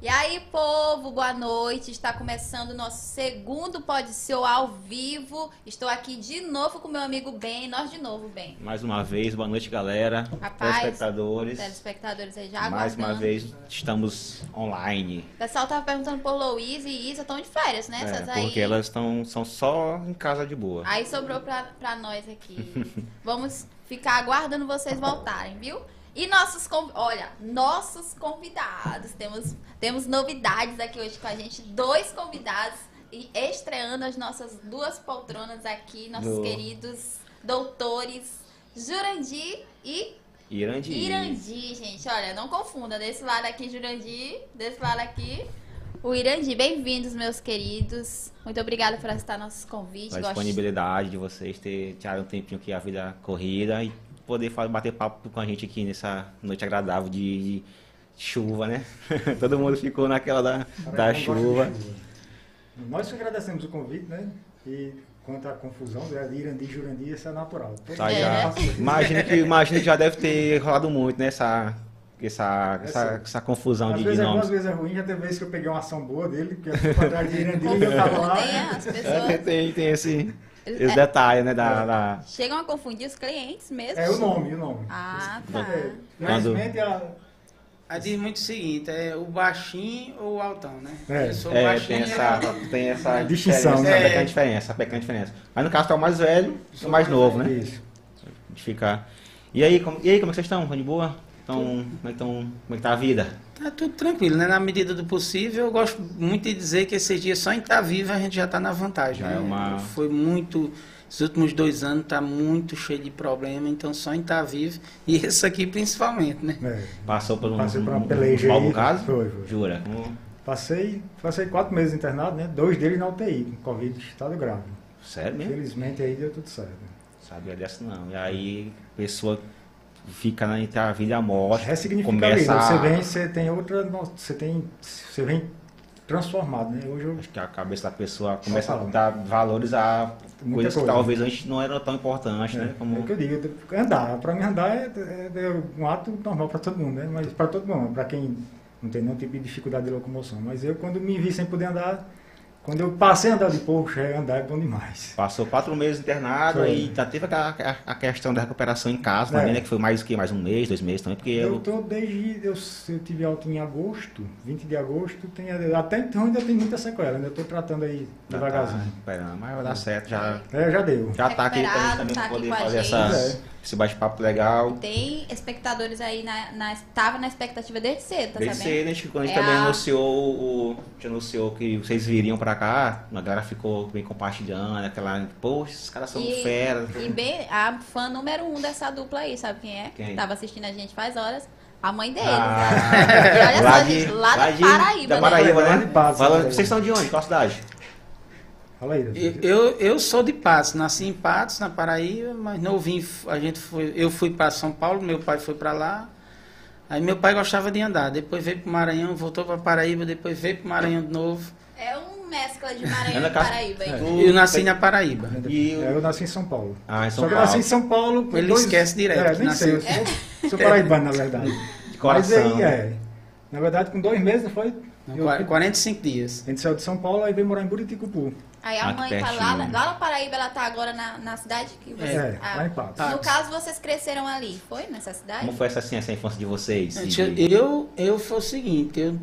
E aí, povo, boa noite. Está começando o nosso segundo Pode Ser ao vivo. Estou aqui de novo com meu amigo Ben. Nós de novo, Ben. Mais uma vez, boa noite, galera. Rapaz, telespectadores. Telespectadores aí já Mais uma aguardando. vez, estamos online. O pessoal tava perguntando por Louise e Isa, estão de férias, né? É, Essas aí. porque elas estão são só em casa de boa. Aí sobrou pra nós aqui. Vamos ficar aguardando vocês voltarem, viu? E nossos olha, nossos convidados. Temos, temos novidades aqui hoje com a gente. Dois convidados e estreando as nossas duas poltronas aqui, nossos Do- queridos doutores Jurandir e Irandi. Irandi, gente. Olha, não confunda. Desse lado aqui, Jurandir. Desse lado aqui, o Irandi. Bem-vindos, meus queridos. Muito obrigada por aceitar nossos convites. A disponibilidade de vocês ter tirado um tempinho que a vida corrida e poder bater papo com a gente aqui nessa noite agradável de, de chuva, né? Todo mundo ficou naquela da, Cara, da chuva. Nós que agradecemos o convite, né? E quanto à confusão, né, de Irandi e Jurandir, isso é natural. Tá, mundo já, imagina, que, imagina que já deve ter rolado muito, né? Essa, essa, essa, Essa- essa confusão Às de, vezes, é às vezes é ruim, já teve vezes que eu peguei uma ação boa dele, porque eu fui pra trás de Irandi e eu tava lá. As É, pessoas. tem, tem esse, esse É, detalhe, né? Da, da- Chegam a confundir os clientes mesmo. É o nome, o nome. Ah, tá. É, Quando- Infelizmente, a- Aí diz muito o seguinte, é o baixinho ou o altão, né? É. Eu sou É, baixinho tem essa, altão. tem essa Distinção, né? essa pequena diferença, essa pequena diferença. Mas no caso, é o mais velho e o mais novo, né? Isso. De ficar. E aí, como, e aí, como é que vocês estão? Estão de boa? Tão, como, é que tão, como é que tá a vida? Tá tudo tranquilo, né? Na medida do possível, eu gosto muito de dizer que esses dias só em estar vivo a gente já está na vantagem. Já né? é uma- Foi muito. Os últimos dois anos tá muito cheio de problema, então só em estar vivo. E esse aqui principalmente, né? É. Passou por um, Passei por uma um, peleja um aí. mau caso? Foi, foi. Jura? Passei, passei quatro meses internado, né? Dois deles na UTI, com Covid, estado grave. Sério mesmo? Felizmente aí deu tudo certo. Sabia dessa não. E aí, a pessoa fica na, entre a vida e a morte. Ressignifica começa a. Você vem, você tem outra. Você tem. Você vem transformado, né? Hoje eu. Acho que a cabeça da pessoa começa a dar valores a Muita coisas que coisa. talvez antes não eram tão importantes, né? É, Como... é o que eu digo, andar, para mim andar é, é- é um ato normal para todo mundo, né? Mas para todo mundo, para quem não tem nenhum tipo de dificuldade de locomoção. Mas eu quando me vi sem poder andar, quando eu passei a andar de poxa, é, andar é bom demais. Passou quatro meses internado Foi. e já teve a, a- a questão da recuperação em casa É. também, né? Que foi mais o que? Mais um mês, dois meses também, porque Eu eu. tô desde eu, eu tive alta em agosto, 20 de agosto, tem, até então ainda tem muita sequela, ainda estou tratando aí já devagarzinho. Tá recuperando, mas vai dar certo, já, É, já deu. já tá aqui pra gente Recuperado, também tá aqui poder fazer gente. essa, É. esse bate-papo legal. Tem espectadores aí na, na. Tava na expectativa desde cedo, tá Desde sabendo? cedo, a gente, quando a gente É também a- anunciou, o, a gente anunciou que vocês viriam pra cá, a galera ficou bem compartilhando, aquela, poxa, esses caras são E- fera. E bem, a fã número um dessa dupla aí, sabe quem é? Quem? Tava assistindo a gente faz horas. A mãe deles. Ah, né? E olha lá só, de- gente, lá, lá da Paraíba, da né? Paraíba, né? Patos, Fala- né? vocês são de onde? Qual cidade? Fala aí. Eu, eu, eu sou de Patos, nasci em Patos, na Paraíba, mas novinho a gente foi, eu fui para São Paulo, meu pai foi para lá. Aí meu pai gostava de andar, depois veio para Maranhão, voltou para Paraíba, depois veio para Maranhão de novo. É um mescla de Maranhão Ana e Paraíba. hein? Tu- Eu nasci na Paraíba. E o- É, eu nasci em São Paulo. Ah, em São Só que eu Paulo. nasci em São Paulo. Ele esquece direto É, que nem sei, eu sou, sou paraibano, na verdade. De coração. Mas aí, é. Na verdade, com dois meses foi. Não, eu- qua- 45 dias. a gente saiu de São Paulo e veio morar em Buriticupu. Aí a Ah, mãe tá lá, lá na Paraíba, ela tá agora na, na cidade que você. É, ah, lá em Patos. No caso, vocês cresceram ali, foi nessa cidade? Como foi essa, assim, essa infância de vocês? De- Eu, eu foi o seguinte, eu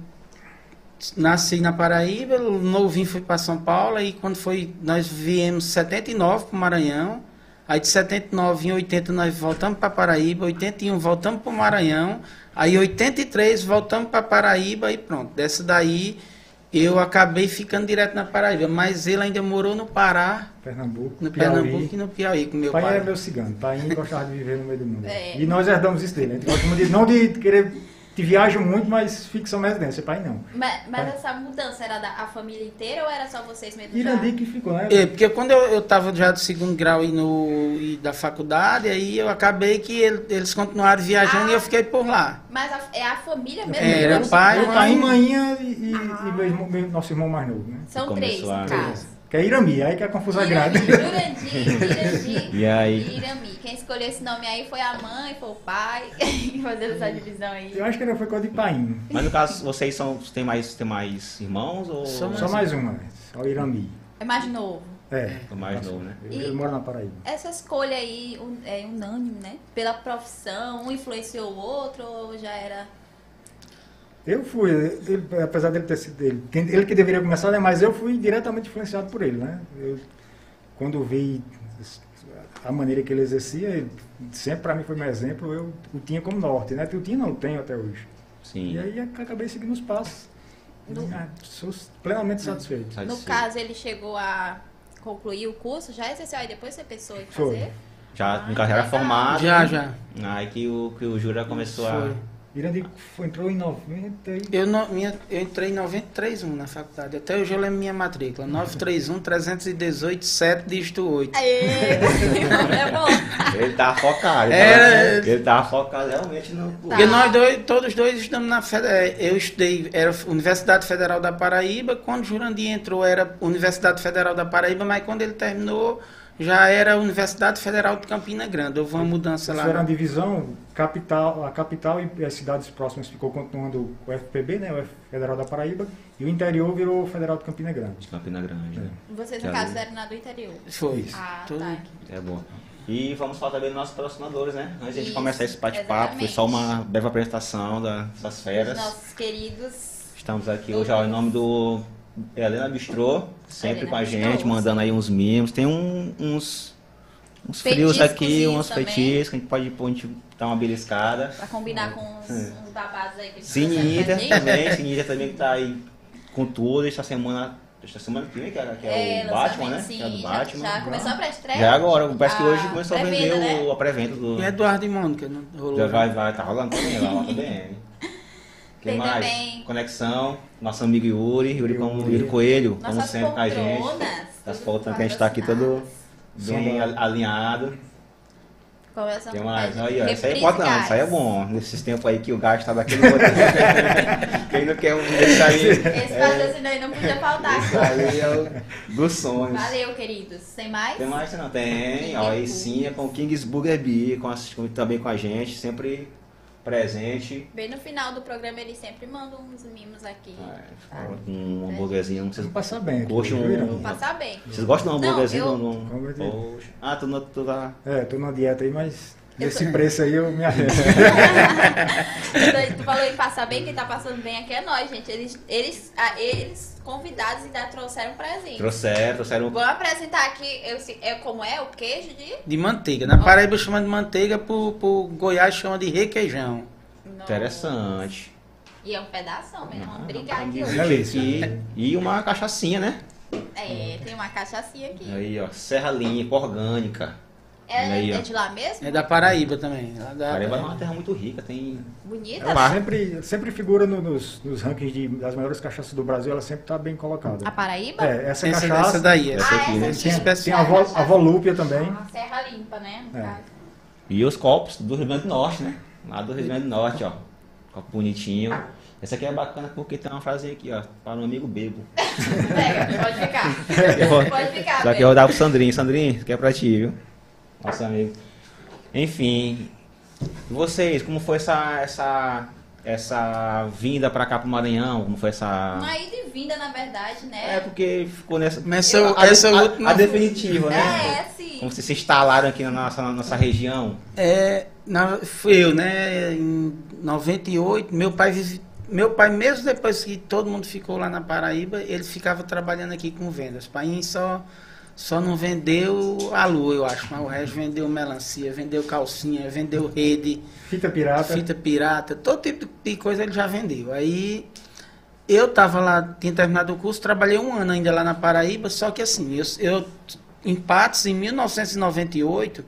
nasci na Paraíba, novinho fui para São Paulo, aí quando foi, nós viemos em 79 para o Maranhão, aí de 79 em 80 nós voltamos para Paraíba, 81 voltamos para o Maranhão, aí 83 voltamos para Paraíba e pronto. Dessa daí eu acabei ficando direto na Paraíba, mas ele ainda morou no Pará, Pernambuco, no Piauí. Pernambuco e no Piauí com meu pai pai. é meu cigano. Pai gostava de viver no meio do mundo. É. E nós herdamos isso dele. A gente gosta muito de, não de querer. Te viajo muito, mas fixa uma residência. Pai não. Mas, mas essa mudança era da a família inteira ou era só vocês mesmo? já? Irandi que ficou, né? É, porque quando eu, eu tava já do segundo grau e, no, e da faculdade, aí eu acabei que ele- eles continuaram viajando Ah. e eu fiquei por lá. Mas a- é a família mesmo? Era Então, pai, mãe. pai, manhã e, e- Ah. e meu irmão- meu- nosso irmão mais novo, né? São três, no caso. Que é Irami, aí que a confusão é grande. Jurandir, E aí? Irami. Quem escolheu esse nome aí foi a mãe, foi o pai, fazendo essa divisão aí. Eu acho que não foi coisa de Paim. Mas no caso, vocês são, tem mais, tem mais irmãos ou Somos- Só mais uma, só Irami. É mais novo. É. Sou mais novo, né? Eu, eu moro na Paraíba. Essa escolha aí é unânime, né? Pela profissão, um influenciou o outro ou já era. Eu fui, ele- apesar dele ter sido ele, ele que deveria começar, né? Mas eu fui diretamente influenciado por ele, né? Eu, quando vi a maneira que ele exercia, ele sempre para mim foi meu exemplo, eu o tinha como norte, né? Eu tinha, não o tenho até hoje. Sim. E aí acabei seguindo os passos. No- Ah, sou plenamente satisfeito. Sabe No caso, ele chegou a concluir o curso, já exerceu aí depois você pensou em Foi. fazer? Já Ah, no caso já era legal. formado. Já, já. Aí que o, que o Jura começou Foi. a. Irandi foi- entrou em 90 e... Eu, no- minha, eu entrei em 93.1 na faculdade. Até hoje eu lembro minha matrícula. 931 318 7 dígito 8. Aê! é bom. Ele tava focado. Ele, É. tava, ele tava focado realmente no. Tá. Porque nós dois, todos dois estudamos na Fed- é, Eu estudei, era Universidade Federal da Paraíba. Quando Jurandir entrou, era Universidade Federal da Paraíba, mas quando ele terminou, já era Universidade Federal de Campina Grande. Houve uma mudança Isso lá. era uma divisão, capital, a capital e as cidades próximas ficou continuando o FPB, né, o Federal da Paraíba, e o interior virou o Federal de Campina Grande. De Campina Grande, né? Vocês, no caso, vi. eram na do interior. Foi. Ah, Tudo- tá. É bom. E vamos falar também dos nossos patrocinadores, né? Antes de a gente Isso, começar esse bate-papo, foi só uma breve apresentação da- das Os feras. nossos queridos. Estamos aqui hoje ó, em nome do Helena Bistrô, sempre Helena com a Bistrô, gente, mandando sim. aí uns mimos. Tem um- uns, uns frios aqui, uns também. petiscos, que a gente pode pôr, a gente dar uma beliscada. Pra combinar com uns, uns babados aí que pra gente. também, Sinida também que tá aí com tudo. Esta semana, esta semana que vem, que é, que é É, o Batman, né? lançamento, Que é do sim, Batman. Já, já começou a pré-estreia? Já agora, parece que hoje A começou a vender né? o, a pré-venda do. E Eduardo e Mônica, não rolou. Já né? vai, vai, tá rolando também lá, lá também. Quem Tem mais? também- Conexão, nosso amigo Yuri, Yuri, como, Yuri. Yuri Coelho, como Nossas sempre com a gente. As poltronas que a gente tá aqui todo bem alinhado. Começa Tem mais? Aí, ó, isso aí é importante, isso aí é bom. Nesses tempos aí que o gás tá daquele jeito. Quem não quer um desse aí? Esse patrocínio aí não podia faltar. Esse aí é o dos sonhos. Valeu, queridos. Tem mais? Tem mais? Não tem. Ó, aí sim, é com o Kings Burger Beer, com, as- com- também com a gente, sempre presente. Bem no final do programa eles sempre mandam uns mimos aqui. É, um hambúrguerzinho. Vocês, passar bem. Poxa, um- passar bem. vocês gostam de um Não, hambúrguerzinho? Não, eu. Poxa. Ah, tu, não- tu tá... É, tô numa dieta aí, mas nesse tô- preço aí eu me arrependo. tu falou em passar bem, quem tá passando bem aqui é nós, gente. Eles, eles, ah, eles convidados ainda trouxeram presente. Trouxeram, trouxeram... Vou apresentar aqui, eu, se- é, como é o queijo de... De manteiga. Na Paraíba chama de manteiga, pro, pro Goiás chama de requeijão. Interessante. E é um pedaço, mas Ah, vamos brigar aqui hoje. Delícia. E, e uma cachaçinha, né? É, tem uma cachaçinha aqui. Aí, ó, Serra Limpa, orgânica. É, é de lá mesmo? É da Paraíba também. Lá da, Paraíba é uma terra muito rica, tem... Bonita. Ela sempre, sempre figura no- nos, nos rankings de, das melhores cachaças do Brasil, ela sempre está bem colocada. A Paraíba? É, essa essa, cachaça. essa daí. Essa. Essa ah, aqui, essa né? aqui. Tem, Especial. tem a, vo, a Volúpia também. Ah, Serra Limpa, né? no É. caso. E os copos do Rio Grande do Norte, né? Lá do Rio Grande do Norte, ó. Copo bonitinho. Esse aqui é bacana porque tem uma frase aqui, ó. Para um amigo bebo. Pega, pode ficar. Vou- Pode ficar, Só que eu vou dar pro Sandrinho. Sandrinho, isso aqui é pra ti, viu? Nosso amigo. Enfim. E vocês, como foi essa, essa, essa vinda pra cá pro Maranhão? Como foi essa. Uma ida e vinda, na verdade, É né? porque ficou nessa. Essa, a, essa a- última. a definitiva, né? É, sim. Como vocês se instalaram aqui na nossa, na nossa região. É, na, fui eu, né? Em 98, meu pai meu pai mesmo depois que todo mundo ficou lá na Paraíba, ele ficava trabalhando aqui com vendas. Pai só só não vendeu a lua, eu acho, mas o resto vendeu melancia, vendeu calcinha, vendeu rede, Fita pirata. fita pirata, todo tipo de coisa ele já vendeu. Aí eu tava lá, tinha terminado o curso, trabalhei um ano ainda lá na Paraíba, só que assim, eu, eu em Patos, em 1998,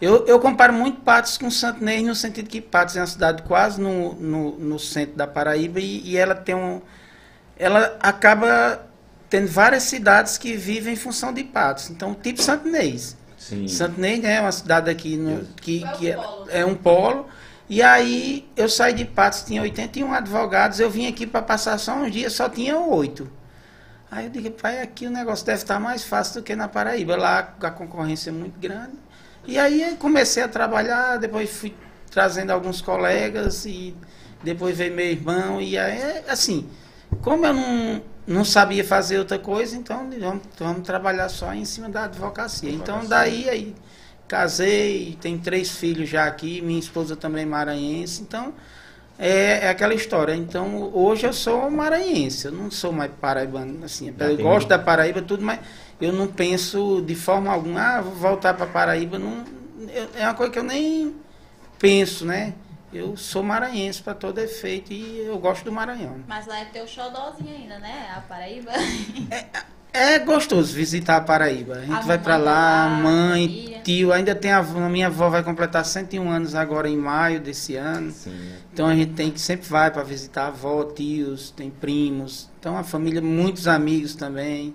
eu, eu comparo muito Patos com Santo Inês, no sentido que Patos é uma cidade quase no, no, no centro da Paraíba e, e ela tem um. Ela acaba tendo várias cidades que vivem em função de Patos. Então, tipo Santo Inês. Sim. Santo Inês né, é uma cidade aqui no, que, É um que é, polo. é um polo. E aí eu saí de Patos, tinha 81 advogados, eu vim aqui para passar só uns dias, só tinha oito. Aí eu digo, pai, aqui o negócio deve estar mais fácil do que na Paraíba. Lá a concorrência é muito grande. E aí comecei a trabalhar, depois fui trazendo alguns colegas e depois veio meu irmão. E aí, assim, como eu não, não sabia fazer outra coisa, então vamos, vamos trabalhar só em cima da advocacia. Então daí aí casei, tenho três filhos já aqui, minha esposa também é maranhense, então é, é, aquela história. Então, hoje eu sou maranhense, eu não sou mais paraibano, assim, eu gosto da Paraíba, tudo, mas eu não penso de forma alguma, ah, vou voltar para Paraíba, não, eu, é uma coisa que eu nem penso, né? Eu sou maranhense para todo efeito e eu gosto do Maranhão. Mas lá é teu xodózinho ainda, né? A Paraíba. É, é gostoso visitar a Paraíba. A gente a vai para lá, mãe, família. tio. Ainda tem a, a minha avó vai completar 101 anos agora em maio desse ano. Sim. Então a gente tem que sempre vai para visitar a avó, tios, tem primos. Então a família, muitos amigos também.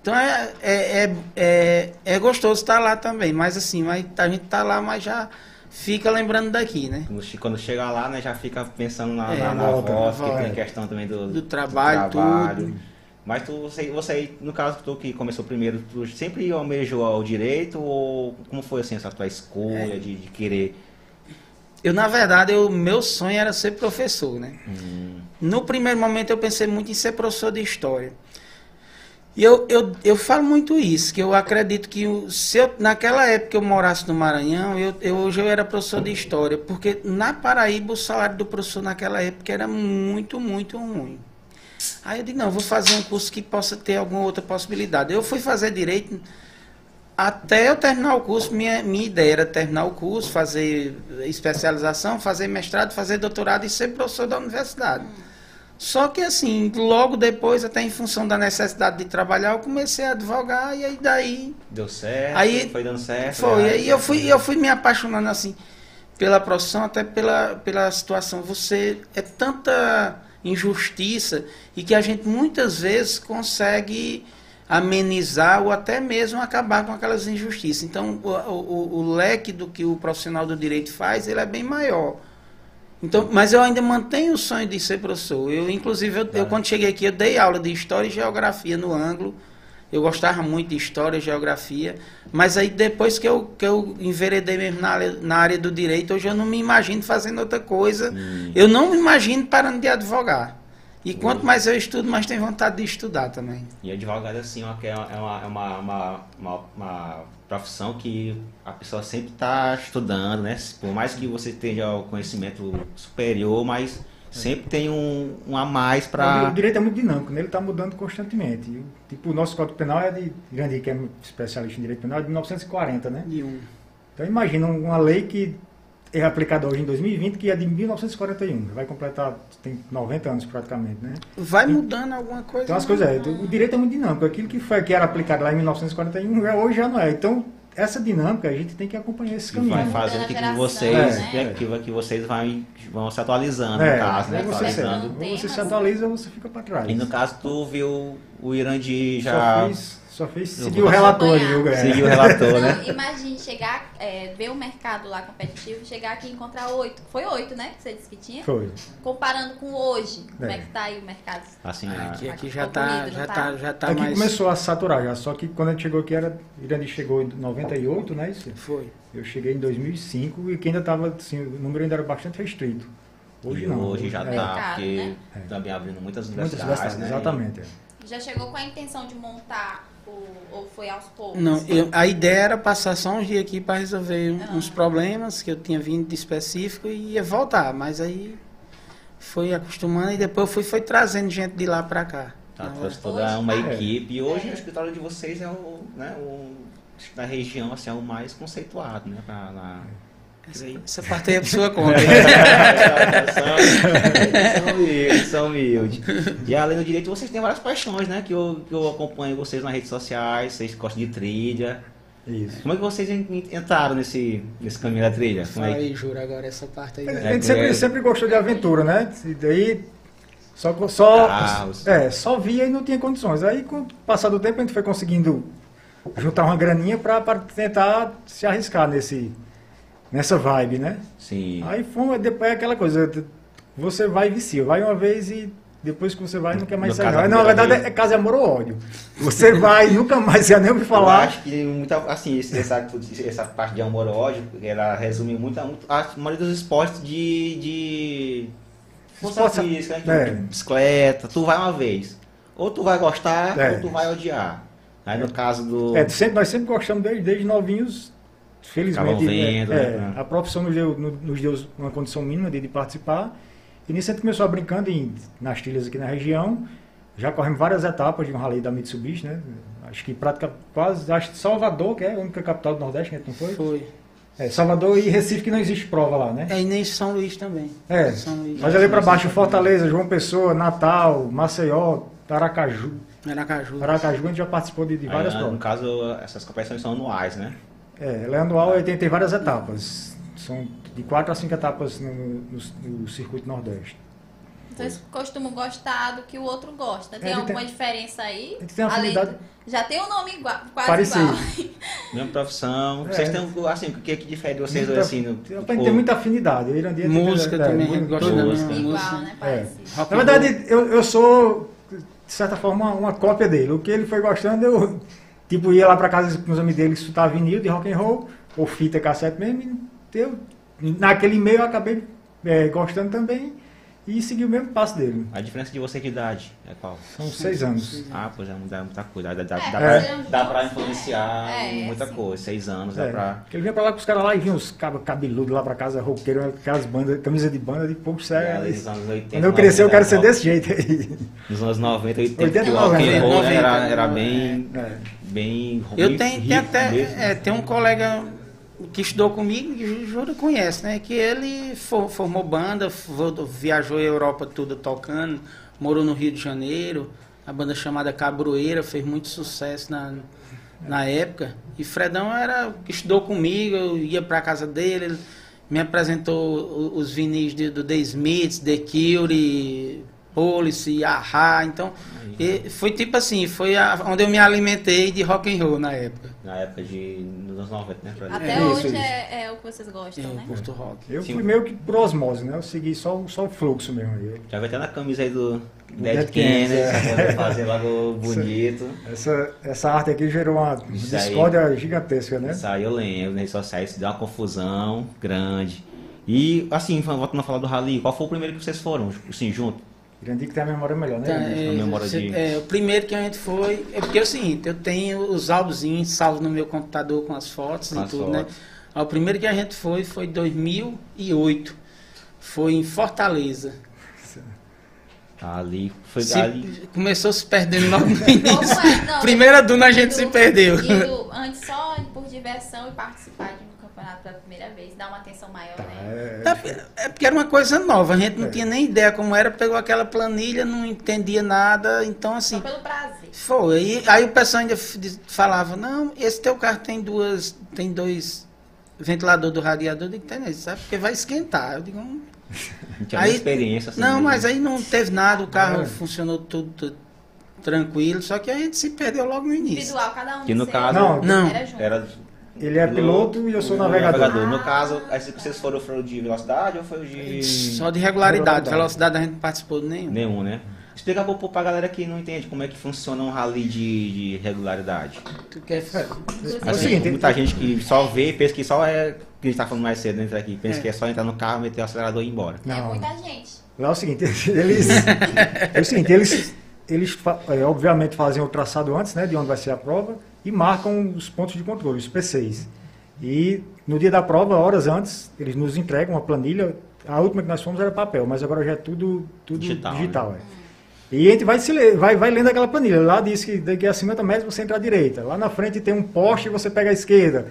Então é, é, é, é, é gostoso estar lá também. Mas assim, mas a gente tá lá, mas já fica lembrando daqui, né? Quando chega lá, né, já fica pensando na, é, na, na volta, volta, que tem questão também do, do trabalho, do trabalho. tudo. Mas tu, você, você, no caso tu que começou primeiro, tu sempre almejou ao direito ou como foi assim essa tua escolha é. de, de, querer? Eu, na verdade, o meu sonho era ser professor, né? Hum. No primeiro momento eu pensei muito em ser professor de história. E eu, eu, eu falo muito isso, que eu acredito que se eu, naquela época eu morasse no Maranhão, eu, eu, hoje eu era professor de história, porque na Paraíba o salário do professor naquela época era muito, muito ruim. Aí eu disse, não, vou fazer um curso que possa ter alguma outra possibilidade. Eu fui fazer direito até eu terminar o curso, minha, minha ideia era terminar o curso, fazer especialização, fazer mestrado, fazer doutorado e ser professor da universidade. Só que assim, logo depois, até em função da necessidade de trabalhar, eu comecei a advogar e aí daí. Deu certo, aí, foi dando certo. Foi, aí eu fui, eu fui me apaixonando assim pela profissão, até pela, pela situação. Você é tanta injustiça e que a gente muitas vezes consegue amenizar ou até mesmo acabar com aquelas injustiças. Então, o, o, o, leque do que o profissional do direito faz, ele é bem maior. Então, mas eu ainda mantenho o sonho de ser professor. Eu, inclusive, eu, eu quando cheguei aqui, eu dei aula de História e Geografia no ângulo. Eu gostava muito de História e Geografia. Mas aí, depois que eu, que eu enveredei mesmo na, na área do direito, hoje eu não me imagino fazendo outra coisa. Hum. Eu não me imagino parando de advogar. E quanto mais eu estudo, mais tenho vontade de estudar também. E advogado, assim, é, é uma, é uma, uma, uma, uma profissão que a pessoa sempre está estudando, né? Por mais que você tenha o conhecimento superior, mas sempre tem um, um a mais para... O direito é muito dinâmico, né? ele está mudando constantemente. E, tipo, o nosso Código Penal é de... Grande, que é especialista em direito penal, é de 1940, né? Então imagina uma lei que é aplicada hoje em 2020, que é de 1941. Vai completar, tem 90 anos praticamente, né? Vai mudando alguma coisa. Então as coisas, é, o direito é muito dinâmico. Aquilo que, foi, que era aplicado lá em 1941, hoje já não é. Então, essa dinâmica a gente tem que acompanhar esse caminho. Vai fazendo que, que vocês, né? que, que vocês vai, vão se atualizando, é, no caso, né? Você, atualizando. Ou você se atualiza ou você fica para trás. E no caso, tu viu o Irandi já... Só fiz só fez seguir o relator, viu, galera? Seguir o relator, né? Imagine chegar, é, ver o mercado lá competitivo, chegar aqui e encontrar oito. Foi oito, né? Que você disse que tinha? Foi. Comparando com hoje, como é, é que tá aí o mercado? Assim, aqui, aqui já, tá, já, tá, tá, já tá aqui mais... começou a saturar já, só que quando a gente chegou aqui era... Irani chegou em 98, né? Isso? Foi. Eu cheguei em 2005 e que ainda tava, assim, o número ainda era bastante restrito. Hoje e não. Hoje já é. tá, porque né? também abrindo muitas universidades, muitas universidades né? Exatamente. É. Já chegou com a intenção de montar ou, foi aos poucos? Não, eu, a ideia era passar só uns dias aqui para resolver ah. uns problemas que eu tinha vindo de específico e ia voltar, mas aí foi acostumando e depois fui foi trazendo gente de lá para cá. Tá, trouxe toda hoje, uma é. equipe e hoje é. o escritório de vocês é o, né, o da região assim, é o mais conceituado, né, pra, na, essa, aí, essa parte aí é por sua conta. são humildes, são humildes. E além do direito, vocês têm várias paixões, né? Que eu, que eu acompanho vocês nas redes sociais, vocês gostam de trilha. Isso. Como é que vocês entraram nesse, nesse caminho da trilha? Como é aí, Jura, agora essa parte aí. A gente sempre, sempre gostou de aventura, né? E daí só, só, ah, é, só via e não tinha condições. Aí, com o passar do tempo, a gente foi conseguindo juntar uma graninha para tentar se arriscar nesse, nessa vibe, né? Sim. Aí foi, depois é aquela coisa, você vai e vicia, vai uma vez e depois que você vai, não quer mais sair. caso Não, na verdade é casa de amor ou ódio. Você vai e nunca mais quer nem ouvir Eu falar. acho que muita, assim, essa, essa parte de amor e ódio, ela resume muito, a- a maioria dos esportes de. de Esporte- física, né? é. de bicicleta, tu vai uma vez. Ou tu vai gostar, É. ou tu vai odiar. Aí no caso do. É, sempre, nós sempre gostamos desde, desde novinhos, felizmente. Ficavam vendo, é, né? A profissão nos deu, no- nos deu uma condição mínima de, de participar. E nisso a gente começou brincando em, nas trilhas aqui na região. Já corremos várias etapas de um rally da Mitsubishi, né? Acho que prática quase, acho que Salvador, que é a única capital do Nordeste, que a gente não foi. Foi. É, Salvador e Recife que não existe prova lá, né? É, e nem São Luís também. É, São Luís. mas ali para baixo, Fortaleza, João Pessoa, Natal, Maceió, Aracaju. Aracaju. Aracaju a gente já participou de, de Aí, várias no provas. caso, essas competições são anuais, né? É, ela é anual e tem, tem várias etapas. São de quatro a cinco etapas no, no- no circuito Nordeste. Vocês costumam gostar do que o outro gosta. Tem É, alguma tem- diferença aí? tem uma Além afinidade- Já tem um nome igual, quase Parecido. igual. Mesma profissão. É. Vocês têm, um- assim, o que é que difere de vocês dois, Muita- assim? No, Tem- tem, tem muita afinidade. Eu Irandir tem- Música é, também, gosta todo- da música. Igual, música. né? É. Parecido. Na verdade, eu, eu sou, de certa forma, uma cópia dele. O que ele foi gostando, eu tipo, ia lá para casa com os amigos dele escutar vinil de rock and roll, ou fita cassete mesmo. e Eu, naquele meio eu acabei é, gostando também e segui o mesmo passo dele. A diferença de você de idade é qual? São seis anos. Ah, pois é, dá muita coisa. Dá, dá, É, dá, é. pra, dá pra influenciar É, muita sim. coisa. Seis anos, dá É, pra. porque ele vinha pra lá com os caras lá e vinha os cabeludos lá pra casa, roqueiro, aquelas bandas, camisa de banda de pouco É, sério. nos anos 80, Quando eu crescer, eu quero ser 90, desse jeito aí. Nos anos 90, 80, 80, que o rock and roll 90, era, era né? bem. É. bem Eu tenho, rico tenho até. mesmo. é, tem um colega que estudou comigo, que Júlio conhece, né? Que ele for- formou banda, viajou a Europa toda tocando, morou no Rio de Janeiro, a banda chamada Cabroeira fez muito sucesso na, na época. E Fredão era que estudou comigo, eu ia pra casa dele, ele me apresentou os vinis de- do The Smiths, The Cure, Police, Ahá, então e foi tipo assim, foi a- onde eu me alimentei de rock and roll na época. Na época de. nos anos 90, né? Até Isso, hoje isso. É, é o que vocês gostam, Eu né? curto rock. Eu Sim. fui meio que por osmose, né? Eu segui só, o- só o fluxo mesmo. aí. Já vai até na camisa aí do Dead Dead Kennedy, pra poder fazer logo bonito. Essa, essa arte aqui gerou uma Isso aí. discórdia gigantesca, né? Isso aí eu lembro, nas redes sociais, isso deu uma confusão grande. E, assim, voltando a falar do Rally, qual foi o primeiro que vocês foram, assim, junto? Irandir que tem a memória melhor, né? Tá, a é, memória você- de- é, o primeiro que a gente foi. É porque é o seguinte, eu tenho os álbumzinhos salvos no meu computador com as fotos Com e as tudo, fotos. né? O primeiro que a gente foi foi em 2008. Foi em Fortaleza. Ali, foi Se- ali. começou se perdendo logo no Como início. é? Não, Primeira duna a gente indo- se perdeu. indo antes só por diversão e participar de campeonato pela primeira vez, dá uma atenção maior, Tá, né? é, É porque era uma coisa nova, a gente não É. tinha nem ideia como era, pegou aquela planilha, não entendia nada, então assim. Só pelo prazer. Foi. Aí, aí o pessoal ainda falava, não, esse teu carro tem duas, tem dois ventilador do radiador, eu digo, tem sabe? Porque vai esquentar. Eu digo, hum. Não tinha Aí- experiência, assim. não, né? mas aí não teve nada, o carro É. funcionou tudo, tudo tranquilo, só que a gente se perdeu logo no início. Individual, cada um Que no caso- Não. Não. Era junto. Era Ele é piloto e eu sou navegador. No caso, vocês foram de velocidade ou foi o de. Só de regularidade, velocidade a gente não participou de nenhum. Nenhum, né? Explica pra, pra galera que não entende como é que funciona um rally de, de regularidade. Tu quer É o Assim, seguinte, muita gente que só vê e pensa que só é. Que a gente tá falando mais cedo dentro aqui, pensa É. que é só entrar no carro, meter o acelerador e ir embora. É Não. muita gente. Lá é o seguinte, eles. é o seguinte, eles, eles é, obviamente fazem o traçado antes, né, de onde vai ser a prova, e marcam os pontos de controle, os PCs. E no dia da prova, horas antes, eles nos entregam uma planilha. A última que nós fomos era papel, mas agora já é tudo, tudo Digital, digital. né? é. E a gente vai, se ler, vai, vai lendo aquela planilha. Lá diz que daqui a 50 metros você entra à direita. Lá na frente tem um poste e você pega a esquerda.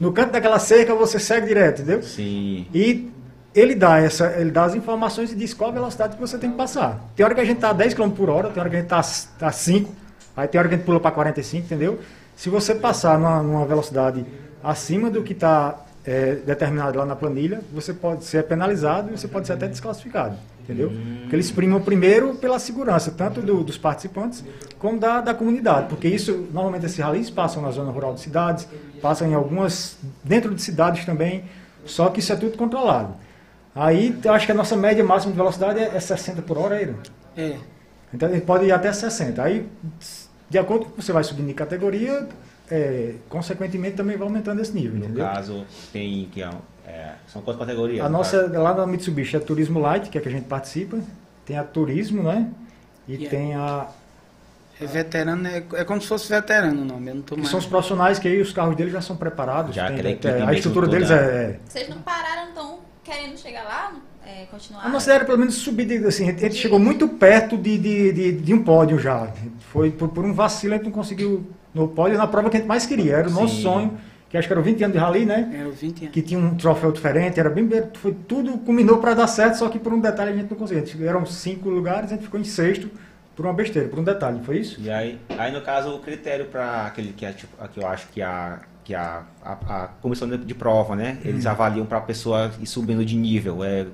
No canto daquela cerca você segue direto, entendeu? Sim. E ele dá, essa, ele dá as informações e diz qual a velocidade que você tem que passar. Tem hora que a gente está a 10 km por hora, tem hora que a gente está a 5, aí tem hora que a gente pula para 45, entendeu? Se você passar numa, numa velocidade acima do que está determinado lá na planilha, você pode ser penalizado e você pode ser até desclassificado, entendeu? Porque eles primam primeiro pela segurança, tanto do- dos participantes como da, da comunidade, porque isso, normalmente esses ralis passam na zona rural de cidades, passam em algumas, dentro de cidades também, só que isso é tudo controlado. Aí, eu acho que a nossa média máxima de velocidade é, é 60 por hora, aí, né? É. Então ele pode ir até 60. Aí, de acordo com que você vai subindo de categoria, é, consequentemente também vai aumentando esse nível. No entendeu? caso, tem que é, é, são quantas categorias? A no nossa, caso? lá na Mitsubishi, é Turismo Light, que é que a gente participa. Tem a Turismo, né? E Yeah. tem a. É veterano, é, é como se fosse veterano o nome. Eu não tô mais. são os profissionais que aí os carros deles já são preparados. Já tem- equipe a estrutura deles é. é- Vocês não pararam, então, querendo chegar lá? É, continuar? A nossa era pelo menos subir, de- assim, a gente chegou muito perto de, de, de, de um pódio já. Foi por, por um vacilo, a gente não conseguiu no pódio na prova que a gente mais queria. Era o nosso Sim. sonho, que acho que era 20 anos de rally, né? Era 20 anos. Que tinha um troféu diferente, era bem. Foi, tudo culminou para dar certo, só que por um detalhe a gente não conseguiu. Gente- Eram cinco lugares, a gente ficou em sexto por uma besteira, por um detalhe, foi isso? E aí, aí, no caso, o critério para aquele que é tipo, que eu acho que a que a, a, a comissão de, prova, né? Hum. Eles avaliam para a pessoa ir subindo de nível, é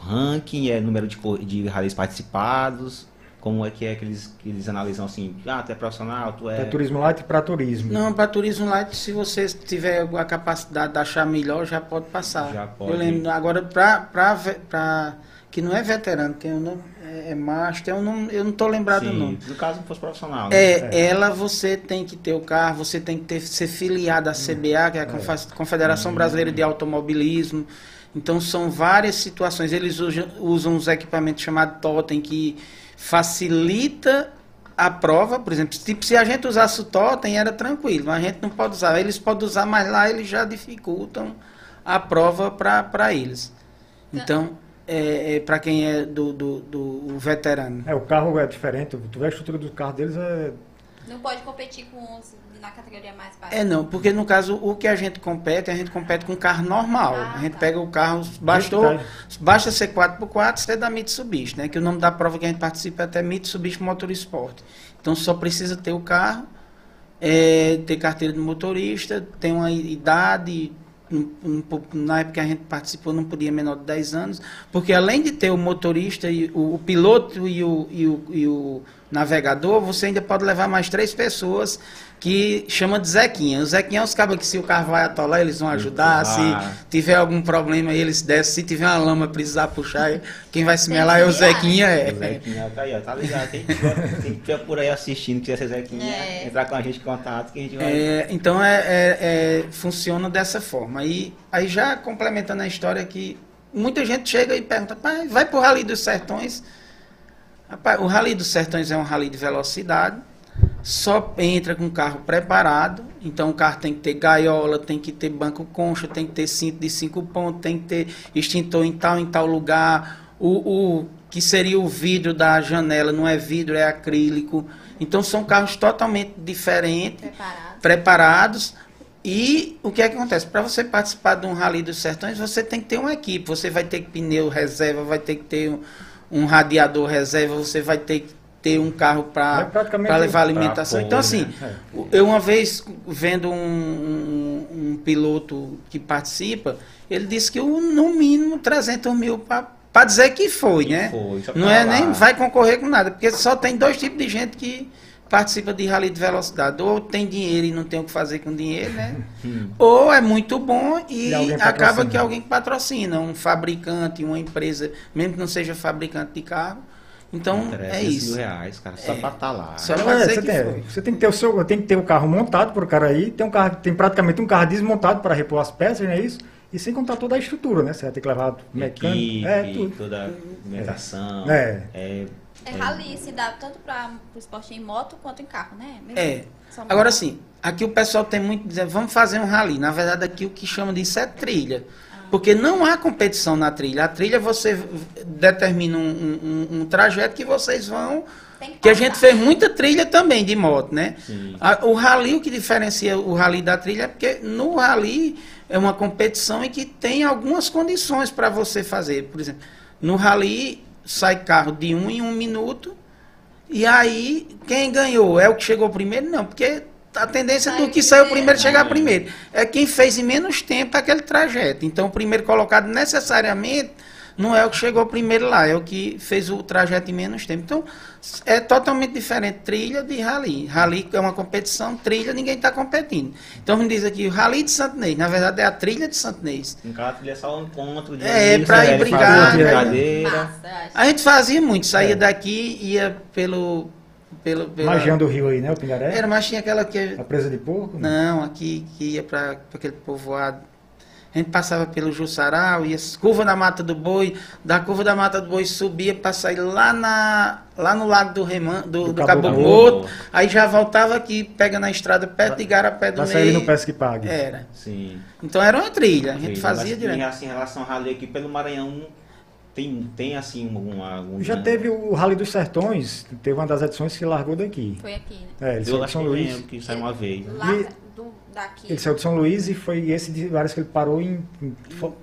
ranking, é número de de rallies participados, como é que é que eles, que eles analisam assim, ah, tu é profissional, tu É é turismo light para turismo. Não, para turismo light, se você tiver a capacidade de achar melhor, já pode passar. Já pode. Eu lembro, agora, para que não é veterano, tem um nome, é, é master, eu não, eu não tô lembrado do Sim, nome. no caso não fosse profissional, né? É, ela você tem que ter o carro, você tem que ter, ser filiado à CBA, que é a Confa- Confederação Brasileira de Automobilismo. Então são várias situações. Eles usam, usam uns equipamentos chamados Totem que facilita a prova, por exemplo, tipo, se a gente usasse o Totem era tranquilo, mas a gente não pode usar. Eles podem usar, mas lá eles já dificultam a prova para eles. Então, é, é, para quem é do, do, do veterano. É, o carro é diferente, tu vê a estrutura do carro deles é. Não pode competir com os na categoria mais baixa. É não, porque no caso o que a gente compete, a gente compete com carro normal. Ah, a gente tá. pega o carro, bastou, basta ser 4x4, ser da Mitsubishi, né? Que o nome da prova que a gente participa é até Mitsubishi Motorsport. Então só precisa ter o carro, é, ter carteira de motorista, ter uma idade. Na época que a gente participou não podia menor de 10 anos, porque além de ter o motorista, e o, o piloto e o, e, o, e o navegador, você ainda pode levar mais três pessoas que chama de Zequinha. O Zequinha é os cabos que se o carro vai atolar, eles vão ajudar, Ah. se tiver algum problema eles descem, se tiver uma lama precisar puxar, quem vai se melar é o. Zequinha, O é. Zequinha tá aí, ó, tá ligado? Quem tiver, quem tiver por aí assistindo, quiser ser Zequinha, É. entrar com a gente em contato que a gente vai. É, então é, é- é- funciona dessa forma. E aí já complementando a história que muita gente chega e pergunta, pai, vai pro Rally dos Sertões. Rapaz, o Rally dos Sertões é um rally de velocidade, só entra com o carro preparado, então o carro tem que ter gaiola, tem que ter banco concha, tem que ter cinto de cinco pontos, tem que ter extintor em tal em tal lugar, o, o que seria o vidro da janela não é vidro, é acrílico. Então são carros totalmente diferentes Preparado. preparados. E o que é que acontece? Para você participar de um Rally dos Sertões, você tem que ter uma equipe. Você vai ter pneu reserva, vai ter que ter um, um radiador reserva, você vai ter que ter um carro É para praticamente levar alimentação. pôr, Então, assim, né? É. eu uma vez vendo um, um- um piloto que participa, ele disse que o- no mínimo 300 mil para dizer que foi, Que né? foi, Não é lá. nem vai concorrer com nada, porque só tem dois tipos de gente que participa de rally de velocidade. Ou tem dinheiro e não tem o que fazer com dinheiro, né? Hum. Ou é muito bom e E acaba que alguém patrocina, um fabricante, uma empresa, mesmo que não seja fabricante de carro. Então, é 300 mil isso. reais, cara, só É. pra estar lá. Só Não, pra é, você, que tem, você tem que ter o seu, tem que ter o carro montado por cara aí, tem um carro, tem praticamente um carro desmontado para repor as peças, não é isso? E sem contar toda a estrutura, né? Você vai ter que levar mecânico, Equipe, é tudo. toda a alimentação. É. é É rally, se dá tanto para o esporte em moto quanto em carro, né? Mesmo É. Agora sim, aqui o pessoal tem muito dizer, vamos fazer um rally. Na verdade, aqui o que chama disso é trilha. Porque não há competição na trilha. A trilha você determina um, um- um- trajeto que vocês vão. Tem Que a gente fez muita trilha também de moto, né? A- o rally, o que diferencia o rally da trilha é porque no rally é uma competição em que tem algumas condições para você fazer. Por exemplo, no rally sai carro de um em um minuto e aí quem ganhou é o que chegou primeiro? Não, porque a tendência do que saiu primeiro, primeiro chegar primeiro é quem fez em menos tempo aquele trajeto. Então o primeiro colocado necessariamente não é o que chegou primeiro lá, é o que fez o trajeto em menos tempo. Então, é totalmente diferente trilha de rally. Rally é uma competição, trilha ninguém está competindo. Então, me diz aqui, o rally de Santinês, na verdade é a trilha de Santinês. Em cada trilha é só um encontro de É, pra ir brigar, né? A gente fazia muito, saía É. daqui, ia pelo... pelo pela- Magião do Rio aí, né? O Pindaré? Era, mas tinha aquela que... A presa de porco? Não, aqui que ia para aquele povoado. A gente passava pelo Jussarau, ia curva da Mata do Boi, da curva da Mata do Boi subia para sair lá, na, lá no lago do, Reman, do, Do do Cabo. Morto, aí já voltava aqui, pega na estrada perto de Igarapé do sair Meio. no Pesque Pague. Era. Sim. Então era uma trilha, a gente Sim, fazia mas, direto. Em, assim, em relação ao rally aqui pelo Maranhão, tem, tem assim uma... algum Já teve o Rally dos Sertões, teve uma das edições que largou daqui. Foi aqui, né? É, ele saiu de São Luís. lembro que saiu uma vez. né? Lá E- do, daqui. Ele saiu de São Luís e foi esse de vários que ele parou em. em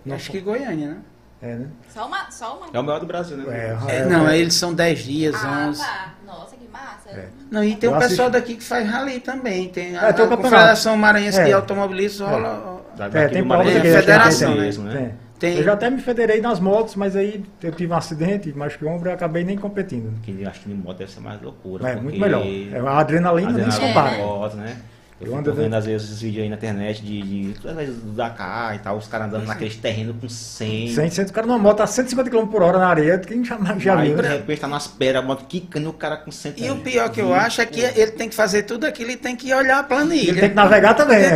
não, Acho que Goiânia, né? É, né? Só uma. Só uma. É o maior do Brasil, né? É, É, não, eles são 10 dias, ah, 11. tá. Nossa, que massa. É. Não, e tem Eu um pessoal assisti. daqui que faz rally também. Tem a, É, tem a. Confederação Maranhense de É. Automobilistas rola. Da- É, tem é é federação tem, mesmo, né? Tem. Tem- Eu já até me federei nas motos, mas aí eu tive um acidente, machuquei o ombro e acabei nem competindo. Que acho que de moto deve ser mais loucura. É, muito melhor. É, a adrenalina nem se adrenalina compara. moto, né? Eu ando vendo vendo- às vezes esses vídeos aí na internet de, de às vezes do Dakar e tal, os caras andando naqueles terrenos com 100. 100, 100, o cara numa moto a 150 km por hora na areia, quem já, já aí viu, de né? repente tá nas pedras, a moto quicando o cara com 100. E o pior que eu acho é que ele tem que fazer tudo aquilo e tem que olhar a planilha. Ele tem que navegar também. É,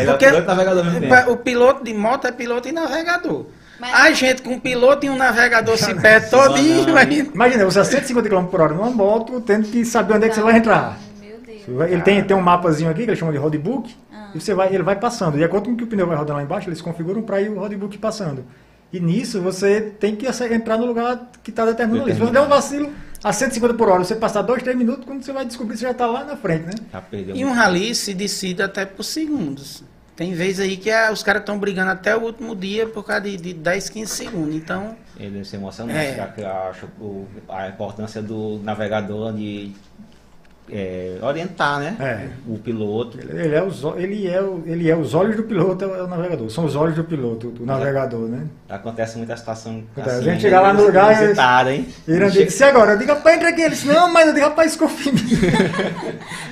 É. É o piloto mesmo tempo. o piloto de moto é piloto e navegador. Mas- A gente com um piloto e um navegador se perde todinho. Imagina, você a 150 km por hora numa moto, tendo que saber onde é que você vai entrar. Vai- Ele tem, tem um mapazinho aqui que eles chamam de roadbook, Ah. e você vai, ele vai passando. Acordo com o que o pneu vai rodando lá embaixo, eles configuram para ir o roadbook passando. E nisso você tem que entrar no lugar que está determinado ali. Se você der um vacilo a 150 por hora, você passar 2, 3 minutos, quando você vai descobrir, você já está lá na frente, né? Já perdeu E um rally se decide até por segundos. Tem vez aí que ah, os caras estão brigando até o último dia por causa de, de 10, 15 segundos. Então, Ele deve ser emocionante, É. já que eu acho o- a importância do navegador de é, orientar, né? É. O piloto. Ele é, os, ele, é, o- ele é os olhos do piloto, é o navegador. São os olhos do piloto, do navegador, né? Acontece muita situação Acontece. assim, A gente chega lá no lugar e- inusitada, hein? E ele disse, agora? Eu digo, rapaz, entra aqui. Ele disse, não, mas eu digo, rapaz, confia em mim.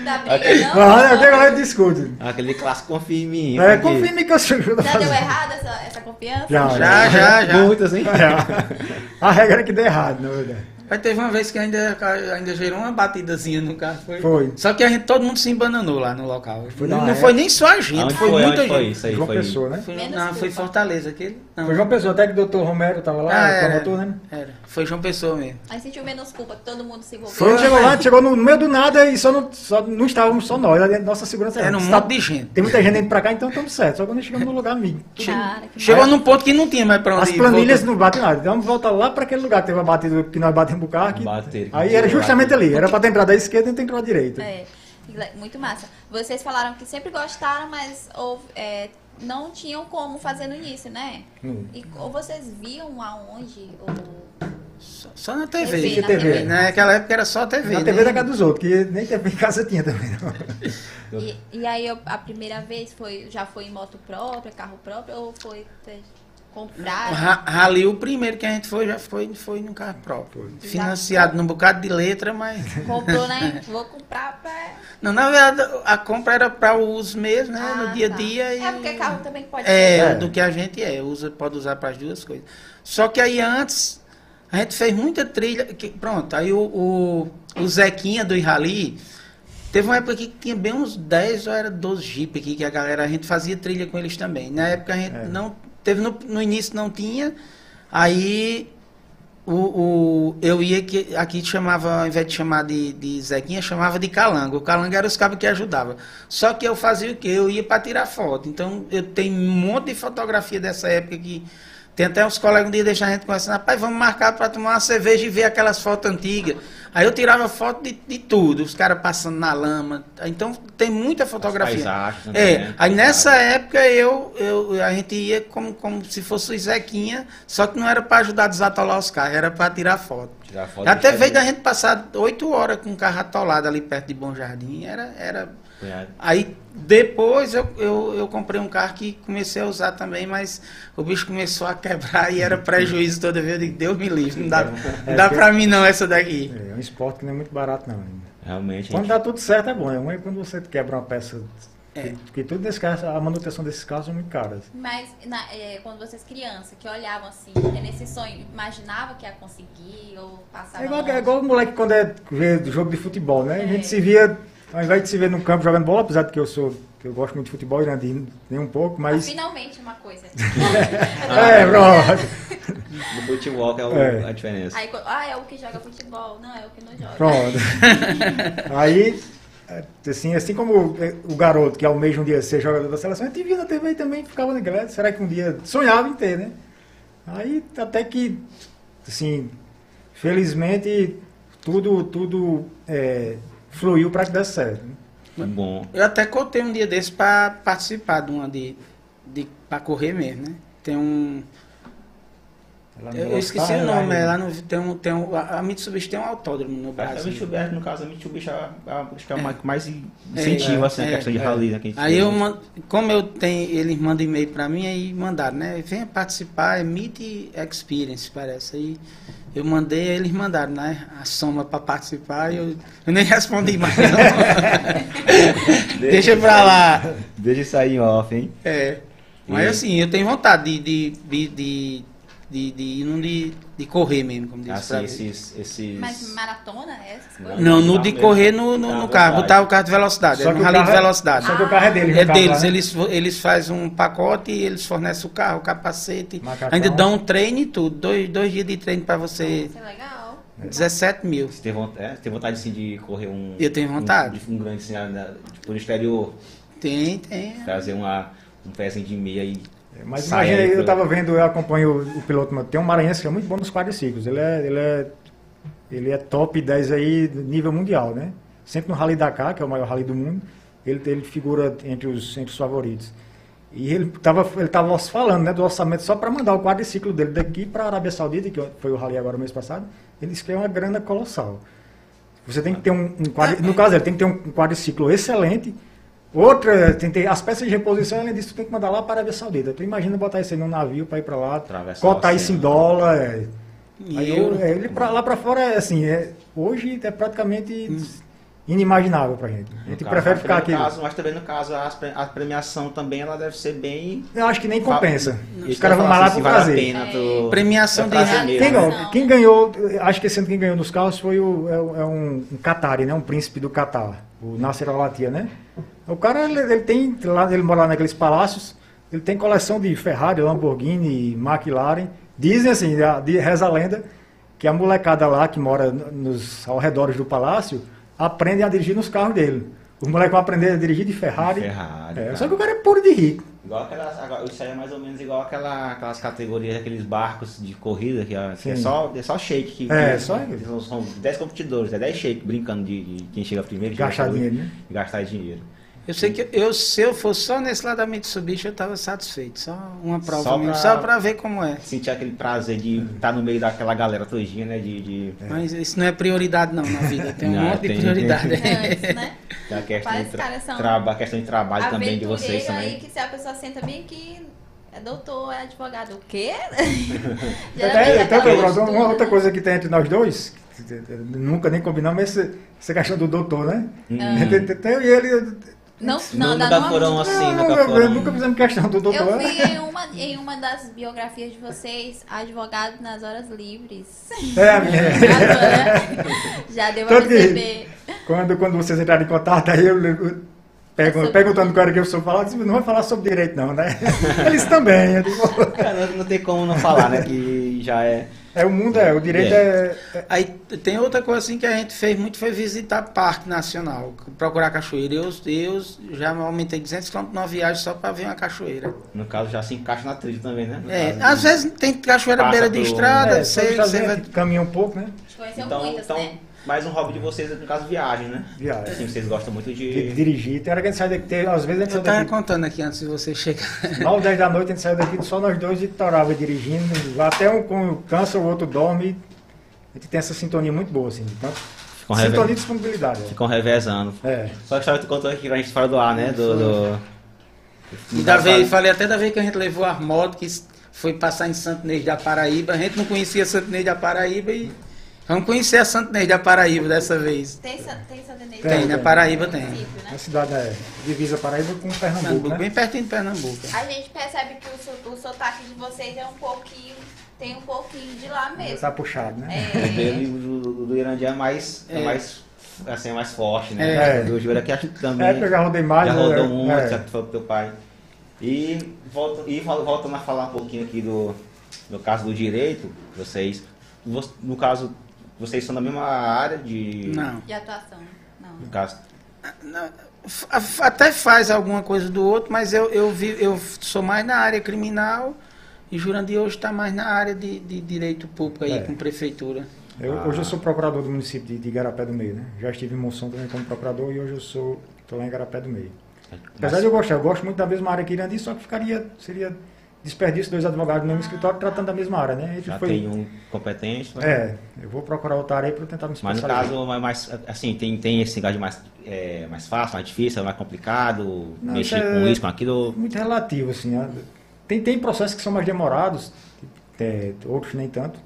Briga, não? Mas eu digo, eu discuto. Aquele clássico confia em mim. É, porque- confia em mim que eu sou Já deu errado essa, essa confiança? Já, já, já, já. Muitas, hein? É, a regra é que deu errado, na verdade. Mas teve uma vez que ainda, ainda gerou uma batidazinha no carro. Foi. Foi. Só que a gente, todo mundo se embananou lá no local. Foi não não foi nem só a gente, foi, foi? muita Aonde foi gente. isso aí? João Foi... Pessoa, né? Foi, não, foi. Fortaleza aquele? Não. Foi João Pessoa, até que o doutor Romero tava lá, Ah, era. promotor, né? Era. Foi João Pessoa mesmo. Aí sentiu menos culpa, que todo mundo se envolveu. Foi, chegou lá, chegou no meio do nada e só não, só não estávamos só nós, a nossa segurança Era um Está- monte de gente. Tem muita gente indo pra cá, então estamos certos. Só quando chegamos no lugar, amigo. Cara, Chegou num ponto que não tinha mais pra onde As planilhas voltou. não batem nada. Então vamos voltar lá para aquele lugar que teve a batida que nós batemos o carro. que- Bateram, que Aí era justamente ali. Era para ter entrado da esquerda e ter entrado da direita. É, muito massa. Vocês falaram que sempre gostaram, mas houve, é, não tinham como fazer no início, né? Hum. E, ou vocês viam aonde? Ou... Só, só na TV. TV, na TV. Naquela época era só TV. Na né? TV da casa dos outros, que nem TV em casa tinha também. Não. E, e aí eu- a primeira vez foi, já foi em moto própria, carro próprio, ou foi ter- O comprar? ra- Rally, o primeiro que a gente foi, já foi, foi no carro próprio. Financiado num bocado de letra, mas. Comprou, né? Vou comprar pra. Não, na verdade, a compra era para o uso mesmo, né? Ah, no dia a tá. dia. E... É porque carro também pode É, É. do que a gente é, usa, pode usar para as duas coisas. Só que aí antes, a gente fez muita trilha. que- pronto, aí o, o, o Zequinha do Irali, teve uma época aqui que tinha bem uns 10 ou era 12 Jeep aqui, que a galera, a gente fazia trilha com eles também. Na época a gente É. não. Teve no, no início não tinha, aí. O, o, eu ia que aqui chamava, ao invés de chamar de, de Zequinha, chamava de calango. O calango era os cabos que ajudavam. Só que eu fazia o quê? Eu ia para tirar foto. Então eu tenho um monte de fotografia dessa época que tem até uns colegas um dia deixar a gente conversando, rapaz, vamos marcar para tomar uma cerveja e ver aquelas fotos antigas. Aí eu tirava foto de, de tudo, os caras passando na lama. Então tem muita fotografia. paisagens também, é, né? aí nessa época eu, eu a gente ia como, como se fosse o Zequinha, só que não era para ajudar a desatolar os carros, era para tirar foto. Tirar foto Até veio da gente passar oito horas com o carro atolado ali perto de Bom Jardim, era, era Cunhado. Aí depois eu, eu, eu comprei um carro que comecei a usar também, mas o bicho começou a quebrar e era prejuízo toda vez. Eu digo, Deus me livre, não dá, não dá pra mim não essa daqui. É um esporte que não é muito barato, não. Realmente. Quando gente, dá tudo certo é bom. É ruim quando você quebra uma peça. É. Porque tudo nesse carro, a manutenção desses carros são muito caras. Mas na- é, quando vocês crianças, que olhavam assim, tendo esse sonho, imaginava que ia conseguir ou passava É igual, é igual o moleque quando é vê jogo de futebol, né? A É. gente se via, ao invés de se ver no campo jogando bola, apesar de que eu sou, que eu gosto muito de futebol, e não de nem um pouco, mas. Finalmente uma coisa. É, pronto. No futebol que é, o- É. a diferença. Aí, ah, é o que joga futebol. Não, é o que não joga. Pronto. Aí, é, assim, assim como o garoto que almeja um dia ser jogador da seleção, a gente via na TV e também ficava naquela, será que um dia sonhava em ter, né? Aí até que, assim, felizmente tudo, tudo é, fluiu para que desse certo. né? É bom. Eu até cotei um dia desse pra participar de uma de, de pra correr mesmo, né? Tem um. Eu, esqueci o nome, é lá no, tem um, tem um, a a Mitsubishi tem um autódromo no A Brasil. Mitsubishi, no caso, a Mitsubishi é a, a, acho que é a mais- mais É, incentiva, é, assim, a é, questão de é. rally, né? que a Aí eu man- como eu tenho, eles mandam e-mail pra mim, aí mandaram, né? Venha participar, é Meet Experience, parece. Aí eu mandei, aí eles mandaram, né? A soma pra participar e eu, eu nem respondi mais. não. Deixa pra lá. Deixa isso aí em off, hein? É. Mas E- assim, eu tenho vontade de, de, de, de, de, de, ir num de, de correr mesmo, como disse. Assim, ver. esses, esses... Mas maratona, essas coisas? Não, no de Carro correr no, no, Carro no carro, botar o carro de velocidade, Só é que um o rally de carro é- velocidade. Só que o carro é deles, É caso, deles, né? eles, eles fazem um pacote e eles fornecem o carro, o capacete, Macacão. ainda dão um treino e tudo, dois, dois dias de treino pra você, Isso é legal. 17 mil. Você tem vontade, é, tem vontade assim, de correr um. Eu tenho vontade. Um, um grande assim, tipo, no exterior, Tem, tem. trazer uma, um pezinho de meia e. Mas Sai imagina, aí eu estava vendo, eu acompanho o, o piloto, tem um maranhense que é muito bom nos quadriciclos. Ele é, ele é, ele é top 10 aí, nível mundial, né? Sempre no Rally Dakar, que é o maior rally do mundo, ele, ele figura entre os, entre os favoritos. E ele estava ele tava falando né, do orçamento só para mandar o quadriciclo dele daqui para a Arábia Saudita, que foi o rally agora mês passado. Ele disse que é uma grana colossal. Você tem que ter um, um quadri- no caso ele tem que ter um quadriciclo excelente. Outra, ter as peças de reposição, além disso, tu tem que mandar lá para a Arábia Saudita. Tu imagina botar isso aí num navio para ir para lá, Atravessar cotar isso em dólar. é. E Aí eu- é, ele pra, lá para fora, é assim, é, hoje é praticamente inimaginável para gente. A no gente caso, prefere mas ficar aqui. no Caso, mas também no caso, a premiação também ela deve ser bem. Eu acho que nem compensa. Os caras vão lá assim, por vale a prazer. pena É. tu- Premiação de Quem, né? ganhou, quem ganhou, acho que esse ano quem ganhou nos carros foi o, é, o- é um, um Qatari, né? Um príncipe do Catar, o Nasser Al-Attiyah, né? O cara, ele, ele tem, lá, ele mora lá naqueles palácios, ele tem coleção de Ferrari, Lamborghini, McLaren. Dizem assim, a- de, reza a lenda, que a molecada lá que mora nos arredores do palácio aprende a dirigir nos carros dele. Os moleques vão aprender a dirigir de Ferrari. Ferrari, É, cara. só que o cara é puro de rico. Igual aquelas. Isso aí é mais ou menos igual aquela, aquelas categorias, aqueles barcos de corrida que, é- que é, só, é só shake. Que, É, que- só- São, são 10 competidores, é 10 shake brincando de, de quem chega primeiro. Gastar dinheiro, né? E gastar dinheiro. Eu sei que eu, se eu fosse só nesse lado da Mitsubishi, eu estava satisfeito. Só uma prova Só mesmo, pra- só para ver como é. Sentir aquele prazer de estar no meio daquela galera todinha, né? De, de Mas isso não é prioridade não na vida, tem um Não, monte tem- de prioridade. Antes, né? da questão, de Parece tra caras são traba- a questão de trabalho também de vocês também. aí que se a pessoa senta bem aqui, é doutor, é advogado. O quê? Aquela pronto, postura, uma outra né? coisa que tem entre nós dois, nunca nem combinamos, é essa, questão do doutor, né? Hum. Tem- tem- tem- Eu e ele. Não, Não, não, nunca dá não foram assim, não, nunca foram- nunca fizemos questão do doutor. Eu vi em uma, em uma das biografias de vocês, advogado nas horas livres. É, a minha. Já deu pra perceber. Quando, quando vocês entraram em contato, aí eu, eu pergun- perguntando qual era que eu sou falar, eu disse, não vai falar sobre direito não, né? Eles também. Digo, Cara, não tem como não falar, né? Que já é. É, o mundo é, o direito é. é- Aí tem outra coisa assim que a gente fez muito foi visitar Parque Nacional, procurar cachoeira. Eu, eu já aumentei 200 km numa viagem só para ver uma cachoeira. No caso, já se encaixa na trilha também, né? No É, caso, às vezes tem cachoeira Passa beira de estrada, é, você, você vai... caminha um pouco, né? Conheceu Então, muitas, então né? Mais um hobby de vocês, no caso, viagem, né? Viagem. Assim, vocês gostam muito De, de. dirigir. Tem hora que a gente sai daqui, tem- às vezes a gente Eu sai tava daqui. contando aqui antes de você chegar. 9, 10 da noite a gente saiu daqui só nós dois e torava dirigindo. Até um com- cansa, o outro dorme. A gente tem essa sintonia muito boa, assim. Tanto Ficam, reve... Sintonia e disponibilidade. é. Ficam revezando. É. Só que a que tu contou aqui pra gente fora do ar, né? Do. do... E da vez, falei até da vez que a gente levou a moto, que foi passar em Santo Inês da Paraíba. A gente não conhecia Santo Inês da Paraíba e vamos conhecer a Santo Inês da Paraíba dessa vez. Tem, tem Santa Inês? Tem, na tem. Paraíba tem. Município, né? A cidade é divisa Paraíba com Pernambuco, Pernambuco, né? bem pertinho de Pernambuco. A gente percebe que o, o sotaque de vocês é um pouquinho. Tem um pouquinho de lá mesmo. Tá puxado, né? O É. dele, do, do, do Irandia é mais. É. É. mais assim, é mais forte, né? É. Do Júlio aqui acho que também. É, que eu já rodei mais. já eu- rodou eu- muito, é. já que foi pro teu pai. E, volta, e vol- voltando a falar um pouquinho aqui do, do caso do direito, vocês. vo- No caso, vocês são da mesma área de. Não. De atuação. Não. No caso. Não, f- a- Até faz alguma coisa do outro, mas eu, eu, vi, eu sou mais na área criminal e Jurandir hoje está mais na área de, de direito público aí, É. com prefeitura. Eu- Ah. Hoje eu sou procurador do município de, de Igarapé do Meio, né? Já estive em Monção também como procurador e hoje eu sou tô lá em Igarapé do Meio. Apesar de eu gostar, eu gosto muito da mesma área que Irandi, só que ficaria, seria desperdício dois advogados no mesmo escritório tratando da mesma área, né? Já foi- tem um competente. mas- É, eu vou procurar outra área para tentar me Mas no especializar. caso, é mais, assim, tem, tem esse negócio de mais, é, mais fácil, mais difícil, mais complicado, Não, mexer é- com isso, com aquilo. Muito relativo, assim. né? Tem, tem processos que são mais demorados, é, outros nem tanto.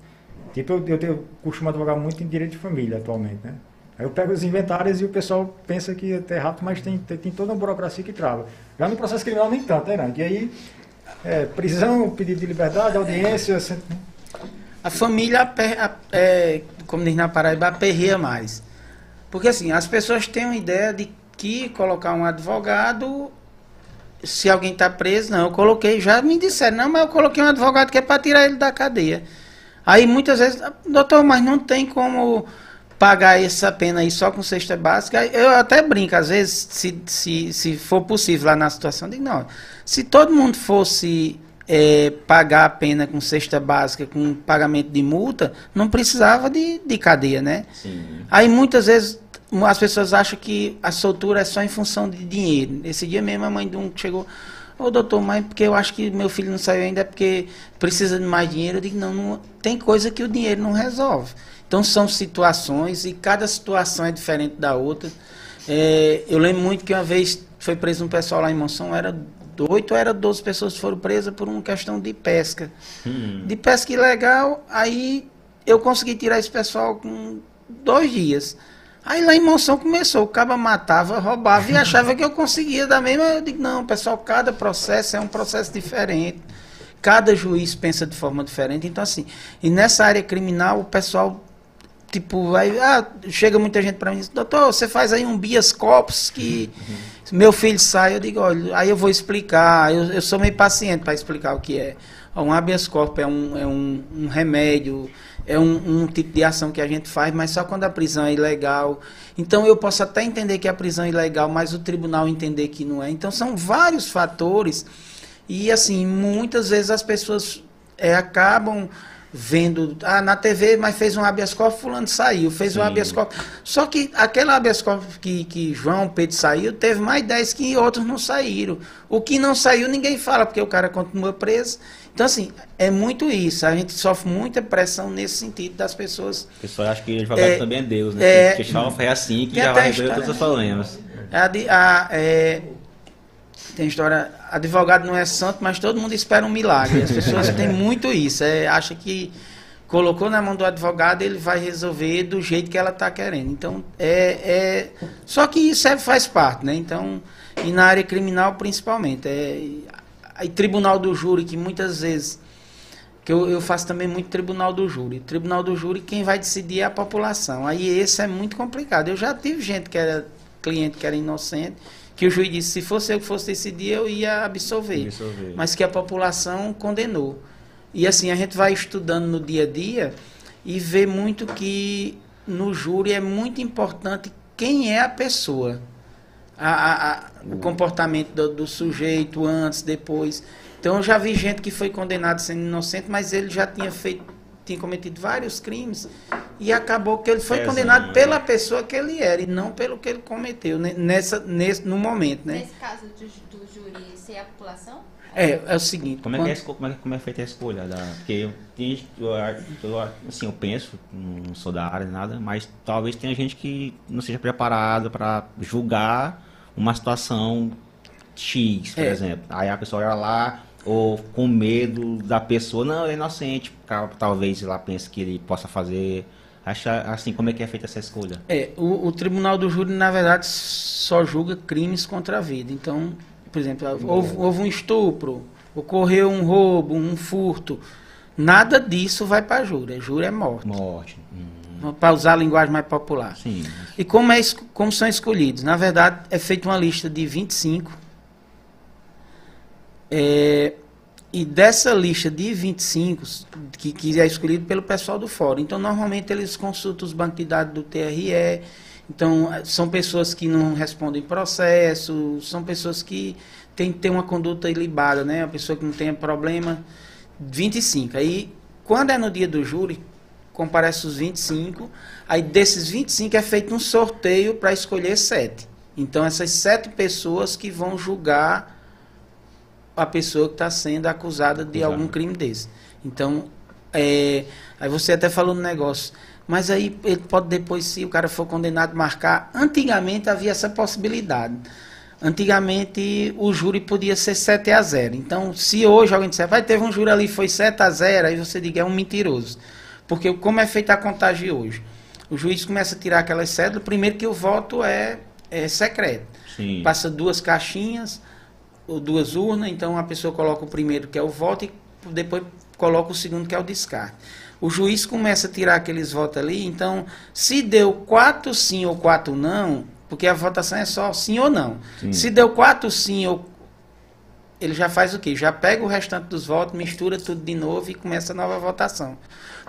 Tipo, eu, eu, tenho- eu costumo advogar muito em direito de família atualmente, né? Aí eu pego os inventários e o pessoal pensa que é até rápido, mas tem, tem, tem toda a burocracia que trava. Já no processo criminal nem tanto, né? E aí, é, prisão, pedido de liberdade, audiência... se- A família, é, como diz na Paraíba, aperreia mais. Porque assim, as pessoas têm uma ideia de que colocar um advogado, se alguém está preso, não, eu coloquei, já me disseram, não, mas eu coloquei um advogado que é para tirar ele da cadeia. Aí muitas vezes, doutor, mas não tem como pagar essa pena aí só com cesta básica. Eu até brinco, às vezes, se, se, se for possível lá na situação, digo, não, se todo mundo fosse é, pagar a pena com cesta básica, com pagamento de multa, não precisava de, de cadeia, né? Sim. Aí muitas vezes as pessoas acham que a soltura é só em função de dinheiro. Esse dia mesmo a mãe de um chegou, ô doutor, mas porque eu acho que meu filho não saiu ainda é porque precisa de mais dinheiro. Eu digo, não, não tem coisa que o dinheiro não resolve. Então são situações e cada situação é diferente da outra. É, eu lembro muito que uma vez foi preso um pessoal lá em Monção, era oito ou era 12 pessoas que foram presas por uma questão de pesca Hum. de pesca ilegal, aí eu consegui tirar esse pessoal com dois dias. Aí lá em Monção começou, o caba matava, roubava e achava que eu conseguia da mesma. Eu digo, não, pessoal, cada processo é um processo diferente. Cada juiz pensa de forma diferente. Então, assim, e nessa área criminal, o pessoal, tipo, vai. Ah, chega muita gente para mim e diz, doutor, você faz aí um bias corpus que meu filho sai. Eu digo, olha, aí eu vou explicar. Eu, eu sou meio paciente para explicar o que é. Um habeas corpus é um, é um, um remédio, é um, um tipo de ação que a gente faz, mas só quando a prisão é ilegal. Então eu posso até entender que a prisão é ilegal, mas o tribunal entender que não é. Então são vários fatores. E assim, muitas vezes as pessoas é, acabam vendo, ah, na TV, mas fez um habeas corpus, fulano saiu, fez um Sim. habeas corpus. Só que aquele habeas corpus que, que João Pedro saiu, teve mais 10 que outros não saíram. O que não saiu, ninguém fala, porque o cara continua preso. Então, assim, é muito isso. A gente sofre muita pressão nesse sentido das pessoas. O pessoal acha que advogado É, também é Deus, né? é, que é assim que já vai resolver todos os né? problemas. A, de- a- é, tem história, advogado não é santo, mas todo mundo espera um milagre. As pessoas têm muito isso. É, acha que colocou na mão do advogado, ele vai resolver do jeito que ela está querendo. Então, é, é- Só que isso é- faz parte, né? Então, e na área criminal principalmente. É, aí tribunal do júri, que muitas vezes. Que eu, eu faço também muito tribunal do júri. Tribunal do júri, quem vai decidir é a população. Aí esse é muito complicado. Eu já tive gente que era cliente que era inocente, que o juiz disse, se fosse eu que fosse decidir, eu ia absolver Absolver. mas que a população condenou. E assim, a gente vai estudando no dia a dia e vê muito que no júri é muito importante quem é a pessoa. A- a- a- o comportamento do, do sujeito antes, depois. Então eu já vi gente que foi condenado sendo inocente, mas ele já tinha feito, tinha cometido vários crimes e acabou que ele foi condenado pela pessoa que ele era e não pelo que ele cometeu né, nessa, nesse, no momento, né? Nesse caso do, do júri ser a população? É, é o seguinte. Como é, que é, como, é, como é feita a escolha? Da, porque eu, tem gente- eu, eu, assim, eu penso, não sou da área nada, mas talvez tenha gente que não seja preparada para julgar uma situação X, por É. exemplo. Aí a pessoa olha lá, ou com medo da pessoa, não, ele é inocente, talvez ela pense que ele possa fazer. Acha, assim, como é que é feita essa escolha? É, o, o tribunal do júri, na verdade, só julga crimes contra a vida. Então, por exemplo, houve, houve um estupro, ocorreu um roubo, um furto. Nada disso vai para júri. Júri é morte. Morte. Hum, Para usar a linguagem mais popular. sim. E como, é, como são escolhidos? Na verdade, é feita uma lista de 25. É, e dessa lista de 25, que, que é escolhido pelo pessoal do fórum. Então, normalmente, eles consultam os bancos de dados do TRE. Então, são pessoas que não respondem processo, são pessoas que têm que ter uma conduta ilibada, né? A pessoa que não tem problema. 25. Aí, quando é no dia do júri, comparece os 25. Aí, desses 25, é feito um sorteio para escolher sete. Então, essas sete pessoas que vão julgar a pessoa que está sendo acusada de Acusada. algum crime desse. Então, é, aí você até falou no negócio. Mas aí ele pode depois, se o cara for condenado, marcar. Antigamente havia essa possibilidade. Antigamente o júri podia ser 7 a 0. Então, se hoje alguém disser, vai, teve um júri ali, foi 7 a 0, aí você diga, é um mentiroso. Porque como é feita a contagem hoje? O juiz começa a tirar aquelas cédulas, primeiro que o voto é, é secreto. Sim. Passa duas caixinhas, ou duas urnas, então a pessoa coloca o primeiro, que é o voto, e depois coloca o segundo, que é o descarte. O juiz começa a tirar aqueles votos ali, então, se deu quatro sim ou quatro não, porque a votação é só sim ou não. Sim. Se deu quatro sim ou ele já faz o quê? Já pega o restante dos votos, mistura tudo de novo e começa a nova votação.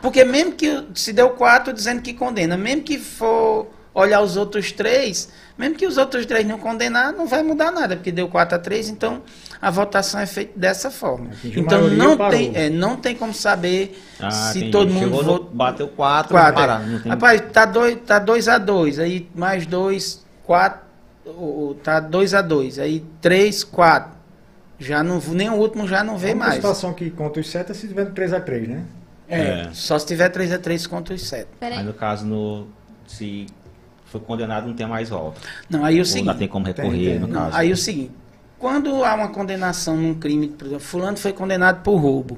Porque mesmo que se deu quatro dizendo que condena, mesmo que for olhar os outros três, mesmo que os outros três não condenar, não vai mudar nada, porque deu 4 a 3, então a votação é feita dessa forma. Atingiu Então não parou. tem, é, não tem como saber Ah, se entendi. todo mundo votou. bateu quatro, Quatro. vai é. parar, não tem- Rapaz, tá 2 tá dois a 2, aí mais 2, 4, tá 2 a 2, aí 3, 4. Já não, nem o último já não A vê única mais. situação que conta os 7 é se tiver 3x3, né? É, É. só se tiver 3 a 3 contra os 7. Aí Peraí. no caso, no, se foi condenado, não tem mais volta. Não, aí o Ou seguinte. ainda tem como recorrer, Tem, tem. no Não, caso. aí o seguinte, quando há uma condenação num crime, por exemplo, fulano foi condenado por roubo.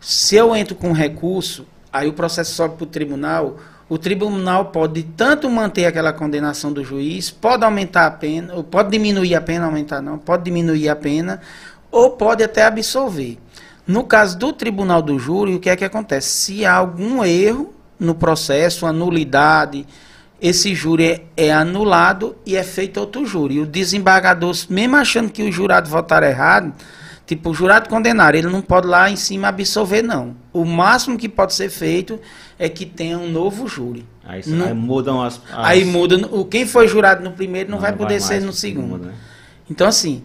Se eu entro com recurso, aí o processo sobe para o tribunal, o tribunal pode tanto manter aquela condenação do juiz, pode aumentar a pena, ou pode diminuir a pena, aumentar não, pode diminuir a pena, ou pode até absolver. No caso do tribunal do júri, o que é que acontece? Se há algum erro no processo, uma nulidade, esse júri é, é anulado e é feito outro júri. O desembargador, mesmo achando que o jurado votaram errado, tipo, o jurado condenar, ele não pode lá em cima absolver, não. O máximo que pode ser feito é que tenha um novo júri. Aí, Não- aí mudam as, as- Aí muda, o quem foi jurado no primeiro não, vai poder mais ser no segundo. né? Então, assim,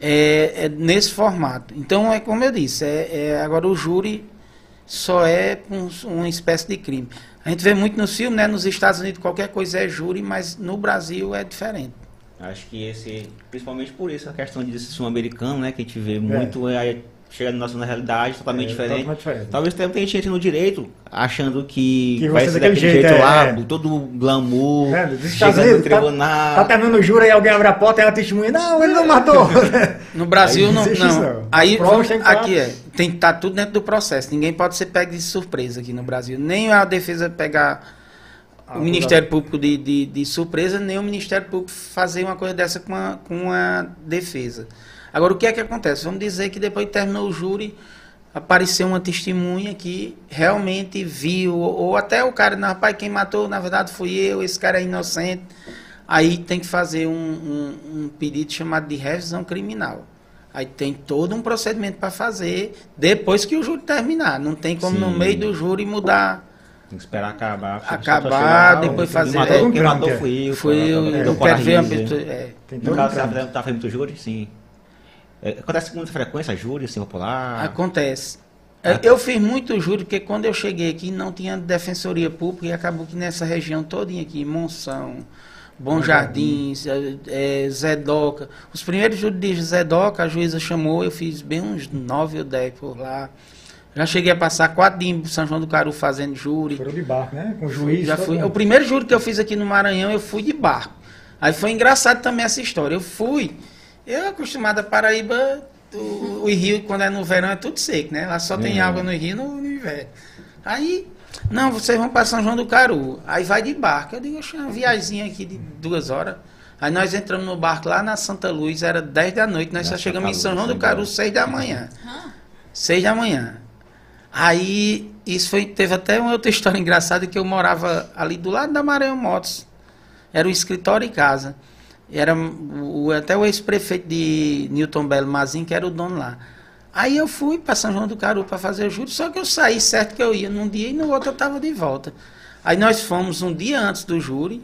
é, é nesse formato. Então, é como eu disse, é, é- agora o júri só é um- uma espécie de crime. A gente vê muito nos filmes, né? Nos Estados Unidos qualquer coisa é júri, mas no Brasil é diferente. Acho que esse, principalmente por isso, a questão de ser sul-americano, né? Que a gente vê muito, é, aí chega na nossa realidade totalmente É, diferente. totalmente diferente. Talvez tenha muita gente no direito achando que, Que vai ser daquele daquele jeito, jeito, é, lá, é. todo glamour, É, chegando no Unidos, tá- tribunal. Tá terminando o júri aí alguém abre a porta e ela testemunha. Não, ele não matou. No Brasil Aí não. não. não. Aí estar- aqui é. Tem que estar tudo dentro do processo. Ninguém pode ser pego de surpresa aqui no Brasil. Nem a defesa pegar Ah, o Ministério Público de, de, de surpresa, nem o Ministério Público fazer uma coisa dessa com a, com a defesa. Agora, o que é que acontece? Vamos dizer que depois que terminou o júri, apareceu uma testemunha que realmente viu, ou, ou até o cara, não, rapaz, quem matou, na verdade, fui eu, esse cara é inocente. Aí tem que fazer um, um, um pedido chamado de revisão criminal. Aí tem todo um procedimento para fazer depois que o júri terminar. Não tem como no Sim. meio do júri mudar. Tem que esperar acabar. Acabar, depois fazer- Matou, é, quem um matou trâmite, fui eu. Foi foi- eu, foi- eu deu quero ver uma pessoa. é. Tem No todo um tá, tá fazendo muito júri? Sim. É, acontece com muita frequência, júri, assim, popular? Acontece. É, Eu fiz muito júri, porque quando eu cheguei aqui não tinha defensoria pública e acabou que nessa região todinha aqui, Monção, Bom Jardins, é, é, Zedoca. Os primeiros júris de Zedoca, a juíza chamou, eu fiz bem uns nove ou dez por lá. Já cheguei a passar quatro dias em São João do Caru fazendo júri. Foram de barco, né? Com juiz. Já fui. O primeiro júri que eu fiz aqui no Maranhão, eu fui de barco. Aí foi engraçado também essa história. Eu fui. Eu acostumado a Paraíba, o, o rio, quando é no verão, é tudo seco, né? Lá só tem É. água no rio no, no inverno. Aí, não, vocês vão para São João do Caru. Aí vai de barco. Eu digo, "Oxe, uma viagemzinha aqui de duas horas. Aí nós entramos no barco lá na Santa Luz, era 10 da noite, nós Na só chegamos em São João do Caru legal. 6 da manhã. Hã? Seis da manhã. Aí, isso foi, teve até uma outra história engraçada que eu morava ali do lado da Maranhão Motos. Era o escritório e casa. Era o, até o ex-prefeito de Newton Belo Mazin, que era o dono lá. Aí eu fui para São João do Caru para fazer o júri, só que eu saí certo que eu ia num dia e no outro eu estava de volta. Aí nós fomos um dia antes do júri,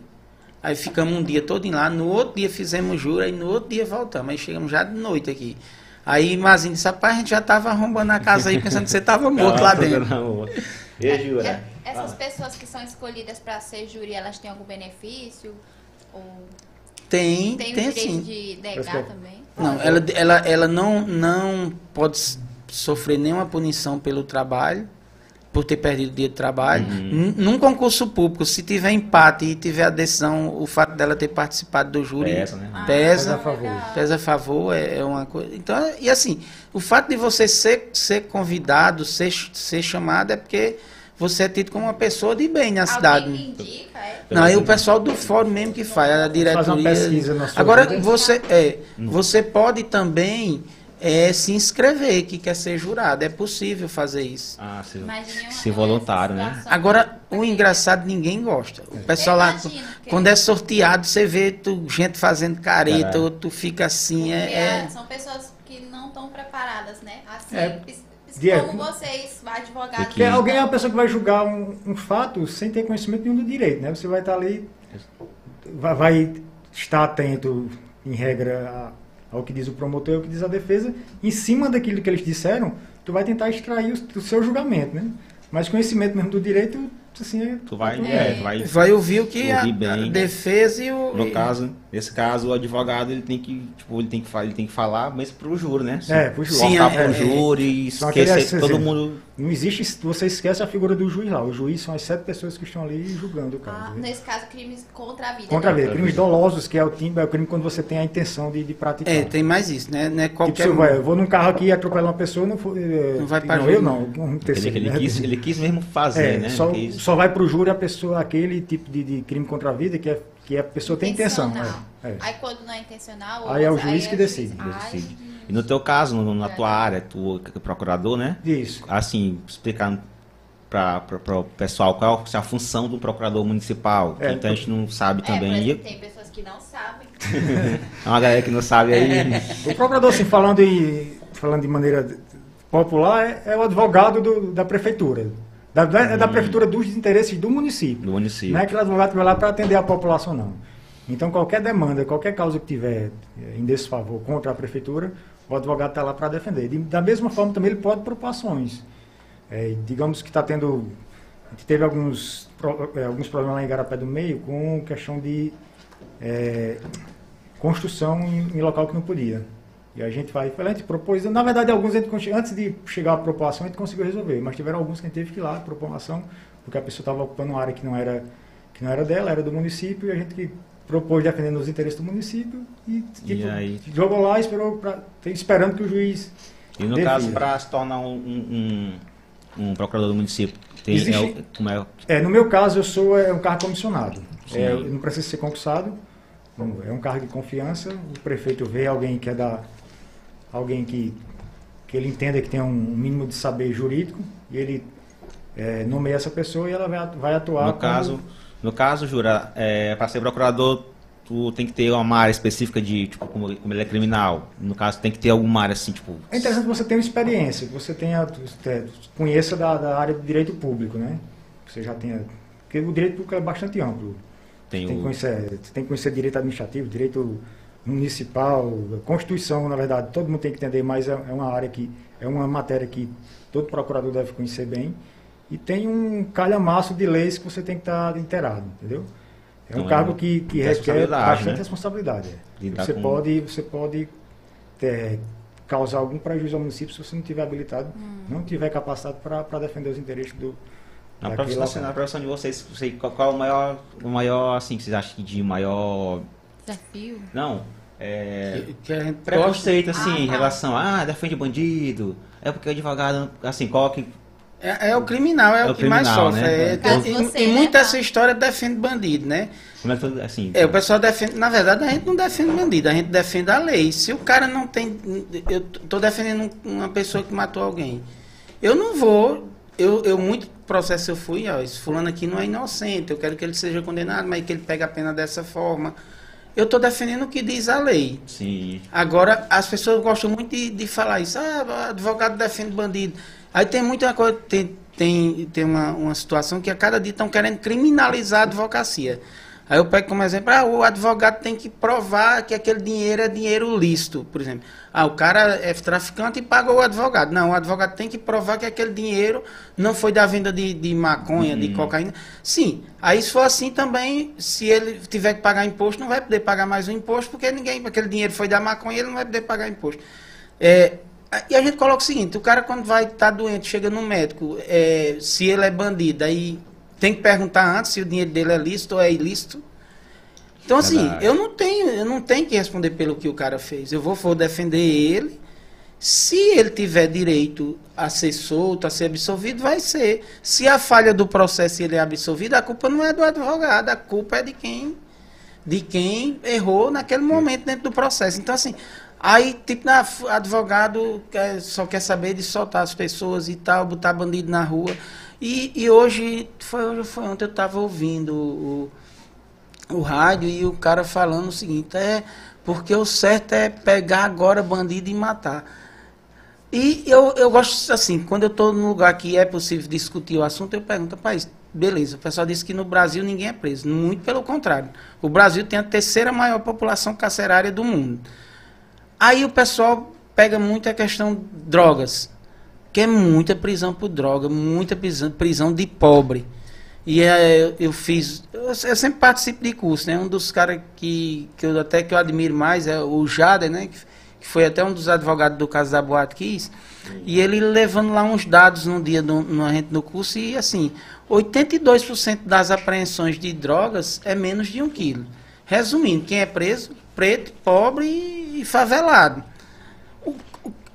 aí ficamos um dia todo lá, no outro dia fizemos o júri, aí no outro dia voltamos, aí chegamos já de noite aqui. Aí Mazinho disse, rapaz, a gente já estava arrombando a casa aí, pensando que você estava morto lá dentro. E jura? É- Essas pessoas que são escolhidas para ser júri, elas têm algum benefício? Ou Tem, tem, tem, o direito sim. de negar também? Não, ela, ela, ela não, não pode sofrer nenhuma punição pelo trabalho, por ter perdido o dia de trabalho. N- Num concurso público, se tiver empate e tiver adesão, o fato dela ter participado do júri Pesa, né? Ah, Pesa. a favor. pesa a favor, é, é uma coisa. Então, e assim, o fato de você ser, ser convidado, ser, ser chamado, é porque você é tido como uma pessoa de bem na cidade. Alguém indica, é? Não, aí o pessoal do fórum mesmo que faz, a diretoria. Faz uma pesquisa na sua Agora, vida. você, é, você pode também é, se inscrever que quer ser jurado. É possível fazer isso. Ah, se, se voluntário, né? Agora, o engraçado, ninguém gosta. O pessoal lá, quando é sorteado, você vê tu, gente fazendo careta, Caralho. ou tu fica assim, Porque é, é- são pessoas que não estão preparadas, né? Assim, Diego. como vocês, advogados. Tem que- alguém é uma pessoa que vai julgar um, um fato sem ter conhecimento nenhum do direito, né? Você vai estar ali, vai, vai estar atento, em regra, a- ao que diz o promotor e ao que diz a defesa. Em cima daquilo que eles disseram, tu vai tentar extrair o, o seu julgamento, né? Mas conhecimento mesmo do direito, assim, é... Tu vai, É. é, tu vai vai ouvir o que a, Ouvir bem. a defesa e o. No e- caso, nesse caso, o advogado ele tem que, tipo, ele tem que, fa- ele tem que falar, mas pro júri, né? É, pro júri. Sim, Voltar é, pro é. júri e aqueles esquecer todo exemplos. mundo. Não existe, você esquece a figura do juiz lá. O juiz são as sete pessoas que estão ali julgando o caso. Ah, né? nesse caso, crimes contra a vida. Contra a né? vida. Crimes dolosos, que é o, time, é o crime quando você tem a intenção de, de praticar. É, tem mais isso, né? É Tipo, qualquer um. vai, eu vou num carro aqui e atropelar uma pessoa, não, for, eh, Não vai pra não júri, eu não. Um Ele, terceiro, ele, né? quis, ele quis mesmo fazer, É, né? só, só vai pro júri a pessoa, aquele tipo de, de crime contra a vida que, é, que a pessoa tem intenção. É, é. Aí quando não é intencional... Aí é o ou- juiz aí que decide. decide. E no teu caso, no- na tua área, tu é procurador, né? Isso. Assim, explicando para o pessoal qual é a função do procurador municipal. É, então a gente não sabe É, também. E tem pessoas que não sabem. é uma galera que não sabe aí. O procurador, assim, falando, em, falando de maneira popular, é, é o advogado do- da prefeitura. Da, da- é da Hum. prefeitura dos interesses do município. do município. Não é aquele advogado que vai lá para atender a população, não. Então, qualquer demanda, qualquer causa que tiver eh, em desfavor contra a prefeitura, o advogado está lá para defender. De- da mesma forma, também ele pode propor ações. Eh, digamos que está tendo. Teve alguns, eh, alguns problemas lá em Garapé do Meio com questão de eh, construção em, em local que não podia. E a gente vai, a gente propôs, na verdade alguns a gente, antes de chegar à proposta a gente conseguiu resolver, mas tiveram alguns que a gente teve que ir lá propor uma ação, porque a pessoa estava ocupando uma área que não era que não era dela, era do município, e a gente propôs defendendo os interesses do município e, tipo, aí? jogou lá e esperou pra, esperando que o juiz E no Devia. caso, para se tornar um, um, um- procurador do município, tem, Existe- é o- como é, É, no meu caso, eu sou é, um cargo comissionado. É, não preciso ser concursado. É um cargo de confiança. O prefeito vê alguém que é da. Alguém que, que ele entenda que tem um mínimo de saber jurídico e ele é, nomeia essa pessoa e ela vai, vai atuar. no como- caso, no caso, Jura, é, para ser procurador, tu tem que ter uma área específica de, tipo, como, como ele é criminal. No caso, tem que ter alguma área assim, tipo. É interessante que você tenha uma experiência, que você tenha, é, conheça da, da área do direito público, né? Você já tenha. Porque o direito público é bastante amplo. Tem Você tem que conhecer, você tem que conhecer direito administrativo, direito municipal, Constituição, na verdade, todo mundo tem que entender, mas é, é uma área que, é uma matéria que todo procurador deve conhecer bem. E tem um calhamaço de leis que você tem que estar inteirado, entendeu? É um Então, cargo que, que requer responsabilidade, bastante né? responsabilidade. Você com- pode, você pode é, causar algum prejuízo ao município se você não tiver habilitado, não tiver capacitado para defender os interesses do Na daquele profissão, local. na profissão de vocês, você, qual, qual é o maior, o maior, assim, que vocês acham que de maior... Desafio. Não, é... Que- que a gente gosta- Preconceito, assim, Ah, em tá. relação a, ah, defende bandido, é porque o advogado, assim, qual que... É, é o criminal, é, É o o que mais criminal, sofre. né? É, e você, e né, muito tá? essa história defende bandido, né? Como é que, assim... É, o pessoal defende. Na verdade, a gente não defende bandido, a gente defende a lei. Se o cara não tem. Eu tô defendendo um- uma pessoa que matou alguém. Eu não vou. Eu, eu muito processo eu fui, ó, esse fulano aqui não é inocente, eu quero que ele seja condenado, mas que ele pegue a pena dessa forma. Eu tô defendendo o que diz a lei. Sim, Agora, as pessoas gostam muito de, de falar isso. Ah, advogado defende bandido. Aí tem muita coisa, tem, tem, tem uma, uma situação que a cada dia estão querendo criminalizar a advocacia. Aí eu pego como exemplo, ah, o advogado tem que provar que aquele dinheiro é dinheiro lícito, por exemplo. Ah, o cara é traficante e pagou o advogado. Não, o advogado tem que provar que aquele dinheiro não foi da venda de, de maconha, de cocaína. Sim, aí se for assim também, se ele tiver que pagar imposto, não vai poder pagar mais o imposto, porque ninguém, aquele dinheiro foi da maconha, ele não vai poder pagar imposto. É, e a gente coloca o seguinte, o cara quando vai estar doente, chega no médico, é, se ele é bandido, aí tem que perguntar antes se o dinheiro dele é lícito ou é ilícito. Então, assim, Verdade. eu não tenho, eu não tenho que responder pelo que o cara fez. Eu vou, vou defender ele. Se ele tiver direito a ser solto, a ser absolvido, vai ser. Se a falha do processo ele é absolvido, a culpa não é do advogado, a culpa é de quem de quem errou naquele momento dentro do processo. Então, assim, aí, tipo, na, advogado quer- só quer saber de soltar as pessoas e tal, botar bandido na rua. E, e hoje, foi, foi ontem, eu estava ouvindo o, o rádio e o cara falando o seguinte, é porque o certo é pegar agora bandido e matar. E eu, eu gosto assim, quando eu estou num lugar que é possível discutir o assunto, eu pergunto, rapaz, beleza, o pessoal disse que no Brasil ninguém é preso. Muito pelo contrário. O Brasil tem a terceira maior população carcerária do mundo. Aí o pessoal pega muito a questão de drogas, que é muita prisão por droga, muita prisão, prisão de pobre. E é, eu, eu fiz, eu, eu sempre participo de curso, né? Um dos caras que, que eu até que eu admiro mais é o Jader, né? Que, que foi até um dos advogados do caso da Boate Kiss. E ele levando lá uns dados num dia no, no, gente no curso e assim, 82% das apreensões de drogas é menos de um quilo. Resumindo, quem é preso, preto, pobre e favelado.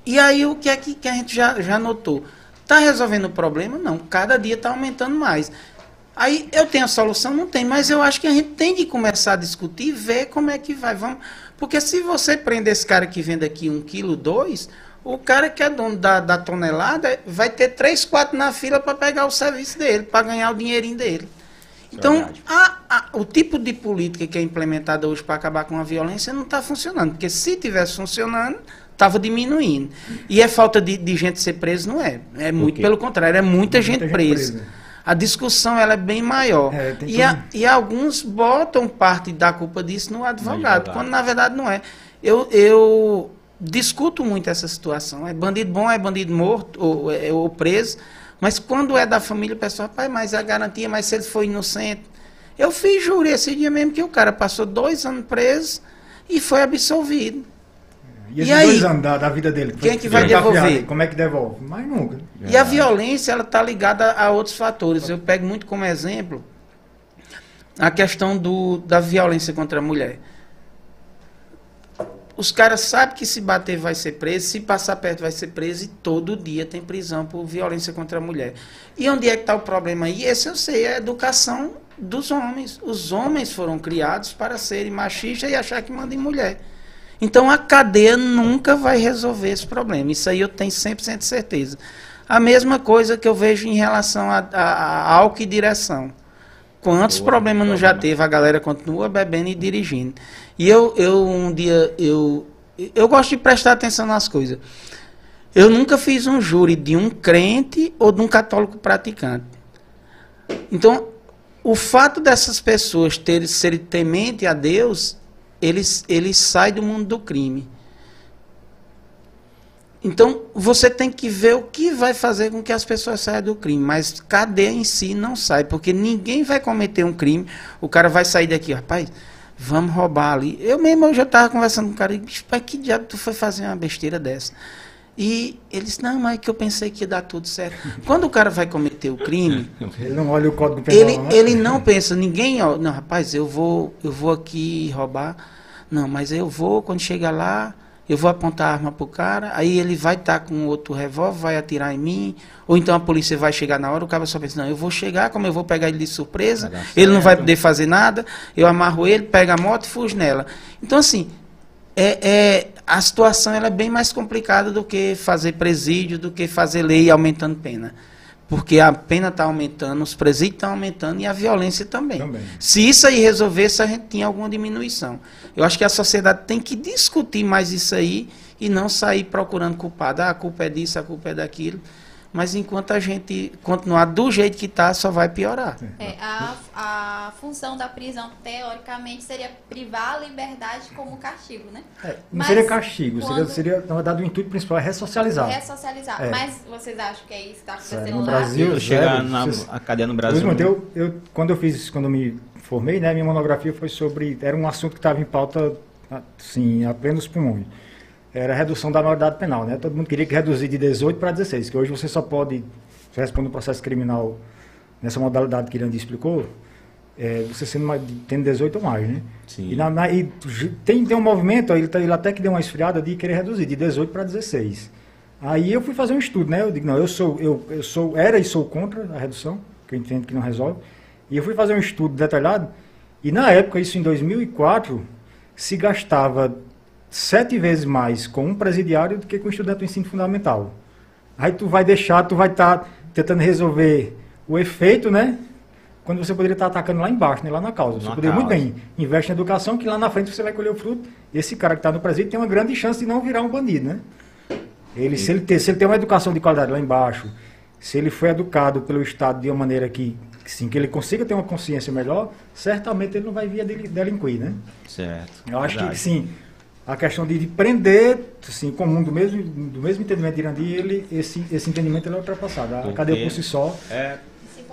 E aí o que é que, que a gente já, já notou? Está resolvendo o problema? Não. Cada dia está aumentando mais. Aí eu tenho a solução? Não tem, mas eu acho que a gente tem que começar a discutir e ver como é que vai. Vamos, porque se você prender esse cara que vende aqui um quilo, dois, o cara que é dono da, da tonelada vai ter três, quatro na fila para pegar o serviço dele, para ganhar o dinheirinho dele. Então, a- a- o tipo de política que é implementada hoje para acabar com a violência não está funcionando. Porque se tivesse funcionando, estava diminuindo. E é falta de, de gente ser preso, não é. É muito pelo contrário, é muita, Muita gente, gente presa. presa. A discussão ela é bem maior. É, e, a- e alguns botam parte da culpa disso no advogado, advogado. quando na verdade não é. Eu, eu discuto muito essa situação. É bandido bom, é bandido morto ou, é- ou preso. Mas quando é da família, o pessoal, pai, mas a garantia, mas se ele foi inocente. Eu fiz júri esse dia mesmo que o cara passou dois anos preso e foi absolvido. E esses E aí? dois anos da, da vida dele? Quem é que vai devolver? Como é que devolve? Mas nunca. E a Verdade. violência ela está ligada a outros fatores. Eu pego muito como exemplo a questão do, da violência contra a mulher. Os caras sabem que se bater vai ser preso, se passar perto vai ser preso e todo dia tem prisão por violência contra a mulher. E onde é que está o problema aí? Esse eu sei, é a educação dos homens. Os homens foram criados para serem machistas e achar que mandam em mulher. Então a cadeia nunca vai resolver esse problema. Isso aí eu tenho 100% de certeza. A mesma coisa que eu vejo em relação a, a, a álcool e direção. Quantos Boa, problemas não já teve? A galera continua bebendo e dirigindo. E eu, eu um dia, eu, eu gosto de prestar atenção nas coisas. Eu nunca fiz um júri de um crente ou de um católico praticante. Então, o fato dessas pessoas terem serem temente a Deus ele, ele sai do mundo do crime. Então, você tem que ver o que vai fazer com que as pessoas saiam do crime. Mas cadeia em si não sai, porque ninguém vai cometer um crime. O cara vai sair daqui, rapaz, vamos roubar ali. Eu mesmo eu já estava conversando com o cara e que diabo tu foi fazer uma besteira dessa? E eles, não, mas é que eu pensei que ia dar tudo certo. Quando o cara vai cometer o crime, Ele não olha o código penal. ele, né? ele não pensa, ninguém, ó, não, rapaz, eu vou, eu vou aqui roubar. Não, mas eu vou, quando chegar lá, eu vou apontar a arma pro cara, aí ele vai estar com outro revólver, vai atirar em mim, ou então a polícia vai chegar na hora, o cara só pensa, não, eu vou chegar, como eu vou pegar ele de surpresa, ele não vai poder fazer nada, eu amarro ele, pego a moto e fujo nela. Então, assim, é, é- a situação ela é bem mais complicada do que fazer presídio, do que fazer lei aumentando pena. Porque a pena está aumentando, os presídios estão aumentando e a violência também. Também. Se isso aí resolvesse, a gente tinha alguma diminuição. Eu acho que a sociedade tem que discutir mais isso aí e não sair procurando culpado. Ah, a culpa é disso, a culpa é daquilo. Mas enquanto a gente continuar do jeito que está, só vai piorar. É, a, a função da prisão, teoricamente, seria privar a liberdade como castigo, né? É, não Mas seria castigo, seria, quando- seria, na verdade, o intuito principal é ressocializar. Ressocializar. É. Mas vocês acham que é isso que está acontecendo no lá? Brasil- Eu chegar zero, na vocês- a cadeia no Brasil. Monteiro, eu, eu- quando eu fiz, quando eu me formei, né, minha monografia foi sobre, era um assunto que estava em pauta, assim, a plenos pulmões. Era a redução da maioridade penal, né? Todo mundo queria que reduzir de 18 para 16, que hoje você só pode, você responde um processo criminal nessa modalidade que Irandi explicou, é, você sendo mais, tendo 18 ou mais, né? Sim. E, na, na- e tem, tem um movimento, ele, tá- ele até que deu uma esfriada de querer reduzir de 18 para 16. Aí eu fui fazer um estudo, né? Eu digo, não, eu sou, eu, eu sou, era e sou contra a redução, que eu entendo que não resolve. E eu fui fazer um estudo detalhado, e na época, isso em 2004, se gastava sete vezes mais com um presidiário do que com um estudante do ensino fundamental. Aí tu vai deixar, tu vai estar tentando resolver o efeito, né? Quando você poderia estar atacando lá embaixo, né? lá na causa. Você Na poderia muito causa. bem investe na educação, que lá na frente você vai colher o fruto. Esse cara que está no presídio tem uma grande chance de não virar um bandido, né? Ele, se, ele ter, se ele tem uma educação de qualidade lá embaixo, se ele foi educado pelo Estado de uma maneira que, que, sim, que ele consiga ter uma consciência melhor, certamente ele não vai vir a deli- delinquir, né? Certo. Eu acho que, verdade. sim, a questão de, de prender, assim, comum do mesmo, do mesmo entendimento de Irandi, ele, esse, esse entendimento ele é ultrapassado. A Porque- cadeia por si só, É,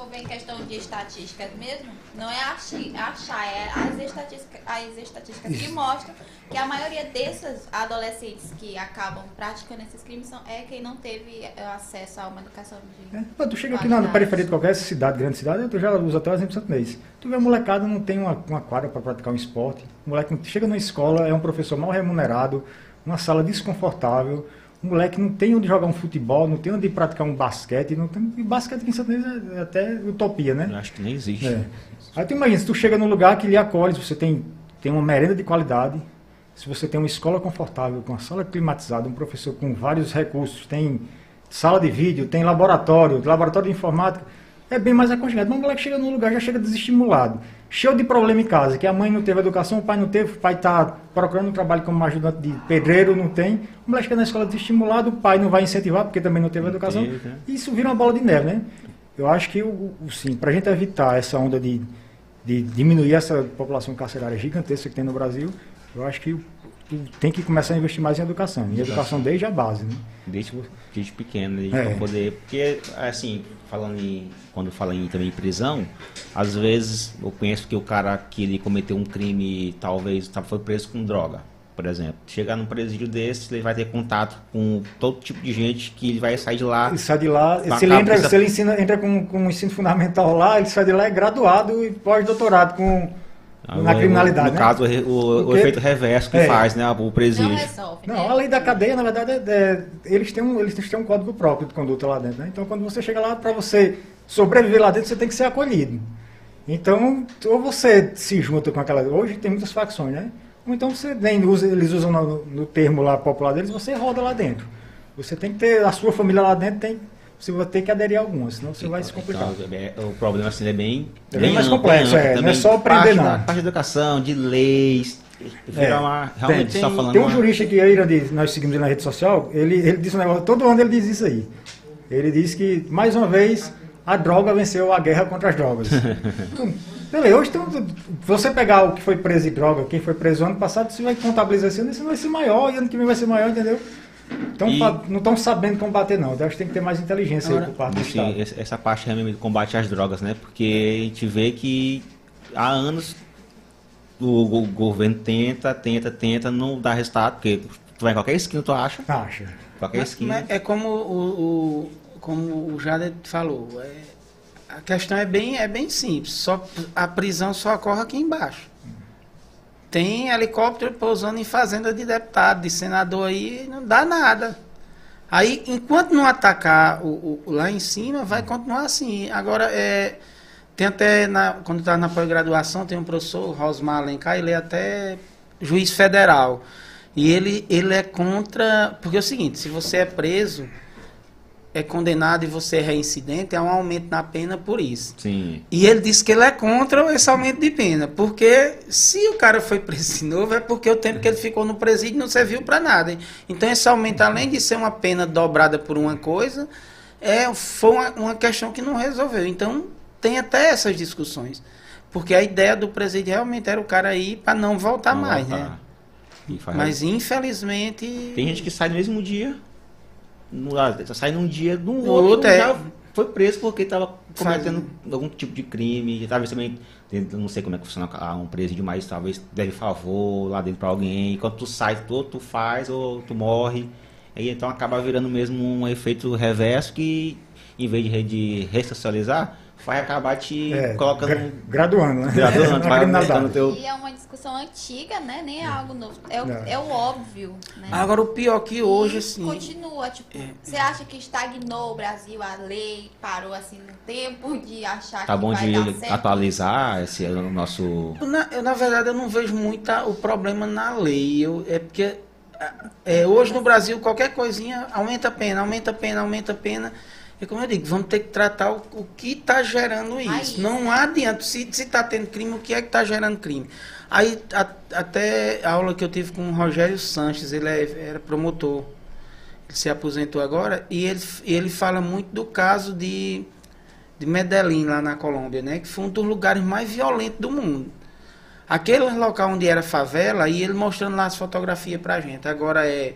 For bem questão de estatísticas mesmo, não é achar, é as estatísticas, as estatísticas que mostram que a maioria desses adolescentes que acabam praticando esses crimes são, é quem não teve eh, acesso a uma educação de. É, pô, tu chega aqui na, periferia de qualquer cidade, grande cidade, tu já usa até o exemplo santonês. Tu vê a molecada não tem uma, uma quadra para praticar um esporte. O moleque chega na escola, é um professor mal remunerado, uma sala desconfortável. O moleque não tem onde jogar um futebol, não tem onde praticar um basquete. Não tem, e basquete aqui em Inês é, é até utopia, né? eu acho que nem existe. É. Aí tu imagina, se tu chega num lugar que lhe acolhe, se você tem, tem uma merenda de qualidade, se você tem uma escola confortável, com uma sala climatizada, um professor com vários recursos, tem sala de vídeo, tem laboratório, laboratório de informática, é bem mais aconchegado. Mas o moleque chega num lugar, já chega desestimulado, cheio de problema em casa, que a mãe não teve educação, o pai não teve, o pai está procurando um trabalho como ajudante de pedreiro, não tem. O moleque chega na escola desestimulado, o pai não vai incentivar, porque também não teve educação. né? Isso vira uma bola de neve, né? Eu acho que, o, o- sim, para a gente evitar essa onda de, de diminuir essa população carcerária gigantesca que tem no Brasil, eu acho que tem que começar a investir mais em educação. Em educação desde a base, né? Desde, desde pequeno, desde É. poder. Porque, assim, falando em. Quando fala em também em prisão, às vezes eu conheço que o cara que ele cometeu um crime, talvez tá, foi preso com droga, por exemplo. Chegar num presídio desse, ele vai ter contato com todo tipo de gente que ele vai sair de lá. Ele sai de lá, se ele, entra, precisa- se ele ensina, entra com, com um ensino fundamental lá, ele sai de lá é graduado e pós-doutorado com, na o- criminalidade, No né? caso, o, o- efeito reverso que É. faz, né? O Não presídio. resolve. Não, né? a lei da cadeia, na verdade, é, é- eles, têm um, eles têm um código próprio de conduta lá dentro. Né? Então, quando você chega lá, para você sobreviver lá dentro, você tem que ser acolhido. Então, ou você se junta com aquela. Hoje tem muitas facções, né? Ou então você nem usa, eles usam no, no termo lá popular deles, você roda lá dentro. Você tem que ter a sua família lá dentro, tem, você vai ter que aderir a algumas, senão você vai se complicar. Então, é- o problema assim, é bem, É bem mais amplo, complexo, amplo é, não é só aprender, parte não. Parte de educação, de leis. É, uma, realmente tem- só falando. Tem um uma- jurista que a Ira diz, nós seguimos ele na rede social, ele, ele disse um negócio, todo ano ele diz isso aí. Ele diz que, mais uma vez, a droga venceu a guerra contra as drogas. Então, Beleza, hoje você pegar o que foi preso em droga, quem foi preso ano passado, você vai contabilizar esse ano, esse vai ser maior, e ano que vem vai ser maior, entendeu? Então E- não estão sabendo combater, não. Eu acho que tem que ter mais inteligência aí Agora- por parte do Sim, Estado. essa parte realmente do combate às drogas, né? Porque a gente vê que há anos o, go- governo tenta, tenta, tenta, não dá resultado, porque tu vai em qualquer esquina, tu acha. Acha. Qualquer Mas- esquina. mas é como o, o- como o Jader falou. é, a questão é bem, é bem simples. Só, a prisão só ocorre aqui embaixo. Tem helicóptero pousando em fazenda de deputado, de senador aí, não dá nada. Aí, enquanto não atacar o, o- lá em cima, vai continuar assim. Agora, é, tem até, na, quando está na pós-graduação, tem um professor, Rosmar Alencar, ele é até juiz federal. E ele, ele é contra. Porque é o seguinte: se você é preso, é condenado e você é reincidente, há um aumento na pena por isso. Sim. E ele disse que ele é contra esse aumento de pena. Porque se o cara foi preso de novo, é porque o tempo que ele ficou no presídio não serviu para nada. hein? Então esse aumento, além de ser uma pena dobrada por uma coisa, é, foi uma, uma questão que não resolveu. Então tem até essas discussões. Porque a ideia do presídio realmente era o cara ir para não voltar Não mais, voltar. né? Mas infelizmente. Tem gente que sai no mesmo dia. Ah, sai num dia, no No outro, outro, é. já foi preso porque estava cometendo algum tipo de crime. Talvez também, não sei como é que funciona um presídio, mas talvez deve favor lá dentro pra alguém. E quando tu sai, tu, tu faz ou tu morre. Aí então acaba virando mesmo um efeito reverso que, em vez de, de ressocializar, vai acabar te É, colocando. gra- graduando, né? Graduando, Na vai aumentando teu. E é uma discussão antiga, né? Nem é algo novo. É o, Não. é o óbvio, né? Agora o pior que hoje, E assim. Continua, tipo, você acha que estagnou o Brasil, a lei parou assim no tempo de achar Tá que bom vai dar de certo? atualizar esse é o nosso. Na, eu, na verdade, eu não vejo muito o problema na lei. Eu, é porque é, hoje no Brasil, qualquer coisinha aumenta a pena, aumenta a pena, aumenta a pena. E como eu digo, vamos ter que tratar o, o que está gerando isso. Raiz, não adianta. Se está tendo crime, o que é que está gerando crime? Aí, a- até a aula que eu tive com o Rogério Sanches, ele é- era promotor. Ele se aposentou agora e ele, ele fala muito do caso de, de Medellín, lá na Colômbia, né? Que foi um dos lugares mais violentos do mundo. Aquele local onde era favela, e ele mostrando lá as fotografias pra gente. Agora é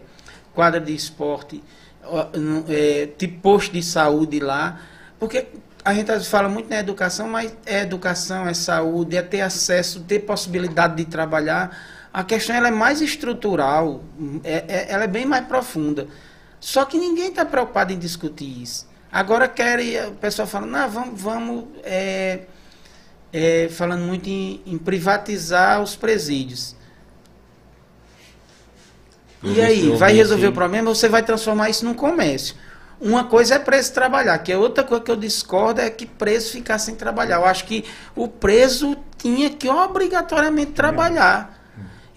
quadra de esporte, é, tipo posto de saúde lá. Porque a gente fala muito na educação, mas é educação, é saúde, é ter acesso, ter possibilidade de trabalhar. A questão ela é mais estrutural, é, é- ela é bem mais profunda. Só que ninguém está preocupado em discutir isso. Agora querem, o pessoal fala, não, vamos, vamos é, é, falando muito em, em privatizar os presídios. Eu E aí, vai resolver esse- o problema ou você vai transformar isso num comércio? Uma coisa é preso trabalhar, que é outra coisa que eu discordo é que preso ficar sem trabalhar. Eu acho que o preso tinha que obrigatoriamente trabalhar.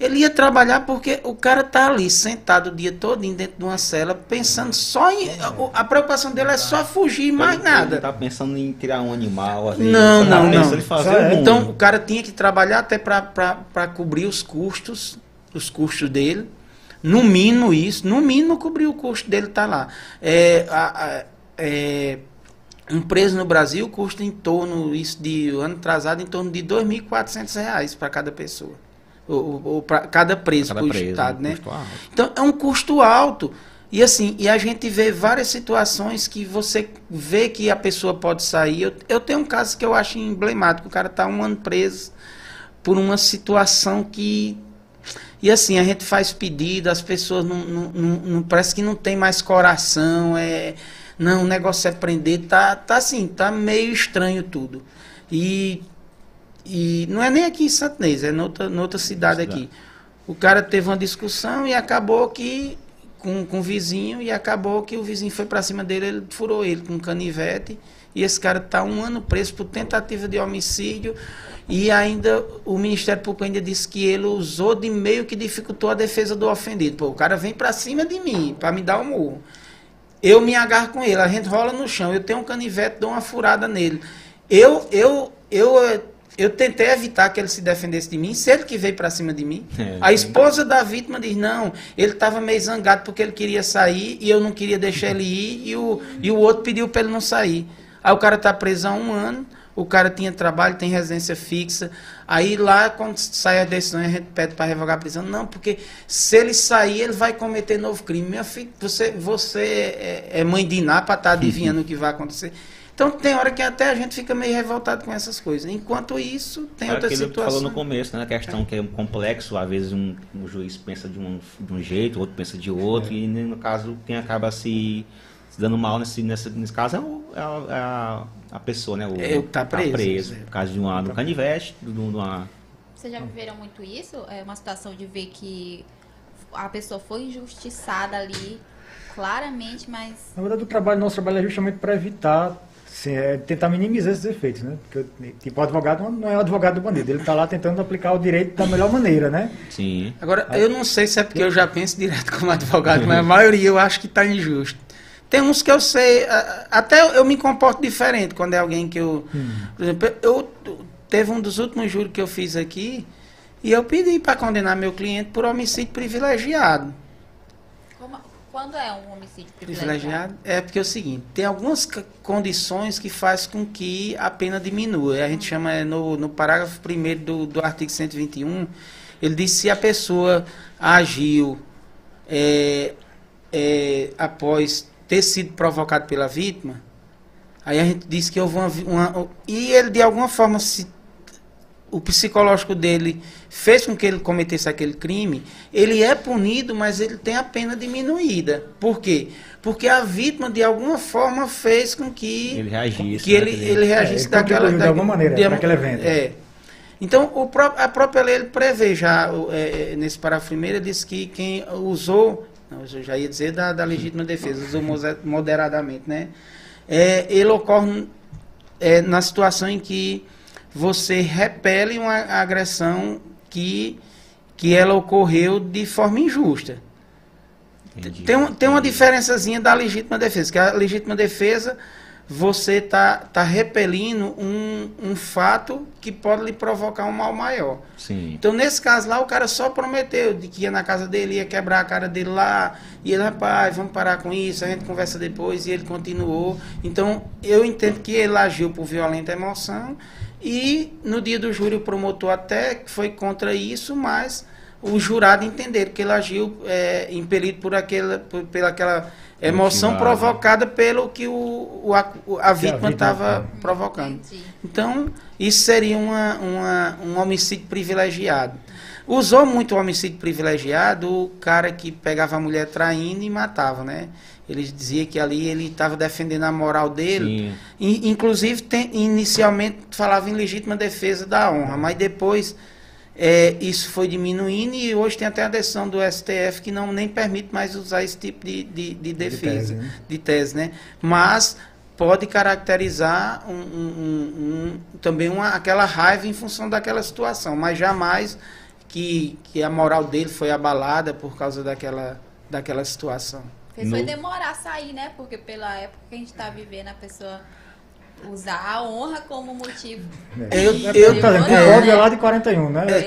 Ele ia trabalhar porque o cara tá ali sentado o dia todo dentro de uma cela, pensando só em. A, a preocupação dele é só fugir, mais Ele- Ele nada. tá pensando em criar um animal ali. Não, tá não, não. é. Então, o cara tinha que trabalhar até para cobrir os custos, os custos dele. No mínimo isso, no mínimo cobrir o custo dele tá lá. É, a- a- é, um preso no Brasil custa em torno, isso de ano atrasado, em torno de 2.400 reais para cada pessoa. Ou, ou para cada preso Cada pro preso, Estado, né? Então é um custo alto. E assim, e a gente vê várias situações que você vê que a pessoa pode sair. Eu, eu tenho um caso que eu acho emblemático. O cara está um ano preso por uma situação que. E assim, a gente faz pedido, as pessoas não, não, não- não- parece que não tem mais coração. É, não, o negócio é prender. Tá, tá assim, tá meio estranho tudo. E, e não é nem aqui em Santinês, é noutra, noutra cidade Cidade. aqui. O cara teve uma discussão e acabou que com, com o vizinho e acabou que o vizinho foi para cima dele, ele furou ele com um canivete e esse cara tá um ano preso por tentativa de homicídio e ainda o Ministério Público ainda disse que ele usou de meio que dificultou a defesa do ofendido. Pô, o cara vem para cima de mim para me dar um murro. Eu me agarro com ele, a gente rola no chão, eu tenho um canivete, dou uma furada nele. Eu, eu, eu, eu tentei evitar que ele se defendesse de mim, se ele que veio para cima de mim. É, a esposa da vítima diz, não, ele estava meio zangado porque ele queria sair e eu não queria deixar ele ir e o, e o outro pediu para ele não sair. Aí o cara tá preso há um ano, o cara tinha trabalho, tem residência fixa. Aí lá, quando sai a decisão, a gente pede para revogar a prisão. Não, porque se ele sair, ele vai cometer novo crime. Minha filha, você, você é, é mãe de Iná para estar tá adivinhando o que vai acontecer. Então tem hora que até a gente fica meio revoltado com essas coisas. Enquanto isso, tem é outra aquilo situação. que falou no começo, né? A questão que é complexo, às vezes um, um juiz pensa de um, de um jeito, outro pensa de outro, É. e no caso quem acaba se, se dando mal nesse, nesse, nesse caso é, o- é a, é a, pessoa, né? O, É o que tá preso. Por causa de uma, do canivete, de uma. Vocês já viveram muito isso? É uma situação de ver que a pessoa foi injustiçada ali, claramente, mas. Na verdade, o trabalho, nosso trabalho é justamente para evitar, assim, é tentar minimizar esses efeitos, né? Porque, tipo, o advogado não é o advogado do bandido, ele está lá tentando aplicar o direito da melhor maneira, né? Sim. Agora, eu não sei se é porque eu já penso direto como advogado, mas a maioria eu acho que está injusto. Tem uns que eu sei, a- até eu me comporto diferente quando é alguém que eu. Por exemplo, eu teve um dos últimos juros que eu fiz aqui e eu pedi para condenar meu cliente por homicídio privilegiado. como- quando é um homicídio privilegiado? Privilegiado é porque é o seguinte, tem algumas condições que faz com que a pena diminua. A gente chama é, no, no parágrafo 1 do, do artigo 121, ele diz se a pessoa agiu é, é, após ter sido provocado pela vítima, aí a gente diz que houve uma, uma- e ele de alguma forma se o psicológico dele fez com que ele cometesse aquele crime, ele é punido, mas ele tem a pena diminuída. Por quê? Porque a vítima, de alguma forma, fez com que Ele reagisse. que né? ele, ele reagisse ele daquela contribuiu de alguma maneira de- para aquele evento. É. Então, o pró- a própria lei ele prevê já, é, é, nesse parágrafo primeiro, diz que quem usou, não, eu já ia dizer da, da legítima defesa, usou moderadamente, né? É, ele ocorre é, na situação em que você repele uma agressão que, que ela ocorreu de forma injusta. entendi. Tem, tem uma diferençazinha da legítima defesa, que a legítima defesa você tá, tá repelindo um, um fato que pode lhe provocar um mal maior. Sim. Então, nesse caso lá, o cara só prometeu de que ia na casa dele, ia quebrar a cara dele lá, e ele, rapaz, vamos parar com isso, a gente conversa depois, e ele continuou. Então, eu entendo que ele agiu por violenta emoção, e no dia do júri o promotor até foi contra isso, mas o jurado entenderam que ele agiu é, impelido por aquela, por, pela aquela emoção Motivado. provocada pelo que o, o- a, a vítima estava provocando. Entendi. Então, isso seria uma, uma- um homicídio privilegiado. Usou muito o homicídio privilegiado o cara que pegava a mulher traindo e matava, né? Ele dizia que ali ele estava defendendo a moral dele. Sim. In- inclusive, tem- inicialmente falava em legítima defesa da honra, mas depois é, isso foi diminuindo e hoje tem até a decisão do STF que não nem permite mais usar esse tipo de, de, de defesa, tese, né? de tese, né? Mas pode caracterizar um, um- um- um- também uma, aquela raiva em função daquela situação, mas jamais que, que a moral dele foi abalada por causa daquela, daquela situação. No- demorar a sair, né? Porque pela época que a gente tá vivendo, a pessoa usar a honra como motivo. É. Eu- eu- tá vendo? é, é lá de 41, né? É,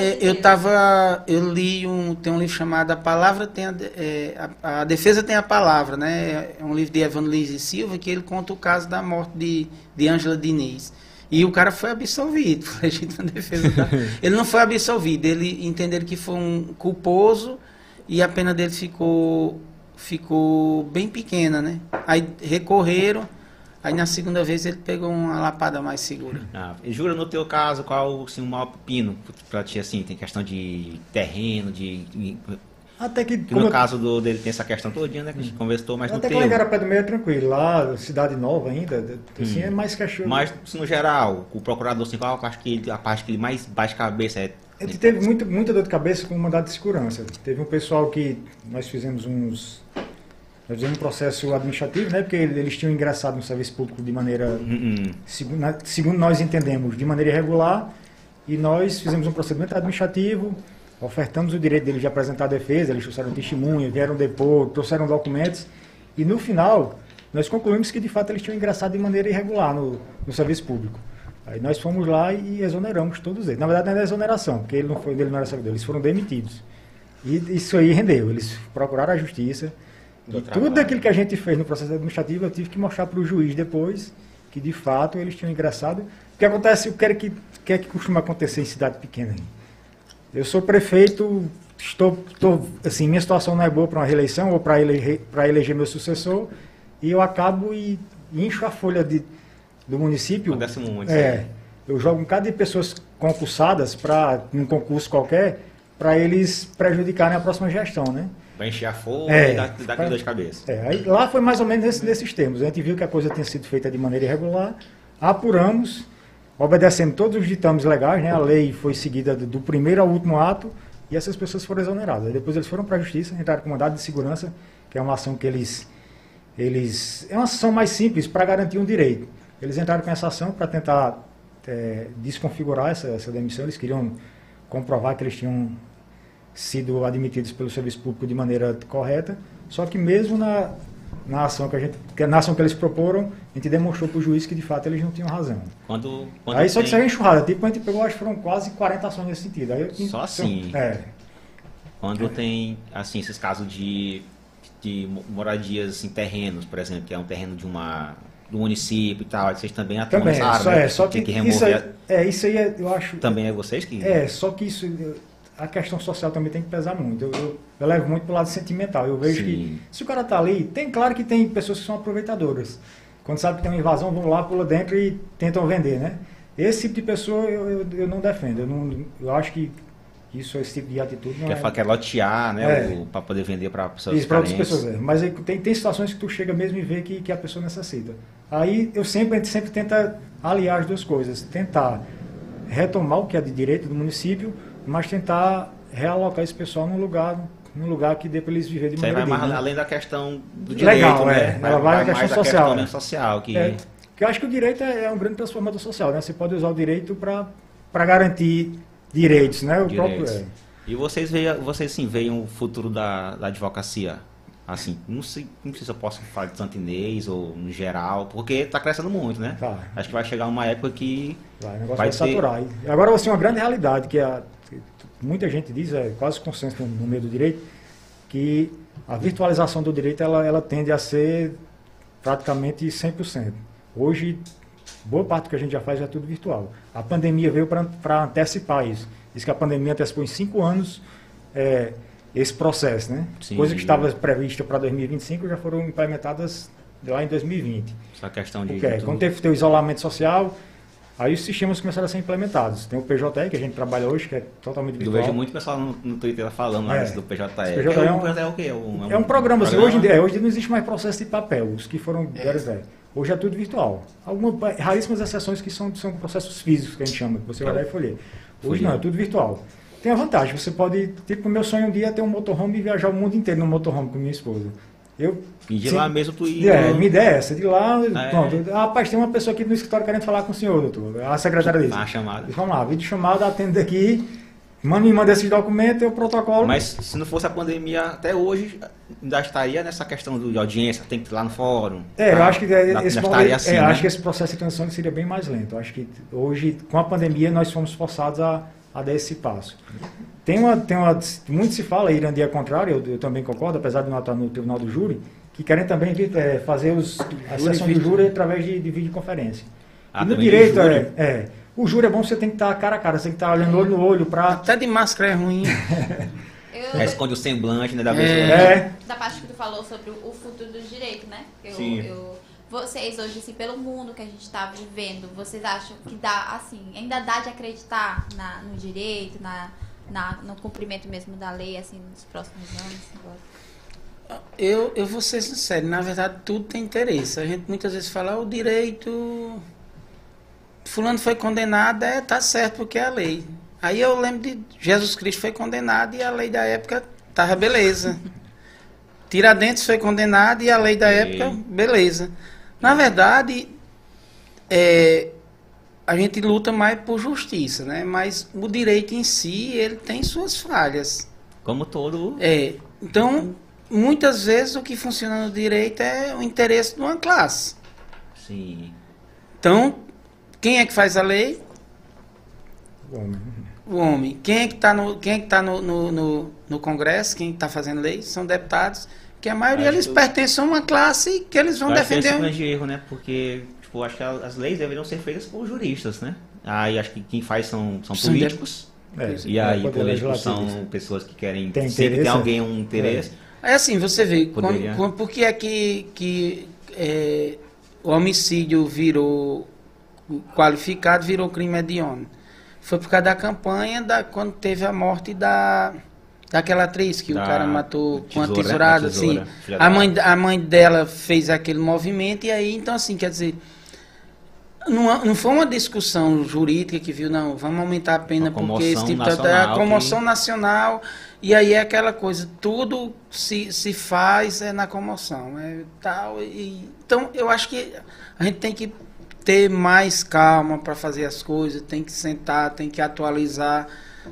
É, eu tava, eu li um, tem um livro chamado A Palavra tem a, é, a, a defesa tem a palavra, né? É um livro de Evandro Lins e Silva que ele conta o caso da morte de de Ângela Diniz. E o cara foi absolvido por legítima defesa. da- ele não foi absolvido, ele entenderam que foi um culposo e a pena dele ficou ficou bem pequena, né? Aí recorreram, aí na segunda vez ele pegou uma lapada mais segura. Ah, e jura no teu caso qual assim, o maior pepino pra ti assim? Tem questão de terreno, de. Até que, que no eu- caso do, dele tem essa questão todinha, né? Que a gente conversou, mas no até que lá em Garapé do Meio é tranquilo. Lá, Cidade Nova ainda, assim, Hum. é mais cachorro. Mas, assim, no geral, o procurador, assim, qual acho que ele- a parte que ele mais baixa a cabeça é. Gente teve muito, muita dor de cabeça com o mandado de segurança. Teve um pessoal que nós fizemos uns. Nós fizemos um processo administrativo, né? Porque eles tinham ingressado no serviço público de maneira, segundo, na- segundo nós entendemos, de maneira irregular. E nós fizemos um procedimento administrativo, ofertamos o direito deles de apresentar a defesa, eles trouxeram testemunha, vieram depor, trouxeram documentos. E no final, nós concluímos que de fato eles tinham ingressado de maneira irregular no, no serviço público. Aí nós fomos lá e exoneramos todos eles. Na verdade, não é exoneração, porque ele não, foi, ele não era servidor, eles foram demitidos. E isso aí rendeu. Eles procuraram a justiça. Do e trabalho. tudo aquilo que a gente fez no processo administrativo, eu tive que mostrar para o juiz depois que de fato eles tinham ingressado. O que acontece, o que é que, que, é que costuma acontecer em cidade pequena? Eu sou prefeito, estou, estou assim, minha situação não é boa para uma reeleição ou para eleger, para eleger meu sucessor, e eu acabo e incho a folha de, do município. Acontece muito. É, eu jogo um bocado de pessoas concursadas para um concurso qualquer, para eles prejudicarem a próxima gestão, né? Vai encher a folha É, e dar, dar pra- dor de cabeça. É, aí, lá foi mais ou menos nesse- nesses termos. A gente viu que a coisa tinha sido feita de maneira irregular, apuramos, obedecendo todos os ditames legais, né? A lei foi seguida do, do primeiro ao último ato e essas pessoas foram exoneradas. Aí depois eles foram para a justiça, entraram com mandado de segurança, que é uma ação que eles eles é uma ação mais simples para garantir um direito. Eles entraram com essa ação para tentar é, desconfigurar essa, essa demissão. Eles queriam comprovar que eles tinham sido admitidos pelo serviço público de maneira correta. Só que mesmo na, na ação que a gente, que na ação que eles proporam, a gente demonstrou para o juiz que de fato eles não tinham razão. Quando, quando Aí só que tem- saiu enxurrada. Tipo, a gente pegou, acho que foram quase 40 ações nesse sentido. Aí, Só assim? É. Quando tem, assim, esses casos de, de mo- moradias em terrenos, por exemplo, que é um terreno de uma do município e tal, vocês também atuam Também, né? é, só que, que isso, remover. é, é, isso aí é, eu acho. Também é vocês que. É, só que isso, a questão social também tem que pesar muito. Eu, eu, eu levo muito pro lado sentimental. Eu vejo Sim. que se o cara tá ali, tem claro que tem pessoas que são aproveitadoras. Quando sabe que tem uma invasão, vão lá, pula dentro e tentam vender, né? Esse tipo de pessoa eu, eu, eu não defendo. Eu, não, eu acho que isso, esse tipo de atitude não Quer, é... fa- quer lotear, né? É. Pra poder vender para pessoas Isso, para outras pessoas, é. Mas aí tem, tem situações que tu chega mesmo e vê que, que a pessoa necessita. Aí eu sempre, a gente sempre tenta aliar as duas coisas. Tentar retomar o que é de direito do município, mas tentar realocar esse pessoal num lugar, num lugar que dê para eles viverem de aí vai maneira mais além da questão do Legal, direito, é. né? Ela vai na mais questão a social, mesmo né? social, que É, que eu acho que o direito é, é um grande transformador social, né? Você pode usar o direito para garantir direitos, né? O Direitos. próprio é. E vocês veem, vocês sim veem o futuro da, da advocacia? Assim, não sei, não sei se eu posso falar de Santinês ou no geral, porque está crescendo muito, né? Tá. Acho que vai chegar uma época que Vai, o negócio Vai vai, saturar. E agora, assim, uma grande realidade que, a, que muita gente diz, é quase consenso no, no meio do direito, que a virtualização do direito ela, ela tende a ser praticamente 100%. Hoje, boa parte do que a gente já faz é tudo virtual. A pandemia veio para antecipar isso. Diz que a pandemia antecipou em cinco anos é, esse processo, né? Sim. Coisa que estava prevista para 2025 já foram implementadas lá em 2020. essa questão de. Porque é, quando teve o isolamento social, aí os sistemas começaram a ser implementados. Tem o PJE, que a gente trabalha hoje, que é totalmente Eu virtual. vejo muito pessoal no, no Twitter falando É. do PJE. PJE é, é um, um- é o quê? Um, É um programa, assim, hoje, é, hoje não existe mais processo de papel, os que foram É. Hoje é tudo virtual. Algumas raríssimas exceções que são, são processos físicos que a gente chama, que você vai lá e folheia. Hoje não, é tudo virtual. Tem a vantagem, você pode, tipo, o meu sonho um dia é ter um motorhome e viajar o mundo inteiro no motorhome com minha esposa. Eu de Sim. lá mesmo tu ia. É, me ideia é essa, de lá, É. pronto. Ah, rapaz, tem uma pessoa aqui no escritório querendo falar com o senhor, doutor. A secretária disse. na chamada. Vamos lá, vídeo chamada, atende aqui, manda, me manda esses documentos, eu protocolo. Mas se não fosse a pandemia, até hoje ainda estaria nessa questão de audiência, tem que ir lá no fórum. É, eu tá? acho que é, esse, é, assim, eu né? acho que esse processo de transição seria bem mais lento. Eu acho que hoje, com a pandemia, nós fomos forçados a, a dar esse passo. Tem uma, tem uma, muito se fala, Irandia contrário, eu, eu também concordo, apesar de não estar no tribunal do júri, que querem também é, fazer os, a Júri sessão de vídeo. júri através de, de videoconferência. Ah, e no direito, é, é. O júri é bom, você tem que estar cara a cara, você tem que estar olhando olho no olho para. Até de máscara é ruim. Eu, É, esconde o semblante, né? Da É. vez É, da parte que tu falou sobre o futuro do direito, né? Eu, Sim. eu- vocês hoje, assim, pelo mundo que a gente tá vivendo, vocês acham que dá, assim, ainda dá de acreditar na, no direito, na, na, no cumprimento mesmo da lei, assim, nos próximos anos? agora? Eu, eu vou ser sincero, na verdade tudo tem interesse. A gente muitas vezes fala, "Ah, o direito. Fulano foi condenado, é, tá certo, porque é a lei. Aí eu lembro de Jesus Cristo foi condenado e a lei da época tava beleza. Tiradentes foi condenado e a lei da E- época, beleza. Na verdade, é, a gente luta mais por justiça, né? Mas o direito em si, ele tem suas falhas. Como todo. É, então, muitas vezes o que funciona no direito é o interesse de uma classe. Sim. Então, quem é que faz a lei? bom, né? O homem. Quem é que está no, quem é que tá no, no, no, no Congresso? Quem está fazendo lei? São deputados. Que a maioria Acho eles que- pertencem a uma classe que eles vão Eu acho que é defender. grande erro, né? Porque, tipo acho que as leis deveriam ser feitas por juristas, né? Aí acho que quem faz são, são Sim, políticos. É, E aí, poder políticos são isso. pessoas que querem. Tem sempre tem alguém é. um interesse. É assim, você vê, Poderia. por que é que, que é, o homicídio virou qualificado, virou crime hediondo? Foi por causa da campanha da, quando teve a morte da, daquela atriz que Da o cara matou com a tesoura, tesourada, a tesoura, assim. A mãe, a mãe dela fez aquele movimento e aí, então assim, quer dizer, não, não foi uma discussão jurídica que viu, não, vamos aumentar a pena porque esse tipo de é a nacional comoção que- nacional e aí é aquela coisa, tudo se, se faz é na comoção, é tal e então eu acho que a gente tem que ter mais calma para fazer as coisas, tem que sentar, tem que atualizar.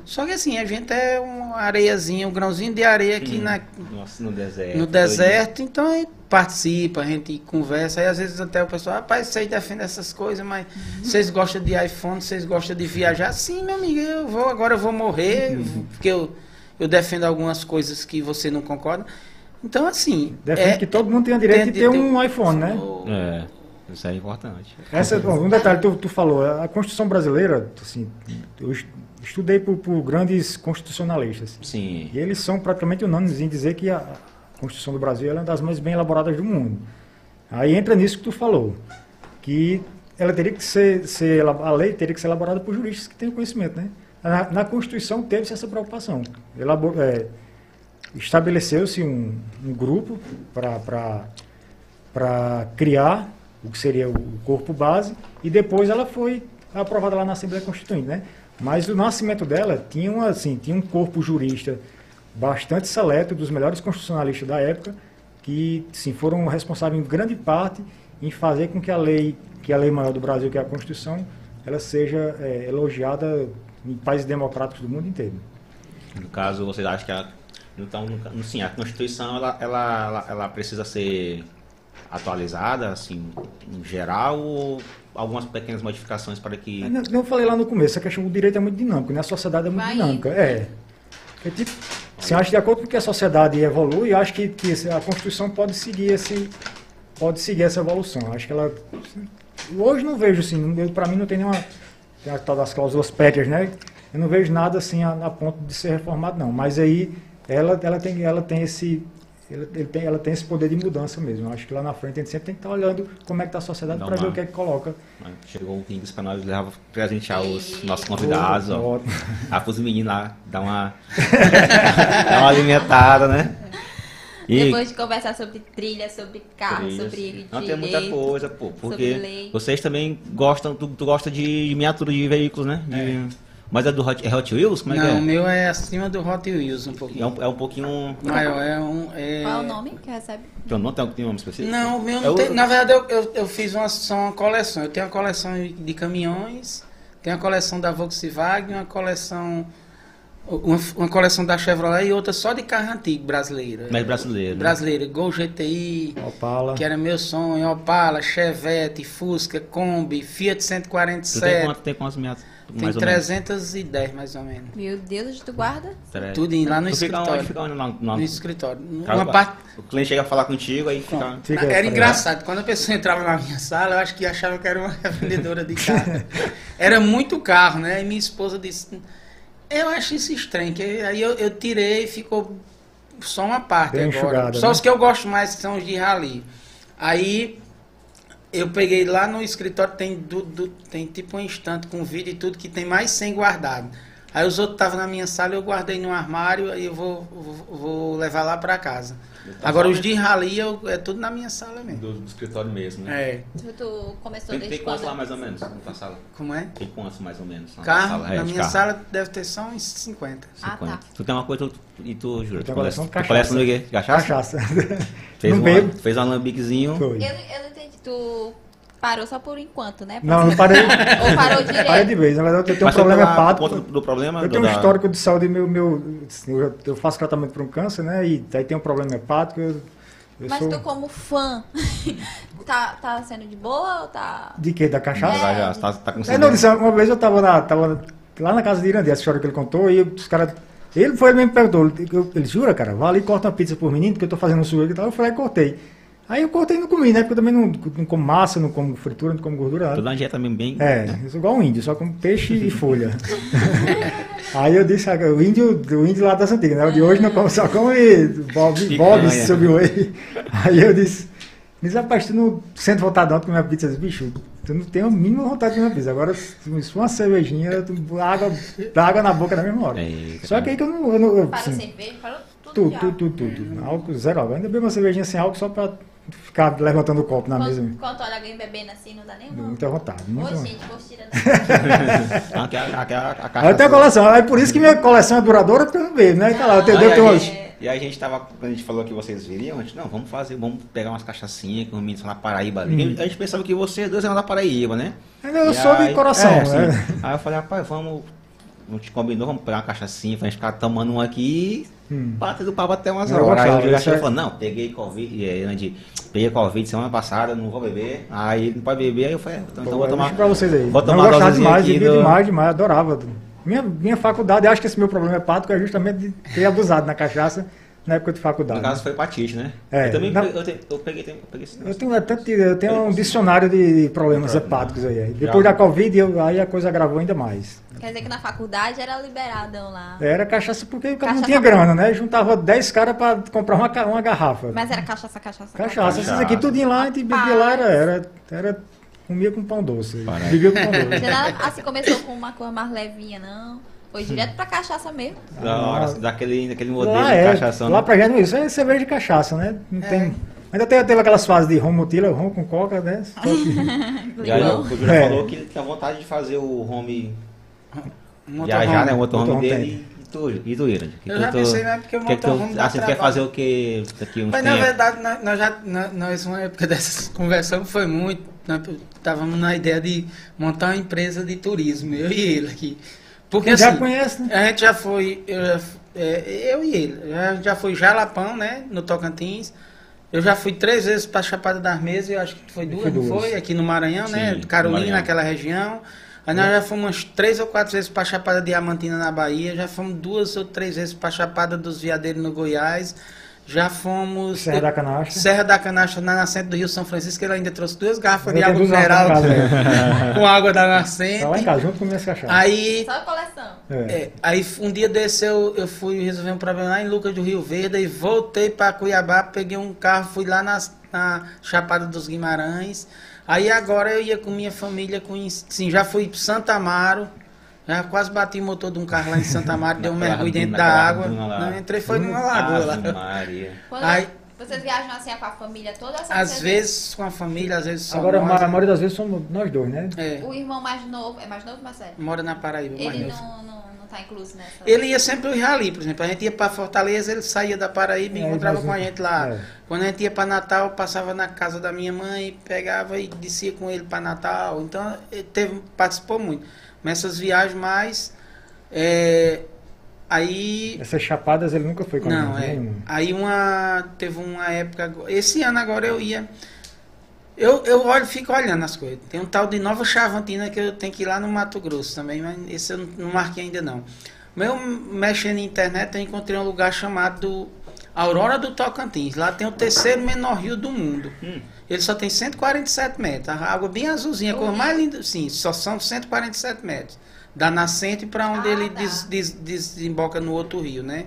Só que assim, a gente é uma areiazinha, um grãozinho de areia aqui Hum, na, Nossa, no deserto. no deserto, então a gente participa, a gente conversa, aí às vezes até o pessoal, rapaz, vocês defendem essas coisas, mas vocês gostam de iPhone, vocês gostam de viajar? Sim, meu amigo, eu vou, agora eu vou morrer, porque eu, eu defendo algumas coisas que você não concorda. Então, assim. Defende é- que todo mundo tem o direito tem de ter um iPhone, né? o- É, isso é importante. Essa, um detalhe, tu, tu falou, a Constituição brasileira, assim, eu estudei por, por grandes constitucionalistas. Sim. E eles são praticamente unânimes em dizer que a Constituição do Brasil é uma das mais bem elaboradas do mundo. Aí entra nisso que tu falou, que ela teria que ser, ser a lei teria que ser elaborada por juristas que têm conhecimento, né? Na, na Constituição teve-se essa preocupação. É, Estabeleceu-se um, um grupo para criar o que seria o corpo base e depois ela foi aprovada lá na Assembleia Constituinte, né? Mas o nascimento dela tinha, uma, assim, tinha um corpo jurista bastante seleto, dos melhores constitucionalistas da época, que sim, foram responsáveis em grande parte em fazer com que a lei, que a lei maior do Brasil, que é a Constituição, ela seja é, elogiada em países democráticos do mundo inteiro. No caso, vocês acham que a, então, sim, a Constituição ela, ela, ela, ela precisa ser atualizada, assim, em geral, ou algumas pequenas modificações para que. Não, não eu falei lá no começo, a questão do direito é muito dinâmico, né? A sociedade é muito Vai dinâmica. É. É tipo, assim, acho que de acordo com que a sociedade evolui, eu acho que, que a Constituição pode seguir esse pode seguir essa evolução. Acho que ela hoje não vejo assim, para mim não tem nenhuma tem a tal das cláusulas pétreas, né? Eu não vejo nada assim a, a ponto de ser reformado não, mas aí ela ela tem ela tem esse ela, ele tem, ela tem esse poder de mudança mesmo. Eu acho que lá na frente a gente sempre tem que estar olhando como é que está a sociedade para ver o que é que coloca. Chegou o Pingos para nós levar presentear os nossos convidados, ó. Ótimo. Ah, pros meninos lá, dar uma. dar uma alimentada, né? E Depois de conversar sobre trilha, sobre carro, trilhas. sobre Não direito. tem muita coisa, pô. Porque vocês também gostam, tu, tu gosta de, de miniatura de veículos, né? De- Mas é do Hot, é Hot Wheels? Como é não, o que é? meu é acima do Hot Wheels um É pouquinho. um, é um pouquinho. Maior, é um. É... Qual é o nome que recebe? Então, não tem, tem um nome específico? Não, o meu É não o- tem. Na verdade, eu, eu, eu fiz uma, só uma coleção. Eu tenho uma coleção de caminhões, tenho uma coleção da Volkswagen, uma coleção. Uma, uma coleção da Chevrolet e outra só de carro antigo brasileiro. Mas brasileiro. né? Brasileiro, Gol GTI, Opala. que era meu sonho, Opala, Chevette, Fusca, Kombi, Fiat Tu tem 147. quanto, tem quantos miniaturas? Tem mais ou menos? 310 mais ou menos. Meu Deus, tu guarda? Tre- Tudo lá no Tu fica escritório. onde? Fica onde? Lá- lá- No escritório. Uma parte. O cliente chega a falar contigo, aí fica. Fica- Era fica- engraçado, quando a pessoa entrava na minha sala, eu acho que achava que era uma vendedora de carro. Era muito carro, né? E minha esposa disse, eu acho isso estranho, que aí eu, eu tirei e ficou só uma parte Bem agora. enxugada, só né? os que eu gosto mais que são os de rally. Aí eu peguei lá no escritório, tem, du- du- tem tipo um instante com vídeo e tudo, que tem mais 100 guardado. Aí os outros estavam na minha sala, eu guardei no armário, aí eu vou, vou, vou levar lá para casa. Agora os de rally eu, é tudo na minha sala mesmo. Do, do escritório mesmo, né? É, Tu, tu começou Tem, desde tem quantos quando? lá mais ou menos na sala? como é? Tem quantos mais ou menos na Carro, sala? É, na minha carro. sala deve ter só uns 50. Ah, 50. tá. Tu tem uma coisa tu- e tu, Júlio? Eu Tu coleciona tu coleciona o cachaça. quê? Cachaça? Cachaça. Fez, Não bebo. fez um alambiquezinho. Foi. Eu, eu não entendi. Tu parou só por enquanto, né? Não, não parei. Ou parou direto? Parei de vez. Na verdade, eu tenho um Mas problema pela- hepático. conta do problema Eu do- tenho um da- histórico de saúde, meu, meu, assim, eu, eu faço tratamento para um câncer, né? E aí tem um problema hepático. Eu, eu Mas sou tu como fã, tá, tá sendo de boa ou tá... de quê? Da cachaça? Já, já, tá, tá É, não, disse, uma vez eu tava, na, tava lá na casa de Irandê, essa história que ele contou, e os caras. Ele foi, ele mesmo perguntou, ele jura, cara, vai ali e corta uma pizza por menino, porque eu tô fazendo um suco e tal. Eu falei, cortei. Aí eu cortei e não comi, né? Porque eu também não, não como massa, não como fritura, não como gordura. nada. Toda uma dieta mesmo bem. É, eu sou igual um índio, só como peixe e folha. Aí eu disse, ah, o índio, o índio lá das antigas, né? O de hoje não come, só come Bob. Bob sobre o whey. Aí eu disse, mas rapaz, tu não sente vontade de comer uma pizza? Bicho, tu não tem a mínima vontade de comer uma pizza. Agora, se for uma cervejinha, tu água, dá água na boca na mesma hora. É, Só que aí que eu não... Eu não eu, assim, cerveja, parou tudo. tudo, tudo, tudo, tudo. Álcool, zero álcool. Ainda bebo uma cervejinha sem álcool só pra ficar levantando o copo na mesa. Quando, quando olha alguém bebendo assim, não dá nem uma. Muita vontade. Ô, Muita vontade. gente, vou tirar Aquela, aquela, a eu tenho a coleção. Aí por isso que minha coleção é duradoura, porque eu não bebo, né? E tá lá, eu tenho, Aí eu tenho a umas- gente- E aí a gente tava, quando a gente falou que vocês viriam, a gente, não, vamos fazer, vamos pegar umas cachaçinhas com os meninos na Paraíba. ali. A gente pensava que vocês dois eram da Paraíba, né? Eu E sou de aí- coração, é, né? assim, Aí eu falei, rapaz, vamos. A gente combinou, vamos pegar uma cachaçinha pra gente ficar tomando um aqui e Hum. bater do papo até umas Eu horas. Aí o isso é- falou, não, peguei Covid, é, Andy, peguei Covid semana passada, não vou beber. Aí ele não pode beber, aí eu falei, então, então Pô, vou eu tomar. pra vocês aí. Vou Não, tomar eu gostava dosezinha demais, aqui do- demais, demais, adorava. Minha, minha faculdade, acho que esse meu problema hepático é justamente de ter abusado na cachaça na época de faculdade. No caso foi hepatite, né? É, eu também na- peguei, eu, te- eu peguei, eu peguei esse Eu tenho, até, eu tenho um dicionário de problemas hepáticos aí. Aí Depois da Covid, eu- aí a coisa agravou ainda mais. Quer dizer que na faculdade era liberadão lá. Era cachaça porque o cara não tinha grana, né? Juntava 10 caras pra comprar uma, uma garrafa. Mas era cachaça, cachaça. Cachaça, esses Cachaça. aqui tudinho lá, a gente bebia lá, era, era, era comia com pão doce. Bebia com pão Você doce. não, assim começou com uma coisa mais levinha, não. Foi direto pra cachaça mesmo. Da hora, Ah. daquele, daquele modelo Lá de é, cachação. lá né? pra gente isso é cerveja de cachaça, né? Não tem... Ainda tem, teve aquelas fases de rom mutila, rom com coca, né? Só que- E aí o Júlio É. falou que ele tinha vontade de fazer o home Um viajar, motorhome. né? O motorhome Motorhome dele e tu, e tu Eu já pensei, né? Porque o que que tu- motorhome dá Assim, tu quer fazer o que daqui uns Mas na tempos? verdade, nós, já, nós, nós, uma época dessas conversamos foi muito. Nós estávamos na ideia de montar uma empresa de turismo, eu e ele aqui. Porque já assim, conhece, né? a gente já foi, eu, é, eu e ele, já, já foi Jalapão, né, no Tocantins. Eu já fui três vezes para Chapada das Mesas, eu acho que foi duas, Foi não foi? Aqui no Maranhão, né? Sim, no Carolina, Maranhão. naquela região. Aí nós já fomos umas três ou quatro vezes para Chapada Diamantina na Bahia, já fomos duas ou três vezes para Chapada dos Veadeiros no Goiás. Já fomos. Serra da Canastra. Serra da Canastra na nascente do Rio São Francisco, ele ainda trouxe duas garrafas Eu de água mineral né? com água da Tá lá em nascente. casa, junto com minhas cachaças. Aí Só a coleção. É. é, aí um dia desse eu, eu fui resolver um problema lá em Lucas do Rio Verde e voltei para Cuiabá, peguei um carro, fui lá nas- na Chapada dos Guimarães. Aí agora eu ia com minha família, conheci, sim, já fui para Santa Amaro, já quase bati o motor de um carro lá em Santa Amaro, dei um mergulho dentro da água. Não, entrei foi numa lagoa lá. Maria. Quando Aí- vocês viajam assim com a família toda? só Às vocês- vezes com a família, às vezes só Agora, nós, a maioria das vezes somos nós dois, né? É, O irmão mais novo, é mais novo, Marcelo? mora na Paraíba, mais Ele novo. não, não, não tá incluso nessa. Ele ia sempre o rally, por exemplo. A gente ia para Fortaleza, ele saía da Paraíba e É, encontrava com a gente lá. é. Quando a gente ia para Natal, passava na casa da minha mãe, pegava e descia com ele para Natal. Então, ele teve, participou muito. Essas viagens mais. é, aí. Essas chapadas ele nunca foi com a Não, gente, é. né? Aí uma. Teve uma época. Esse ano agora eu ia. Eu, eu olho, fico olhando as coisas. Tem um tal de Nova Chavantina que eu tenho que ir lá no Mato Grosso também, mas esse eu não, marquei ainda não. Mas eu mexendo na internet, eu encontrei um lugar chamado Aurora do Tocantins. Lá tem o terceiro menor rio do mundo. Hum. Ele só tem 147 metros. A água bem azulzinha, a cor mais linda. Sim, só são 147 metros. Da nascente para onde Ah, ele tá. des- des- desemboca no outro rio, né?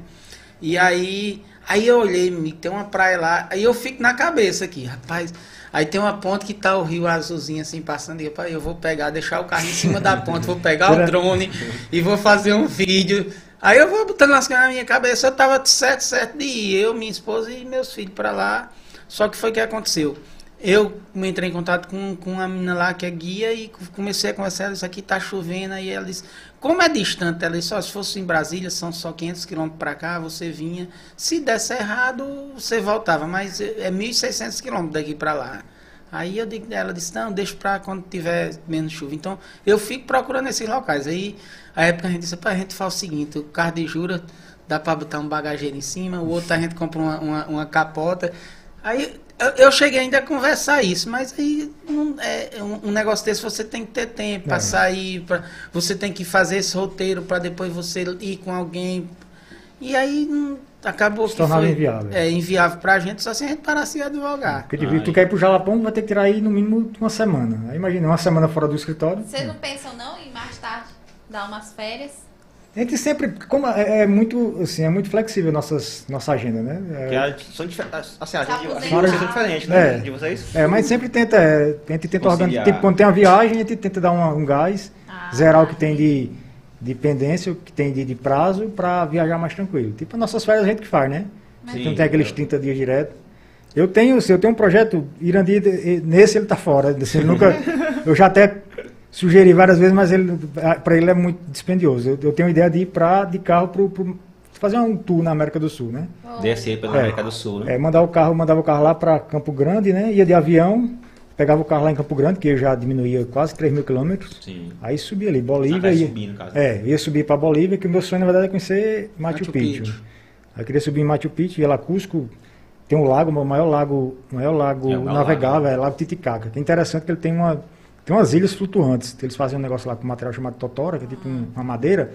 E aí, aí eu olhei, tem uma praia lá, aí eu fico na cabeça aqui, rapaz. Aí tem uma ponte que tá o rio azulzinho assim passando, e rapaz, eu vou pegar, deixar o carro em cima da ponte, vou pegar o drone e vou fazer um vídeo. Aí eu vou botando as coisas na minha cabeça, eu tava certo, certo de ir, eu, minha esposa e meus filhos para lá. Só que foi o que aconteceu. Eu entrei em contato com, com uma menina lá que é guia e comecei a conversar. Ela disse: aqui tá chovendo. Aí ela disse: como é distante? Ela disse: ó, se fosse em Brasília, são só 500 quilômetros para cá, você vinha. Se desse errado, você voltava, mas é 1.600 quilômetros daqui para lá. Aí eu digo, ela disse: não, deixa para quando tiver menos chuva. Então eu fico procurando esses locais. Aí a época a gente disse: a gente faz o seguinte: o carro de jura dá para botar um bagageiro em cima, o outro a gente compra uma, uma, uma capota. Aí eu, eu cheguei ainda a conversar isso, mas aí não- é, um, um negócio desse você tem que ter tempo para É. sair, pra, você tem que fazer esse roteiro para depois você ir com alguém. E aí não- acabou Se que foi inviável. É, inviável pra gente, só se a gente parasse de advogar. Porque tu, Ai. tu quer ir pro Jalapão, vai ter que tirar aí no mínimo uma semana. Aí imagina, uma semana fora do escritório. Vocês não pensam não em mais tarde dar umas férias? A gente sempre, como é, é muito, assim, é muito flexível nossas, nossa agenda, né? É, Que a- são diferentes. Assim, a Tá gente, as horas são diferentes, né? É. De vocês? É, mas sempre tenta, é, a gente tenta organizar. Tipo, quando tem uma viagem, a gente tenta dar uma- um gás, Ah, zerar o que tem de, de pendência, o que tem de, de prazo, para viajar mais tranquilo. Tipo, as nossas férias a gente que faz, né? Mas- Sim. Não tem aqueles 30 dias direto. Eu tenho, se eu tenho um projeto, Irandi, nesse ele tá fora. Assim, ele nunca, eu já até sugeri várias vezes, mas ele para ele é muito dispendioso. Eu, eu tenho a ideia de ir pra, de carro pro, pro- fazer um tour na América do Sul, né? Pô, Descer pela É. América do Sul, né? É, mandar o carro, mandava o carro lá para Campo Grande, né? Ia de avião, pegava o carro lá em Campo Grande, que já diminuía quase 3 mil quilômetros. Sim. Aí subia ali, Ah, Bolívia. ia, subir, no caso. é, ia subir para Bolívia, que o meu sonho na verdade é conhecer Machu, Machu Picchu. Picchu. Aí eu queria subir em Machu Picchu, ia lá Cusco, tem um lago, o maior lago, maior lago É, o maior navegável, lago. é o Lago Titicaca. Que é interessante que ele tem uma tem umas ilhas flutuantes. Eles fazem um negócio lá com um material chamado totora, que é tipo um- uma madeira.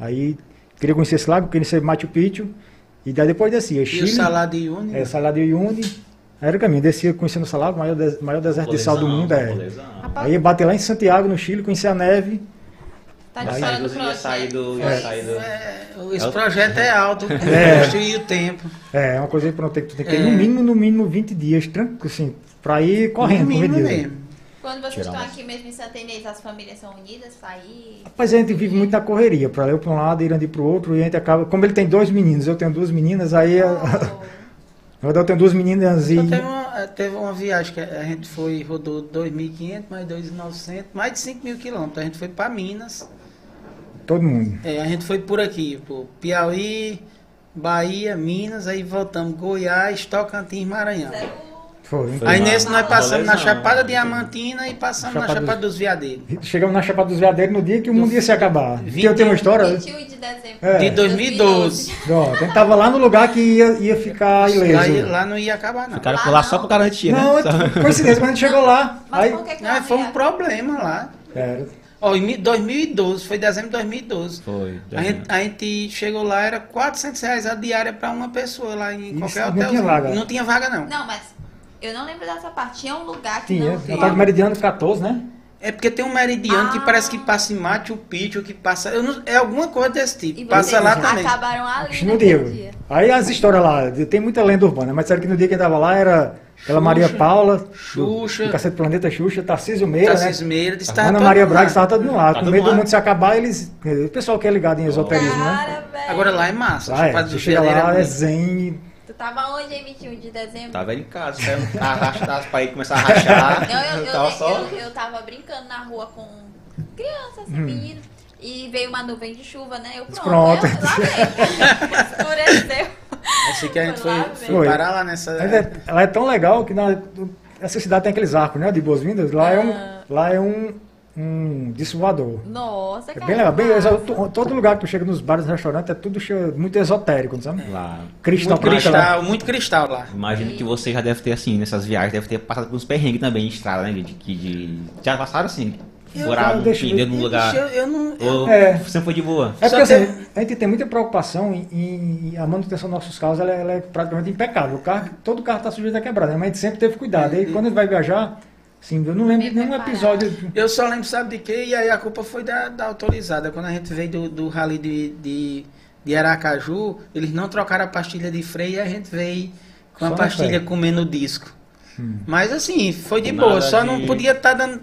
Aí queria conhecer esse lago, conhecer Machu Picchu. E daí depois descia E o Chile, de Uni, é, Salar de Uyuni. Aí era o caminho, descia conhecendo o Salar, o maior, des- maior deserto de sal do mundo. É. Aí ia bater lá em Santiago, no Chile, conhecer a neve. tá de Aí- fora do projeto. sair do- é, esse É o- projeto é alto, É. construir o tempo. É, é uma coisa aí pronto, tem que tu tem que ter É. no mínimo, no mínimo 20 dias, tranquilo, assim, pra ir correndo, no mínimo mesmo. Quando vocês estão aqui mesmo em Santa Inês, as famílias são unidas pra ir? Mas a gente vive muito na correria, pra eu pra um lado, Irandi pro outro, e a gente acaba. Como ele tem dois meninos, eu tenho duas meninas, aí. a- Oh, Na verdade, eu tenho duas meninas e. Teve uma, eh, teve uma viagem que a gente foi, rodou 2.500 mais 2.900, mais de 5 mil quilômetros. A gente foi para Minas. Todo mundo. É, a gente foi por aqui, por Piauí, Bahia, Minas, aí voltamos Goiás, Tocantins, Maranhão. zero- Foi. Aí nesse nós passamos na rolezão, Chapada né? Diamantina e passamos na Chapada Chapada dos- dos Veadeiros. Chegamos na Chapada dos Veadeiros no dia que o mundo ia se acabar. Vinte- eu tenho uma história. 21 de dezembro. É. De 2012. Ó, a gente tava lá no lugar que ia, ia ficar Lá, ileso. lá não ia acabar, não. Ficaram Lá por lá não. só por garantia, Não, né? é coincidência, quando a gente chegou lá. Mas Aí, por que que Não, não foi um problema lá. é, Ó, em mi- 2012, foi dezembro de 2012. Foi. A gente, a gente chegou lá, era 400 reais a diária para uma pessoa lá em Isso, qualquer não hotel. tinha vaga. Não tinha vaga, não. Não, mas eu não lembro dessa parte. Tinha um lugar que tinha. não Eu tava de Meridiano 14, né? É porque tem um meridiano que Ah. parece que passa em Machu Picchu, que passa. eu não- é alguma coisa desse tipo. E passa lá também. acabaram ali No naquele dia. Aí as histórias lá, tem muita lenda urbana, mas sério que no dia que eu tava lá era aquela Xuxa, Maria Paula, Xuxa. do, do Cacete Planeta Xuxa, Tarcísio Meira, né? Tarcísio Meira, tava Ana Maria Braga estava todo mundo lá. Tá todo medo do mundo se acabar, eles. O pessoal que é ligado em esoterismo, né? Agora lá é massa. Lá é, chega lá, é zen. Tu tava onde em 21 de dezembro? Tava em casa, saiu arrastar as paredes, começar a rachar. Não, eu, eu, tava eu, só. eu, eu tava brincando na rua com crianças, Hum. meninos. E veio uma nuvem de chuva, né? Eu pronto. Pronto. Eu, lá vem. Escureceu. Achei que a gente Foi foi, lá, foi velho. parar lá nessa. Mas é- ela é tão legal que na, essa cidade tem aqueles arcos, né? De boas-vindas. Lá, é um, Ah. lá é um, um disco voador. Nossa, É cara. bem legal. Bem, todo lugar que tu chega nos bares e restaurantes é tudo cheio- muito esotérico, não sabe? Lá. Cristal, muito cristal. cristal, muito cristal lá. Imagino que você já deve ter, assim, nessas viagens, deve ter passado por uns perrengues também em estrada, né? De, de, de- Já passaram assim? Eu- Morar eu pneu ver. num lugar. Eu, eu não. Ou É. você foi de boa? É porque assim, a gente tem muita preocupação em, em- a manutenção dos nossos carros, ela, é- ela é praticamente impecável. O carro, todo carro está sujeito a quebrar, né? mas a gente sempre teve cuidado. Aí quando a gente vai viajar, assim, eu não lembro de nenhum episódio. Eu só lembro, sabe de quê? E aí a culpa foi da, da autorizada. Quando a gente veio do, do rally de, de, de Aracaju, eles não trocaram a pastilha de freio e a gente veio com Só a pastilha fé. comendo o disco. Hum. Mas assim, foi de Nada boa. Só de- não podia estar dando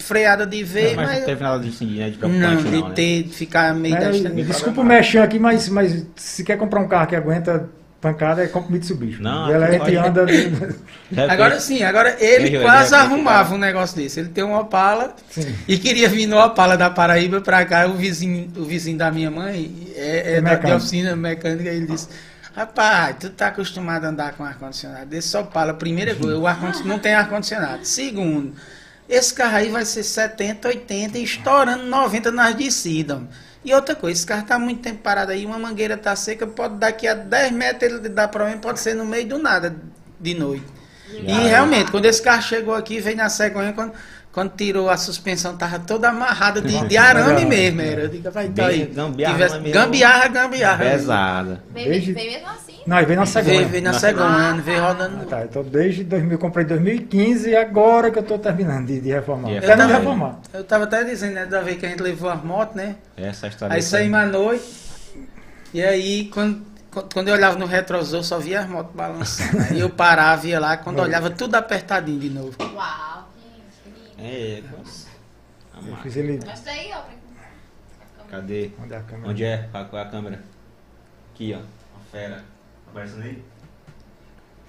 freada de ver, mas mas. não teve nada disso, né, de Não, preocupante, de não, né? ter, de ficar meio É, da desculpa o mexão aqui, mas, mas se quer comprar um carro que aguenta pancada, é compra Mitsubishi. Não, e ela a gente pode- anda. Agora sim, agora ele quase arrumava um negócio desse. Ele tem uma Opala Sim. e queria vir no Opala da Paraíba pra cá. O vizinho, o vizinho da minha mãe é, é É da de oficina mecânica. Ele disse: Rapaz, tu tá acostumado a andar com ar-condicionado. Esse Opala, primeira coisa, o ar não tem ar-condicionado. Segundo, esse carro aí vai ser 70, 80 e estourando 90 nas descidas. E outra coisa, esse carro tá muito tempo parado aí, uma mangueira tá seca, pode daqui a 10 metros ele dá problema, pode ser no meio do nada de noite. E aí? realmente, quando esse carro chegou aqui, veio na cegonha, quando, Quando tirou a suspensão, tava toda amarrada de, de arame mesmo. Era. Eu digo, vai, tá aí. gambiarra Tivesse- mesmo. gambiarra, gambiarra. Pesada. Veio, Desde- veio mesmo assim? Não, veio na segunda. Veio, veio na Na segunda, veio rodando. Ah, tá, então desde 2000, eu comprei em 2015 e agora que eu tô terminando de, de reformar. Terminando de reformar. Eu tava até dizendo, né, da vez que a gente levou as motos, né? Essa história. Aí saímos à noite. E aí, quando, quando eu olhava no retrovisor, só via as motos balançando. Aí eu parava, ia lá, quando eu olhava, tudo apertadinho de novo. Uau. É, nossa. Eu fiz ele. Mostra aí, ó. pra- Cadê? Onde é a câmera? Onde é? Qual é a câmera? Aqui, ó. Uma fera. Aparecendo aí?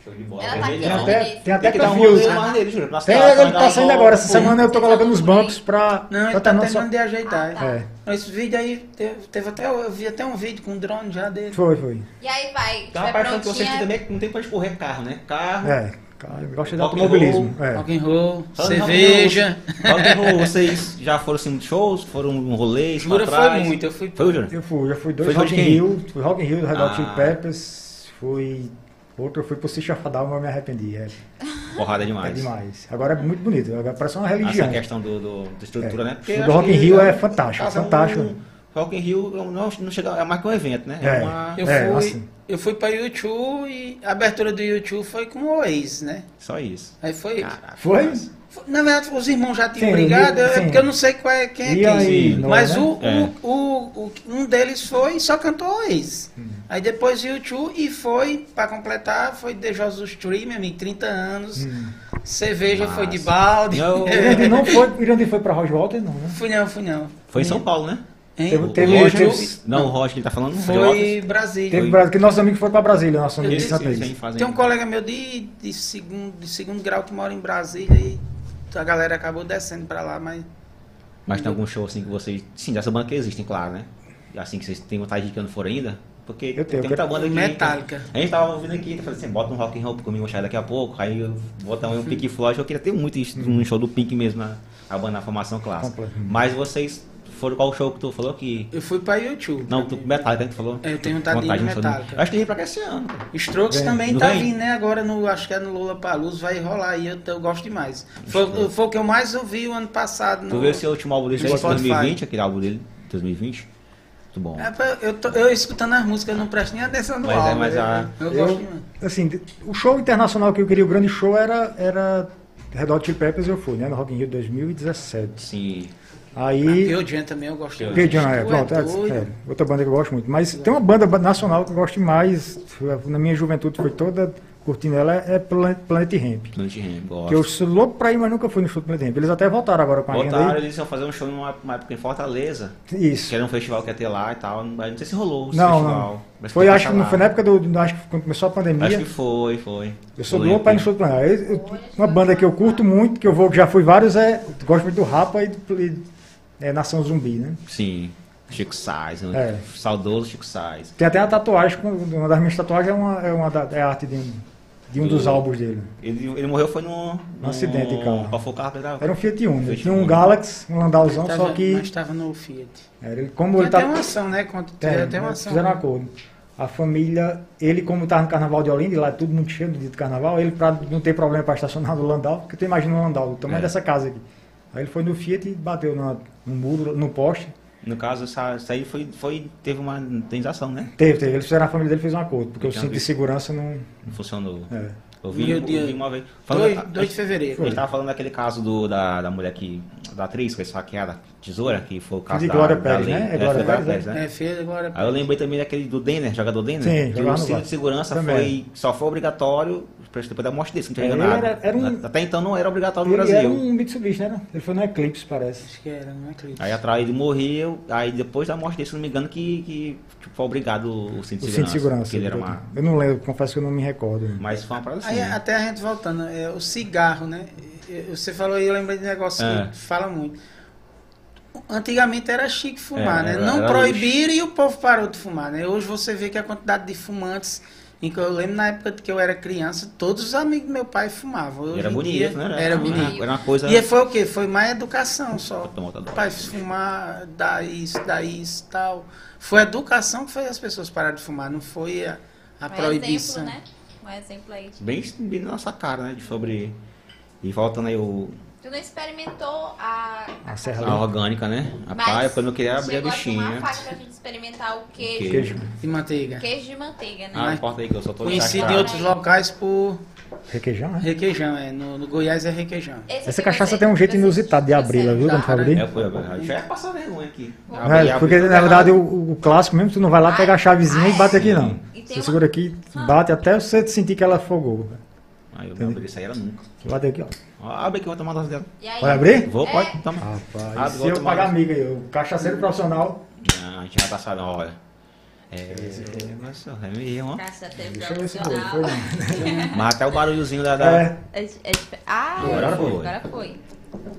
Show de bola. Ela tá aqui, ó. Tem até, tem até Tem que dar um perfil. rolê mais nele, juro. Tem, ele tá dar saindo uma agora. Essa semana eu tô colocando os bancos pra. Não, ele tá terminando de ajeitar. Ah, tá. É, Esse vídeo aí, teve, teve até, eu vi até um vídeo com drone já dele. foi, foi. E aí vai, Tem uma parte que prontinha. também que não tem pra escorrer carro, né? Carro. É, cara, eu gosto de automobilismo. É. Rock and roll, cerveja. Rock and roll, vocês já foram assim, shows? Foram um rolês? Jura, pra foi muito. Eu fui. Foi, Jura? Eu fui, já fui dois Foi Rock in? Rio, fui Rock in Rio do Red Hot Chili Ah. Peppers, fui outro, eu fui pro Sítio Afadal, mas eu me arrependi. É, Porrada é demais. demais. Agora é muito bonito, agora parece uma Essa religião. questão do, do- da estrutura, É. né? Porque O do acho Rock in Rio é fantástico, cada um- fantástico. Rock in Rio não, não chega, é mais que um evento, né? É. uma... Eu É, fui, assim. Eu fui pra YouTube e a abertura do YouTube foi com o Oasis, né? Só isso. Aí foi. Caraca, Foi? Na verdade, os irmãos já tinham Sim, brigado, é porque eu não sei qual é, quem é E quem. aí, não Mas é, né? o, É. o, o, o- um deles foi e só cantou Oasis. Hum. Aí depois YouTube e foi, pra completar, foi The Jesus Tree, meu amigo, 30 anos. Hum. Cerveja Massa. foi de balde. Eu- O Irandi não foi, o Irandi foi pra Roger Walter, não, né? fui não, fui não. Foi em São Paulo, né? Hein? Teve- Roger- teve- Não, o Roger que ele tá falando. Foi Brasília. Teve Foi. Brasil, que nosso amigo foi pra Brasília, nosso amigo de esse Tem um colega meu de, de, segundo, de segundo grau que mora em Brasília e a galera acabou descendo pra lá, mas. Mas tem algum show assim que vocês. Sim, dessa banda que existem, claro, né? Assim que vocês têm vontade de ir que não foram ainda? Porque Eu tenho, tem muita banda aqui. Metallica. A gente tava ouvindo aqui, falei assim, bota um rock and roll comigo achar daqui a pouco, aí eu botar um Pink Floyd, eu queria ter muito isso, um show do Pink mesmo, na, a banda na formação clássica. Mas vocês foram qual show que tu falou que. Eu fui pra YouTube. Não, tu Metallica, né, que tu falou? É, eu tenho vontade de ir Metallica. Eu acho que ele pra cá esse ano. Strokes Vem. também Não tá vem? vindo, né? Agora no, acho que é no Lula Paluso, vai rolar aí, eu, eu gosto demais. Foi, foi o que eu mais ouvi o ano passado. Tu No, viu esse último álbum dele, no de Spotify. 2020, aquele álbum dele, 2020? Muito bom. É, eu, tô- eu escutando as músicas, eu não presto nem atenção no Mas é, álbum. mas eu, a- eu Eu- gosto demais. Assim, o show internacional que eu queria, o grande show era, era Red Hot Chili Peppers, eu fui, né? No Rock in Rio 2017. Sim. Aí... Pearl Jam também eu gosto muito. Pearl Jam, é, Tu pronto, é, é, outra banda que eu gosto muito. Mas tem uma banda ba- nacional que eu gosto mais, na minha juventude foi toda curtindo ela, é Planet, Planet Ramp. Planet Ramp, gosto. Que eu sou louco pra ir, mas nunca fui no show do Planet Ramp. Eles até voltaram agora com a agenda Voltaram, aí. eles iam fazer um show numa, numa época em Fortaleza. Isso. Que era um festival que ia ter lá e tal. Mas não sei se rolou esse Não, festival. não. Mas Foi, acho que não foi na época do. Acho que quando começou a pandemia. Acho que foi, foi. Eu sou louco pra ir no show do Planet Ramp. Uma banda que eu curto muito, que eu vou, que já fui vários, é. Gosto muito do Rapa e do e- é, Nação Zumbi, né? Sim. Chico Sainz. um É. Saudoso Chico Sainz. Tem até uma tatuagem, uma das minhas tatuagens é uma, é uma da- é a arte de um, de um Do- dos álbuns dele. Ele, ele morreu foi num... num acidente de carro. Qual foi o carro que ele tava? Era um Fiat Uno. Fiat Tinha um Uno. Galaxy, um Landauzão, Tava- só que. Mas estava no Fiat. era ele- como Tem ele tá. até uma ação, né? Quando É, tiver até uma ação. fizeram um acordo. A família, ele como estava no carnaval de Olinda, e lá é tudo muito cheio no dia do carnaval, ele para não ter problema para estacionar no Landau, porque tu imagina um Landau, o tamanho É. dessa casa aqui. Aí ele foi no Fiat e bateu na- no muro, no poste. No caso, essa, isso aí foi, foi, teve uma indenização, né? Teve, teve. Eles fizeram, a família dele fez um acordo, porque o tinha cinto de segurança não. Não funcionou. É. Eu vi, Meu eu Deus. vi uma vez. 2, a- 2 de fevereiro. Ele tava falando daquele caso do, da, da mulher que. da atriz que foi esfaqueada, tesoura, que foi o caso de da, Glória da Pérez, lei. né? É É, Glória Pérez, né? É, filho agora. Aí eu lembrei também daquele do Denner, jogador Denner. Sim, que o no cinto de segurança Também. foi, só foi obrigatório depois da morte dele, se não É, tinha ele enganado. era- era um- Até então não era obrigatório no Ele Brasil. era um Mitsubishi, né? Ele foi no Eclipse, parece. Acho que era, não é clipe. Aí atrás ele morreu, aí depois da morte dele, se não me engano, que, que tipo, foi obrigado o cinto de O segurança. cinto de segurança. Ele era uma. Eu não lembro, confesso que eu não me recordo. Mas foi uma parada. Aí até a gente voltando, é, o cigarro, né? Você falou aí, eu lembrei de um negócio É. que fala muito. Antigamente era chique fumar, É, né? era- Não era proibiram e o povo parou de fumar, né? Hoje você vê que a quantidade de fumantes, em que eu lembro na época que eu era criança, todos os amigos do meu pai fumavam. Hoje era em bonito, dia, né? Era uma- bonito. Era uma coisa. E foi o quê? Foi mais educação só. Dose. Pai, fumar, dá isso, dá isso tal. Foi a educação que fez as pessoas pararem de fumar, não foi a, a proibição. exemplo, né? Um exemplo aí. de- Bem, bem na nossa cara, né? de Sobre. E voltando aí o. Tu não experimentou a. A serra A limpa. orgânica, né? Mas Rapaz, quando eu queria abrir a aqui uma bichinha. faca pra gente experimentar o queijo. Queijo. E manteiga. Queijo de manteiga, né? Ah, importa aí que eu só tô Conhecido em outros locais por Requeijão, né? requeijão. É. No, no Goiás é requeijão. Esse Essa cachaça você- tem um jeito inusitado de abri-la, viu? Quando abrir. É, foi, eu já ia passar vergonha aqui. É, porque na verdade o, o clássico mesmo, tu não vai lá pegar a chavezinha e bate aqui não. Tem Você uma- segura aqui, bate até você sentir que ela afogou. Aí eu não abri isso aí, era nunca. Bate aqui, ó. Ó, Abre aqui, eu vou tomar dose dela. E aí? Vai abrir? Vou, É. pode, toma. Rapaz, Ah, se vou eu tomar pagar mais. amiga, eu, cachaceiro profissional. Não, a gente já tá sabendo, olha. É, mas é mesmo, ó. Cachaceiro Deixa eu ver se foi. Foi não. Mas até o barulhozinho da. da- É, É, é ah, Agora foi. Agora foi.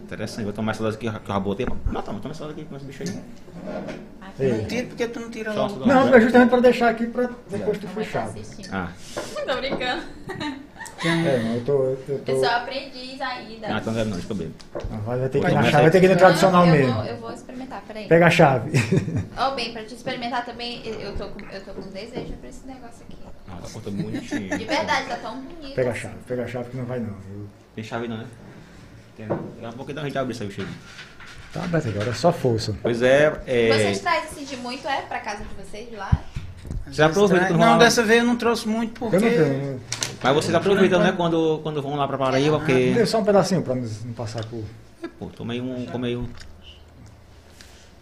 Interessante, vou tomar essa dose aqui que eu já botei. Não, toma, toma essa dose aqui com esse bicho aí. Ei. vai. Tira porque tu não tira Só logo. não, é justamente para deixar aqui para depois tu fechar. tá assistindo. Ah, Tô brincando. É, mas eu tô. Eu tô Eu sou aprendiz ainda. ah então não, deixa eu beber. vai, vai ter que ir na chave, vai ter que ir no tradicional Não, eu mesmo. Vou, eu vou experimentar, peraí. Pega a chave. Ó, bem, pra te experimentar também, eu tô com, eu tô com desejo pra esse negócio aqui. Ah, tá cortando bonitinho. De verdade, tá tão bonito. Pega a chave, pega a chave que não vai não. viu? Tem chave não, né? Daqui a pouco a gente abre isso aí, o cheiro. Tá aberto agora, é só força. Pois é, Vocês é. trazem assim de muito, é? Pra casa de vocês de lá? Você aproveita Não, lá. dessa vez eu não trouxe muito porque. Eu não tenho. Mas vocês aproveitam, né, quando, quando vão lá pra Paraíba, porque. Dê só um pedacinho pra não passar por. Pô, tomei um. Comei um.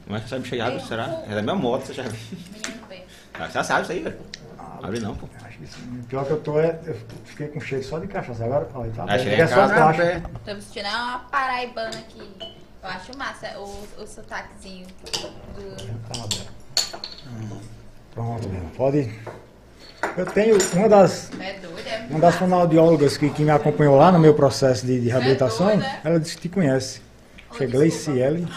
Mas essa bicha aí abre, será? É da minha moto, você já viu. Ah, Você já sabe isso aí, velho. Abre não, pô. Isso- o pior que eu tô é. Eu fiquei com cheiro só de cachaça. Agora, olha, tá Ah, aberto. cheguei É só. Tô me sentindo uma paraibana aqui. Eu acho massa o, o sotaquezinho do... Tá aberto. Pronto, pode. Eu tenho uma das, É é uma das fonoaudiólogas que, que me acompanhou lá no meu processo de, de reabilitação, doida, é? ela disse que te conhece. Acho que é Gleiciele.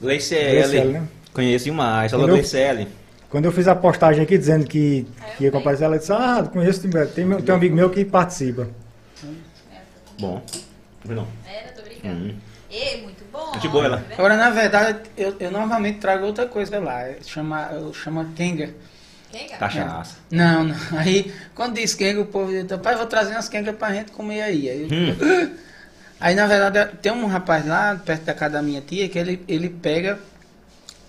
Gleiciele. Gleiciele, né? Conheço demais. Alô? Gleiciele. Quando eu fiz a postagem aqui dizendo que, que ia comparecer, ela disse, ah, conheço, tem, tem, meu- tem um amigo meu que participa. Bom. Não. É, eu tô brincando. Hum. E, muito bom. Gente boa, ela. Agora, na verdade, eu, eu normalmente trago outra coisa lá. é Chama, eu chamo Kenga. Cara? Cachaça. Não, não. Aí, quando diz Kenga, o povo diz, pai, vou trazer umas Kenga pra gente comer aí. Aí, eu- Hum. aí, na verdade, tem um rapaz lá, perto da casa da minha tia, que ele, ele pega.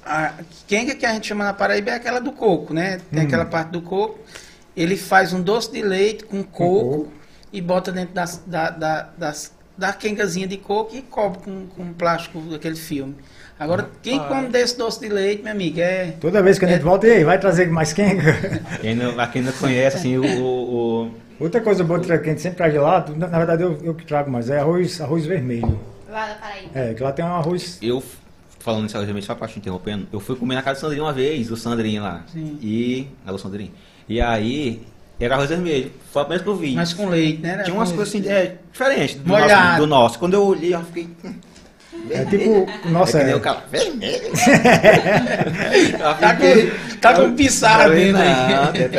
A Kenga que a gente chama na Paraíba é aquela do coco, né? Tem Hum. aquela parte do coco. Ele faz um doce de leite com coco, coco. e bota dentro das, da, da, das, da quengazinha de coco e cobre com, com plástico daquele filme. Agora, quem come desse doce de leite, meu amigo, é. Toda vez que a gente volta, e aí, vai trazer mais quenga? Quem não, quem não conhece, assim, o. o, o- Outra coisa boa que a gente sempre traz de lá, na na verdade eu, eu que trago mais, é arroz, arroz vermelho. Lá da Paraíba. É, que lá tem um arroz. eu, falando eu só pra te interrompendo, eu fui comer na casa do Sandrinho uma vez, do Sandrinho lá. Sim. E. Alô, Sandrinho. E aí, era arroz vermelho. Foi a primeira que eu vi. Mas com leite, né? Tinha umas coisas assim, é, diferentes do nosso, do nosso. Quando eu olhei, eu fiquei. É tipo, nossa, é que nem é, o cara. Vermelho. Tá com, tá com pissarra dentro aí.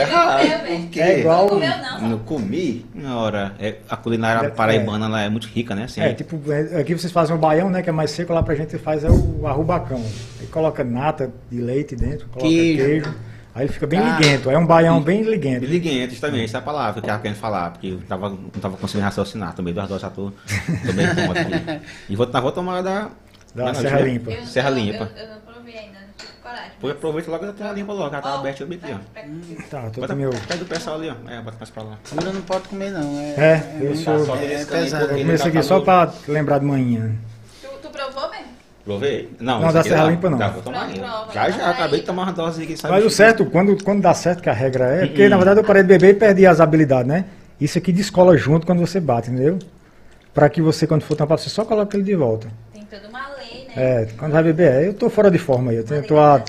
Errado. Por quê? É igual- Não comeu, não. Não comi. Na hora. É, a culinária É, paraibana ela é muito rica, né? Assim, é, tipo, é, aqui vocês fazem o baião, né, que é mais seco, lá pra gente faz é o arrubacão. Aí coloca nata de leite dentro, coloca Queijo. queijo. Aí ele fica bem Ah. liguento, é um baião bem liguento. Liguento, justamente, essa é a palavra que eu tava querendo falar, porque eu tava, não tava conseguindo raciocinar, tomei duas doses, já tô, tô bem conta aqui. E vou, vou tomar da... Da não, Serra Limpa. Eu não- Serra eu- Limpa. Eu, eu não provei ainda, não tive coragem. Depois aproveita logo da Terra Limpa logo, ela tá Ó, aberta eu aqui, ó. pega- Tá, tô Bota com meu... pega do pessoal ali, ó. É, bota mais pra lá. Segura não pode comer, não. É, É, eu muito- sou- Só é, desse pesado. Eu comecei tá aqui só calor. pra lembrar de manhã. Tu, tu provou mesmo? Provei? Não, Não, da Serra dá. Limpa não. Dá, vou tomar Prova. Já, já, Aí. acabei de tomar uma dose aqui, sabe? Mas o certo, quando, quando dá certo que a regra é, porque na verdade eu parei de beber e perdi as habilidades, né? Isso aqui descola junto quando você bate, entendeu? Pra que você, quando for tampar, você só coloca ele de volta. Tem toda uma lei, né? É, quando vai beber, é, eu tô fora de forma aí, eu tenho, tô há.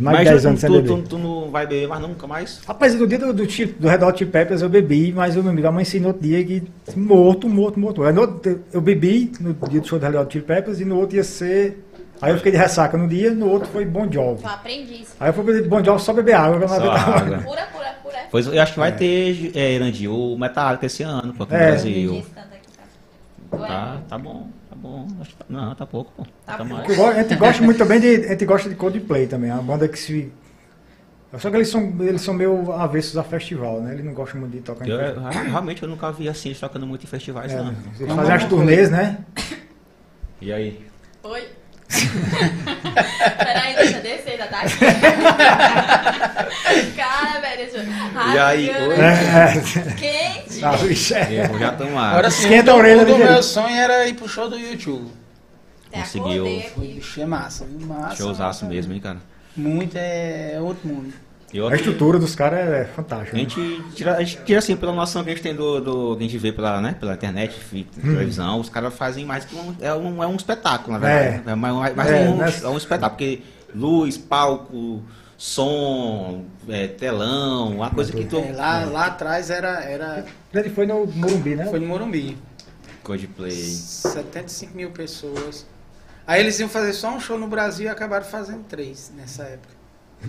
Mais de Mas 10 tu, anos sem tu, beber. tu, tu não vai beber mais nunca mais? Rapaz, no dia do, do, do Red Hot Peppers eu bebi, mas eu, meu amigo, amanheci no outro dia que morto, morto, morto. Aí outro- eu bebi no dia do show do Red Hot Peppers e no outro ia ser... Aí eu fiquei de ressaca no dia, no outro foi Bon Jovi. Tu aprendiz. Aí eu fui beber Bon Jovi só beber água. eu Só água. Pura, pura, pura. Pois eu acho que vai É. ter, é, Irandi, o Metallica esse ano, aqui no É. Brasil. Diz tanto aqui, tá? Tá, tá bom, tá bom. Acho que tá- Não, tá pouco, pô. Tá Tá pouco. mais. A gente gosta muito também de. A gente gosta de Coldplay também. É uma banda que se. Só que eles são, eles são meio avessos a festival, né? Eles não gostam muito de tocar em Eu, festival. eu- realmente eu nunca vi assim, eles tocando muito em festivais, É, não. Eles fazem as turnês, né? E aí? Oi. Peraí, deixa eu descer, ainda tá aqui. Cara, velho, deixa eu... E aí, oi? É, Quente. é. Vixe, é. Eu já tomar. Agora sim, Esquenta a o, orelha o do ligeiro. meu sonho era ir pro show do YouTube. Até Conseguiu. Foi, bicho, é massa, viu? massa. Showzaço massa. mesmo, hein, cara? Muito é, é outro mundo. Eu A aqui- estrutura dos caras é A fantástica. né? gente, tira, a gente tira assim, pela noção que a gente tem do, do que a gente vê pela, né, pela internet, fi- Hum. televisão, os caras fazem mais que um, é um, é um espetáculo, na verdade. É, mais, mais É, um, né? é um espetáculo, porque luz, palco, som, é, telão, uma coisa que tu. É, lá, lá atrás era, era. Ele foi no Morumbi, né? Foi no Morumbi. Coldplay. 75 mil pessoas. Aí eles iam fazer só um show no Brasil e acabaram fazendo três nessa época.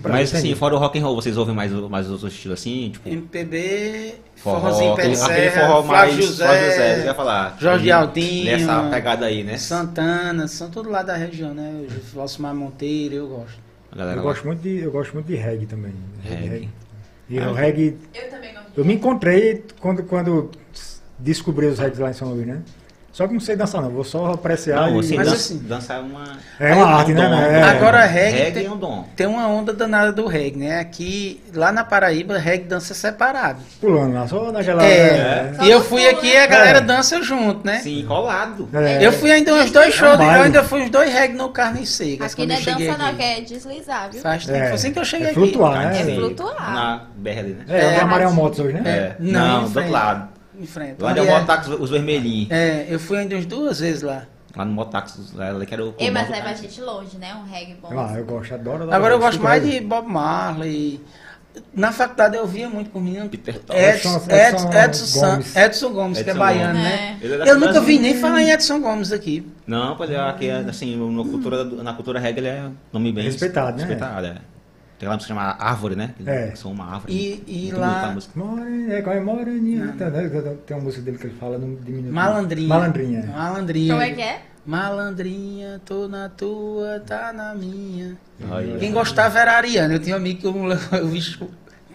Mas assim, fora o rock and roll, vocês ouvem mais, mais outros estilos assim? Tipo, MPB, forró, forrozinho pé de aquele serra, forró mais José, Flávio José, ia falar. Jorge Aldinho, Nessa pegada aí, né? Santana, são tudo lá da região, né? O Valsimar Monteiro, eu gosto. Eu gosto muito de, eu gosto muito de reggae também. Reggae. E Ah. o reggae, Eu também gosto eu me encontrei quando, quando descobri os reggae lá em São Luís, né? Só que não sei dançar não, vou só apreciar. Não, e- você Mas dança, assim- dança é uma. É uma arte, um né? dom. É. Agora, reggae reggae tem- é um dom. Tem uma onda danada do reggae, né? Aqui, lá na Paraíba, reggae dança separado. Pulando lá, só naquela. É, Só e eu fui aqui né? e a galera É. dança junto, né? Sim, colado. É. Eu fui ainda uns dois shows, É um eu ainda fui uns dois reggae no Carne Seca. Aqui quando não é cheguei dança não, aqui. que é deslizar, viu? Faz tempo, É. foi assim que eu cheguei É aqui. flutuar, né? É É. flutuar. Na BR né? É, É, o Amarelo Motos hoje, né? É. Não, Não, do outro lado. Em frente. Lá onde é o é- Motax, os vermelhinhos. É, eu fui ainda umas duas vezes lá. Lá no Motax, lá que era o. Ei, mas leva a gente longe, né? Um reggae bom. Ah, eu gosto, adoro. Agora eu gosto mais de Bob Marley. Na faculdade eu via muito com o menino Peter. Edson, Edson- Edson, Edson Edson, Gomes. Edson Gomes, que é Edson baiano, Gomes. né? É da Eu nunca vi nem falar em Edson Gomes aqui. Não, pois é, aqui, é, assim, na cultura, na cultura reggae ele é um nome bem Respeitado, né? respeitado, é. Tem lá que se chama Árvore, né? Que É. São uma árvore. E- e lá- bonita a música. More- é, qual é Moreninha? Tem, né? Tem uma música dele que ele fala no diminuto. Malandrinha. Malandrinha. Malandrinha. Como é que é? Malandrinha, tô na tua, tá na minha. Aí, Quem gostava era a Ariana. Eu tinha um amigo que eu, eu vi.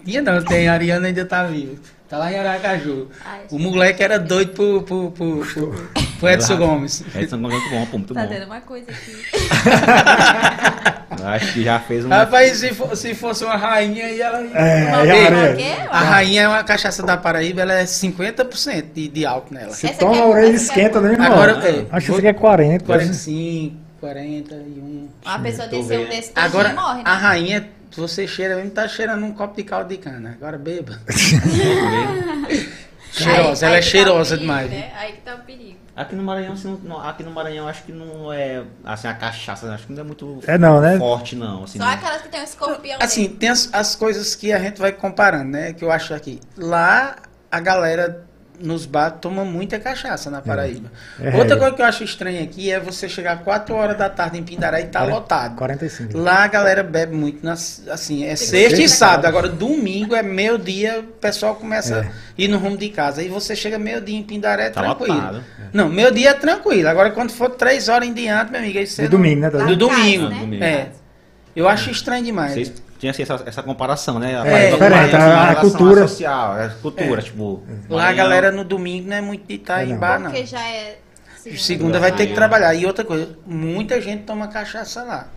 Tinha não, tem. A Ariana ainda tá viva. Tá lá em Aracaju. Ai, O moleque era doido pro, pro, pro, pro, pro Edson Gomes. Edson Gomes é muito bom, pô, muito Tá bom. dando uma coisa aqui. Acho que já fez um. Rapaz, se, fo- se fosse uma rainha, aí ela. É, Uma aí vez, a rainha é uma cachaça da Paraíba, ela é 50% de, de álcool nela. Se Essa toma é- a orelha é esquenta, né, irmão? Agora, é, Acho que vou- isso aqui é 40. 45, 41. Uma pessoa desceu vendo. desse Agora, e morre, né? a rainha, você cheira mesmo, tá cheirando um copo de caldo de cana. Agora beba. cheirosa, Aí- ela aí é tá cheirosa perigo, demais. Né? Aí que tá o perigo. Aqui no Maranhão, assim, não- aqui no Maranhão acho que não é assim a cachaça, acho que não é muito É não, né? forte não, assim. Só não. aquelas que tem um escorpião Assim, dentro. tem as, as coisas que a gente vai comparando, né? Que eu acho aqui. Lá, a galera nos bar toma muita cachaça na Paraíba. É Outra coisa que eu acho estranha aqui é você chegar 4 horas da tarde em Pindará e tá Quarenta- lotado. 45. Lá a galera bebe muito, nas, assim, é sexta e sábado. Agora, domingo é meio-dia, o pessoal começa É. a ir no rumo de casa. Aí você chega meio-dia em Pindaré, Tá tranquilo. lotado. Não, meio-dia é tranquilo. Agora, quando for três horas em diante, meu amigo, aí você. Do não- domingo, né? Lá Do casa, domingo. né? domingo. É. Eu acho estranho demais. Vocês tinham assim, essa, essa comparação, né? A É, Paraíba diferente, Maranhão, a- assim, cultura. à social, a cultura, tipo. Lá a galera no domingo não é muito de estar É, em não. bar, não. Porque já é. Segunda vai ter que trabalhar. E outra coisa, muita gente toma cachaça lá.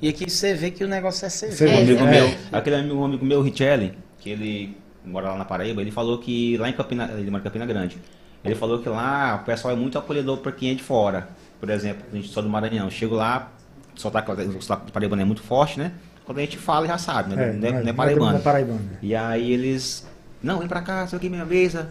E aqui você vê que o negócio é cerveja. Um amigo É. meu, aquele amigo, amigo meu, Richelli, que ele mora lá na Paraíba, ele falou que lá em Campina, ele mora em Campina Grande, ele falou que lá o pessoal é muito acolhedor para quem é de fora. Por exemplo, a gente só do Maranhão, chego lá, só tá, o sotaque do paraibano é muito forte, né? Quando a gente fala, já sabe, né? não, é, não é paraibano. Não é paraibano. E aí eles, não, vem pra cá, sei aqui minha mesa,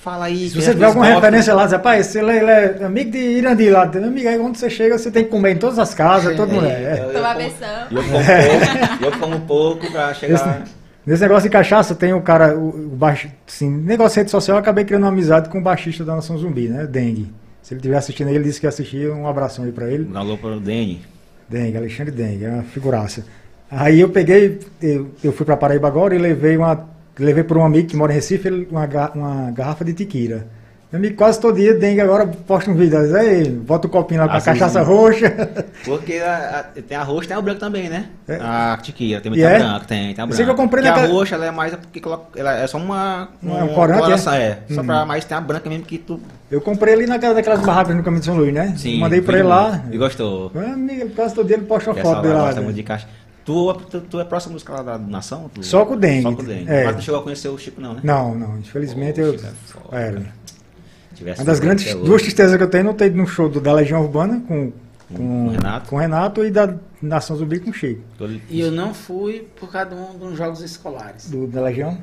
fala aí. Se que você as tiver alguma referência lá, diz, rapaz, você ele é amigo de Irandi lá, amigo, aí quando você chega, você tem que comer em todas as casas, todo mundo é. Eu- eu Tomar como- versão. E eu como pouco, eu como pouco pra chegar... Esse- Nesse negócio de cachaça, tem o cara, o, o baixo, assim, negócio de rede social, eu acabei criando uma amizade com o baixista da Nação Zumbi, né? Dengue. Se ele estiver assistindo aí, ele disse que ia assistir, um abração aí pra ele. Um alô pro Deni. Dengue, Alexandre Dengue, é uma figuraça. Aí eu peguei, eu, eu fui pra Paraíba agora e levei uma. Levei por um amigo que mora em Recife uma, uma garrafa de tequila. Meu amigo, quase todo dia dengue agora posta um vídeo. diz, Aí, bota o copinho lá com a Às vezes- cachaça roxa. Porque a- a- tem a roxa e tem a branca também, né? É. A tiqueira, tem E muita é? branca, tem, tem a Eu branca. sei que eu comprei Porque naquela- a roxa, ela é mais porque coloca- ela é só uma... Não, é um uma corante, coloração, é? é. Só Hum. pra, mas tem a branca mesmo que tu... Eu comprei ali naquela daquelas barracas no caminho de São Luís, né? Sim. Mandei pra ele lá. E gostou. Meu amigo, quase todo dia ele posta uma Essa foto dele lá gosta né? muito de caixa. Tu, tu, tu é próximo dos caras da nação? Tu- Só com o dengue. Só com o dengue. É. Mas tu chegou a conhecer o Chico não, né? Não, não, infelizmente eu. É foda. Tivesse uma das grandes duas hoje. tristezas que eu tenho é não ter ido no show do, da Legião Urbana com, com, Com o Renato. com o Renato e da Nação Zumbi com o Chico. E eu não fui por causa de um, de uns jogos escolares. Do, da Legião?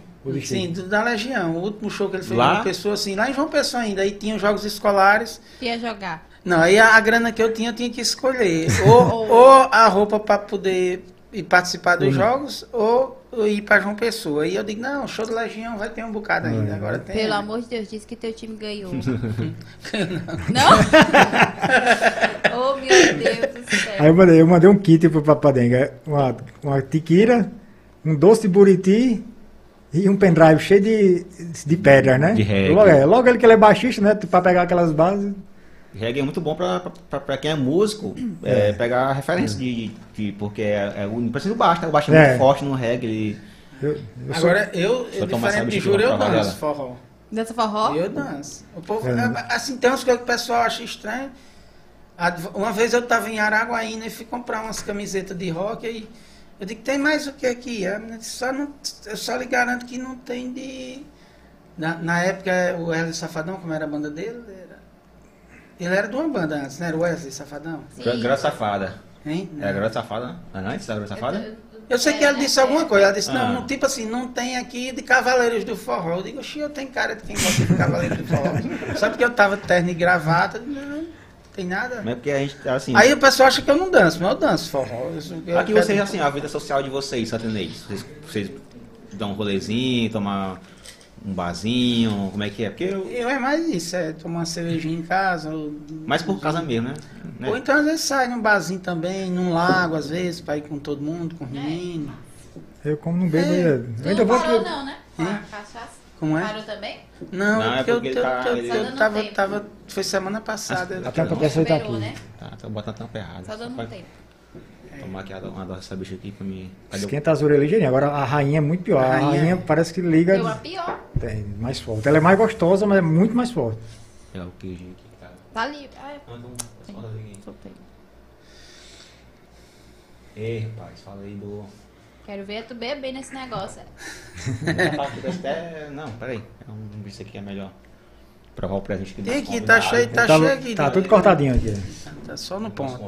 Sim, do- da Legião. O último show que ele fez Lá? em João Pessoa, assim, lá em João Pessoa ainda. Aí tinha os jogos escolares. Ia jogar. Não, aí a, a grana que eu tinha, eu tinha que escolher. Ou, ou a roupa para poder ir participar dos Hum. jogos, ou ir para João Pessoa. Aí eu digo, não, show da Legião vai ter um bocado ainda. É. Agora tem. Pelo amor de Deus, diz que teu time ganhou. não? oh, meu Deus do céu. Aí eu mandei, eu mandei um kit pro Papadenga. Uma, uma tiquira, um doce de buriti e um pendrive cheio de, de pedras, né? De. Logo, é, logo ele que ele é baixista, né? Pra pegar aquelas bases. Reggae é muito bom pra quem é músico, é, pegar a referência de, de- porque é, é o baixo, né? O baixo é, É. muito forte no reggae. Ele, Eu, eu sou- Agora, eu, eu tomar diferente de Júlio, eu danço forró. Dança forró? Eu danço. O povo, É. assim, tem umas coisas que o pessoal acha estranho. Uma vez eu estava em Araguaína e fui comprar umas camisetas de rock aí. Eu digo, tem mais o que aqui? Só não, eu só lhe garanto que não tem de. Na, na época, o Wesley Safadão, como era a banda dele. Ele era de uma banda antes, né? Era o Wesley Safadão. Gra- Grande Safada. Hein? É Grande Safada, né? Não é antes da Grande Safada? Eu sei que ela disse alguma coisa. Ela disse, não, Ah. não, tipo assim, não tem aqui de Cavaleiros do Forró. Eu digo, oxi, eu tenho cara de quem gosta de Cavaleiros do Forró. Só porque eu tava de terno e gravata, não, não tem nada. Não é porque a gente, assim... Aí o pessoal acha que eu não danço, mas eu danço forró. Eu- eu Aqui vocês, assim, a vida social de vocês, santanês, vocês, vocês dão um rolezinho, tomar um barzinho, como é que é? Porque eu... Eu é mais isso, é tomar uma cervejinha em casa. Ou, Mais por casa mesmo, né? Né? ou então às vezes sai num barzinho também, num lago, às vezes, pra ir com todo mundo, com os É. meninos. eu como não bebo É. Tu Eu ainda não vou parou que- não, né? Com a cachaça? Como é? Parou também? Não, Não, é porque, eu, eu, tá- eu, eu dando tava, tempo. tava. Foi semana passada. Ah, Até Não, pra essa tá aqui. né? Tá, tô botando a tampa errada. Só dando Pode tempo. Tomar aqui uma dose dessa bicha aqui pra mim. Cadê Esquenta as orelhas ligeirinho. Agora a rainha é muito pior. A A rainha- rainha parece que liga Deu a pior. tem, mais forte. Ela é mais gostosa, mas é muito mais forte. É o queijinho aqui, cara. Tá livre. Ah, é. Manda um... soltei. Ei, rapaz, fala aí do... Quero ver tu beber nesse negócio. Tá até- Não, peraí. Vamos ver se aqui é melhor. Provar o presente que Tem aqui, tá convidado- cheio, tá tá cheio aqui. tá né? tudo cortadinho aqui. Tá só no ponto.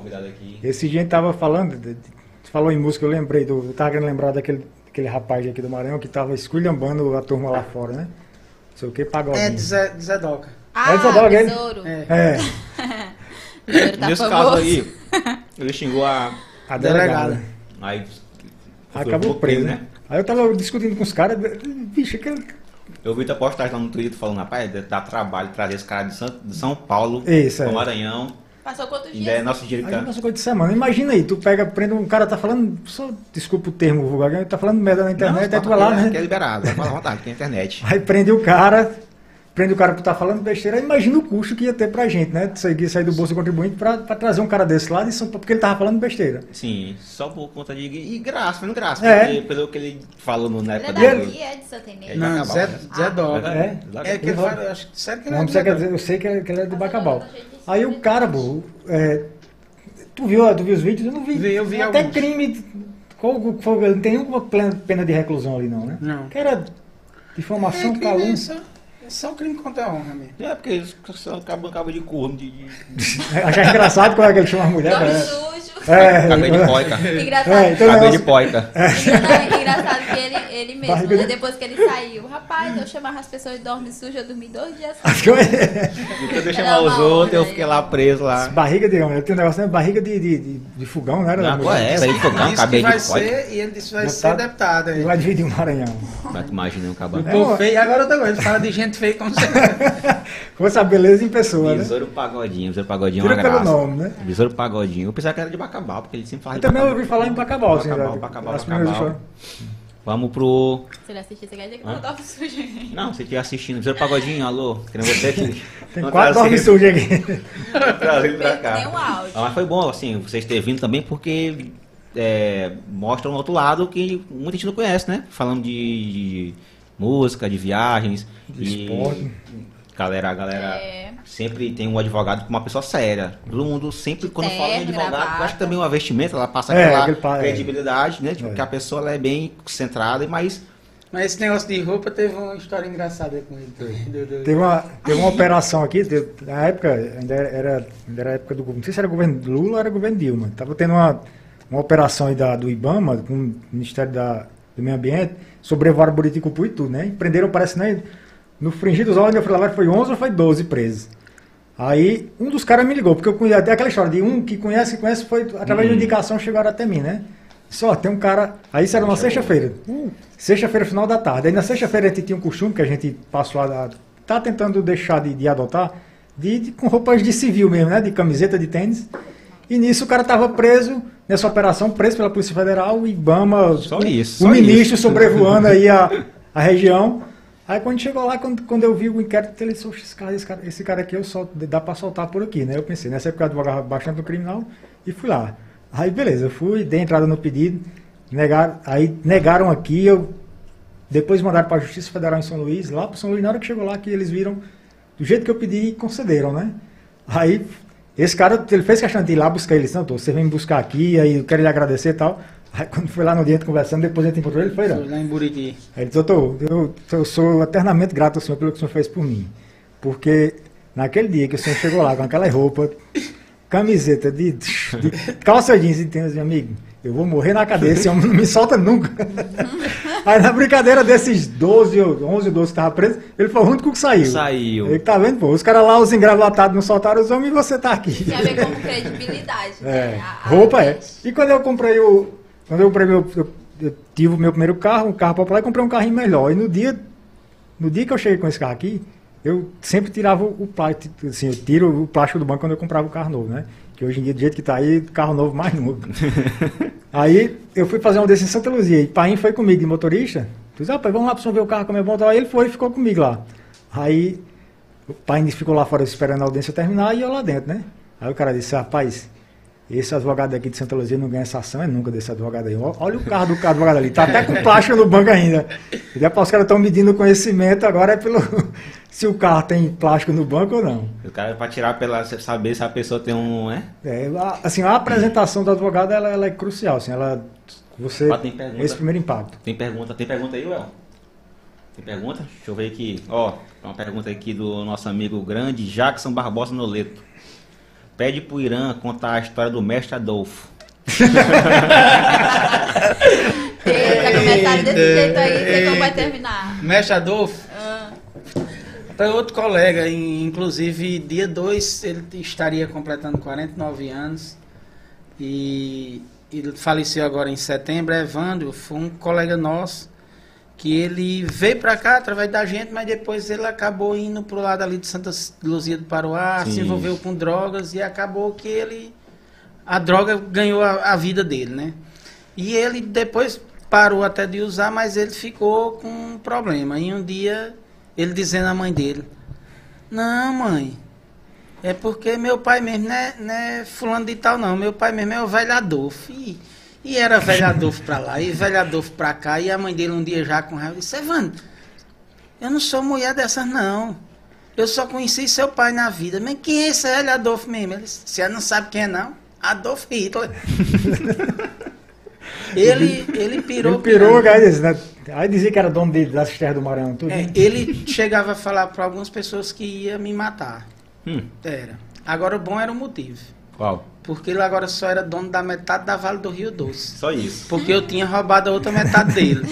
Esse dia a gente tava falando, de- de- falou em música, eu lembrei do. Eu tava querendo lembrar daquele, daquele rapaz aqui do Maranhão que tava esculhambando a turma lá fora, né? Não sei o que, pagodinho. É de Zé, de Zé Doca. Ah, Essa droga aí? besouro. É. É, Besouro tá Nesse famoso. caso aí, ele xingou a... a Delegada. delegada. Aí... Acabou preso, né? Aí eu tava discutindo com os caras, bicho, aquele. Eu vi tua postagem lá no Twitter falando, rapaz, dá trabalho trazer esse cara de São, de São Paulo Isso, é. pro Maranhão. Passou quantos Ainda é dias? nosso dia de Aí cara. nossa coisa de semana. Imagina aí, tu pega, prende um cara, tá falando, só desculpa o termo vulgar, ele tá falando merda na internet, aí tu vai lá, né? Que é liberado, vai falar à vontade, tem internet. Aí prende o cara, prende o cara por estar falando besteira, imagina o custo que ia ter pra gente, né? Sair, sair do bolso do contribuinte pra, pra trazer um cara desse lá de São Paulo, porque ele tava falando besteira. Sim, só por conta de. E graça, foi no graça, É. porque pelo que ele falou no, na Ele é época dele. é de Santa Inês. É. Não, Bacabal, Zé, né? Zé Doca. É? É que ele fala, eu acho, sério que ele Não, é não de dizer, eu sei que ele, que ele é de Bacabal. Aí o cara, burro, é, tu, viu, tu viu os vídeos? Eu não vi. Vi, eu vi Até alguns. crime. Qual, qual, não tem nenhuma pena de reclusão ali, não, né? Não. Que era É, difamação, é calúnia. Só, é só um crime contra a honra, mesmo. É, porque eles só acabam acaba de corno, de. Achar engraçado quando é que ele chama a mulher. Né? sujo. É, Cabelo de poica. Engraçado. É, então- Cabelo de poica. Não, engraçado que ele, ele mesmo, Barriga né, de- depois que ele saiu, rapaz, eu chamava as pessoas de dormir suja, eu dormi dois dias Acho que eu- Porque eu chamar os outros, eu fiquei lá preso lá. Barriga de homem. Tem um negócio, né? Barriga de, de, de, de fogão, não era? Não, mulher? é? Velho, fogão, cabelo vai de poica. ser, e ele disse que vai ser deputado. aí. Ele vai dividir o Maranhão. Mas tu imagina um O cabelo. É, ó. feio, agora outra coisa, fala de gente feia como você. Fosse a beleza em pessoa, né? Besouro Pagodinho, Besouro Pagodinho é uma Tira pelo graça. nome, né? Besouro Pagodinho. Eu pensava que era de Bacabal, porque ele sempre fala Eu de também Bacabal. ouvi falar em Bacabal, assim, Bacabal? Bacabal, Bacabal. histórias. Vamos pro. Se ele assistir, você quer dizer que Hã? eu tava sujo. Não, se estiver assistindo, Zé Pagodinho, alô, querendo você aqui. Tem quatro dormes sujos aqui. trazer ele pra cá. Nem um áudio. Ah, mas foi bom, assim, vocês terem vindo também, porque é, mostra um outro lado que muita gente não conhece, né? Falando de, de música, de viagens. De e esporte. Galera, a galera É. sempre tem um advogado como uma pessoa séria. Todo mundo sempre, quando terno, fala em advogado, gravata. eu acho que também uma vestimenta, ela passa É, aquela aquele pa- é. credibilidade, né? Tipo, É. que a pessoa ela é bem centrada, mas Mas esse negócio de roupa teve uma história engraçada com ele. Do- do- Teve uma, teve uma operação aqui, teve- na época, ainda era, ainda era a época do. Não sei se era governo Lula ou era governo Dilma. Tava tendo uma, uma operação aí da, do IBAMA, com o Ministério da, do Meio Ambiente, sobrevoaram Buriticupu e tudo, né? E prenderam, parece, né? No fringir dos olhos, eu fui lá, foi 11 ou foi 12 presos. Aí, um dos caras me ligou, porque eu conheço, até aquela história de um que conhece, que conhece, foi através de uma indicação, chegaram até mim, né? Só, tem um cara. Aí isso era uma sexta-feira. Sexta-feira, final da tarde. Aí na sexta-feira a gente tinha um costume que a gente passou a. tá tentando deixar de, de adotar, de, de- com roupas de civil mesmo, né? De camiseta, de tênis. E nisso o cara estava preso, nessa operação, preso pela Polícia Federal, o Ibama, Só o, isso, o só ministro isso. sobrevoando aí a, a região. Aí quando chegou lá, quando, quando eu vi o inquérito, ele disse, "Oxe, esse cara, esse cara, aqui eu solto, dá pra soltar por aqui, né? Eu pensei, nessa época eu advogava bastante no criminal e fui lá. Aí beleza, eu fui, dei entrada no pedido, negaram, aí negaram aqui, eu depois mandaram para a Justiça Federal em São Luís, lá para São Luís, na hora que chegou lá, que eles viram do jeito que eu pedi, concederam, né? Aí, esse cara, ele fez questão de ir lá buscar ele, não, tô, você vem me buscar aqui, aí eu quero lhe agradecer e tal. Aí quando foi lá no dia, conversando, depois a gente encontrou ele, foi, não. Foi lá em Buriti. Aí ele disse, doutor, eu, eu sou eternamente grato ao senhor pelo que o senhor fez por mim. Porque naquele dia que o senhor chegou lá com aquela roupa, camiseta de, de calça jeans e tênis, meu amigo, eu vou morrer na cadeia, esse homem não me solta nunca. Aí na brincadeira desses 12, ou 11 ou 12 que estavam presos, ele foi o único que saiu. Saiu. Ele tá vendo, pô, os caras lá, os engravatados, não soltaram os homens e você tá aqui. Tem a ver com credibilidade, É, né? A- a- roupa é. E quando eu comprei o. Quando eu comprei meu. Eu, eu tive o meu primeiro carro, um carro popular, e comprei um carrinho melhor. E no dia. No dia que eu cheguei com esse carro aqui, eu sempre tirava o plástico. Assim, eu tiro o plástico do banco quando eu comprava o carro novo, né? Que hoje em dia, do jeito que tá aí, carro novo mais novo. aí eu fui fazer uma desse em Santa Luzia. E Paim foi comigo de motorista. Disse, rapaz, vamos lá você ver o carro como é bom. Aí ele foi e ficou comigo lá. Aí o pai ficou lá fora esperando a audiência terminar e eu lá dentro, né? Aí o cara disse, rapaz, esse advogado aqui de Santa Luzia não ganha essa ação, é nunca desse advogado aí. Olha o carro do advogado ali, tá até com plástico no banco ainda. Depois os caras estão medindo o conhecimento, agora é pelo se o carro tem plástico no banco ou não. o cara pra tirar pela saber se a pessoa tem um, né? É, a- assim, a apresentação do advogado ela, ela é crucial, assim, ela você pergunta. esse primeiro impacto. Tem pergunta, tem pergunta aí, Well? Tem pergunta? Deixa eu ver aqui. Ó, uma pergunta aqui do nosso amigo grande Jackson Barbosa Noleto. Pede pro Irã contar a história do mestre Adolfo. Eita, comentário desse jeito aí, sei como vai terminar. Mestre Adolfo, Ah, Tem outro colega, in- inclusive dia 2 ele estaria completando 49 anos. E ele faleceu agora em setembro, Evandro, foi um colega nosso que ele veio para cá através da gente, mas depois ele acabou indo pro lado ali de Santa Luzia do Paruá, Sim. se envolveu com drogas e acabou que ele a droga ganhou a, a vida dele, né? E ele depois parou até de usar, mas ele ficou com um problema. E um dia ele dizendo à mãe dele: Não, mãe, é porque meu pai mesmo não é, não é fulano de tal, não. Meu pai mesmo é o velho Adolfo. E, e era velho Adolfo pra lá, e velho Adolfo pra cá. E a mãe dele um dia já com raiva disse: Evandro, eu não sou mulher dessas, não. Eu só conheci seu pai na vida. Mas quem é esse velho Adolfo mesmo? Ele disse: Você não sabe quem é, não? Adolf Hitler. ele, ele pirou. Ele pirou, né? aí dizia que era dono de, das terras do Maranhão, tudo. É, ele chegava a falar para algumas pessoas que ia me matar. Hum, Era. Agora o bom era o motivo. Qual? Porque ele agora só era dono da metade da Vale do Rio Doce. Só isso. Porque eu tinha roubado a outra metade dele.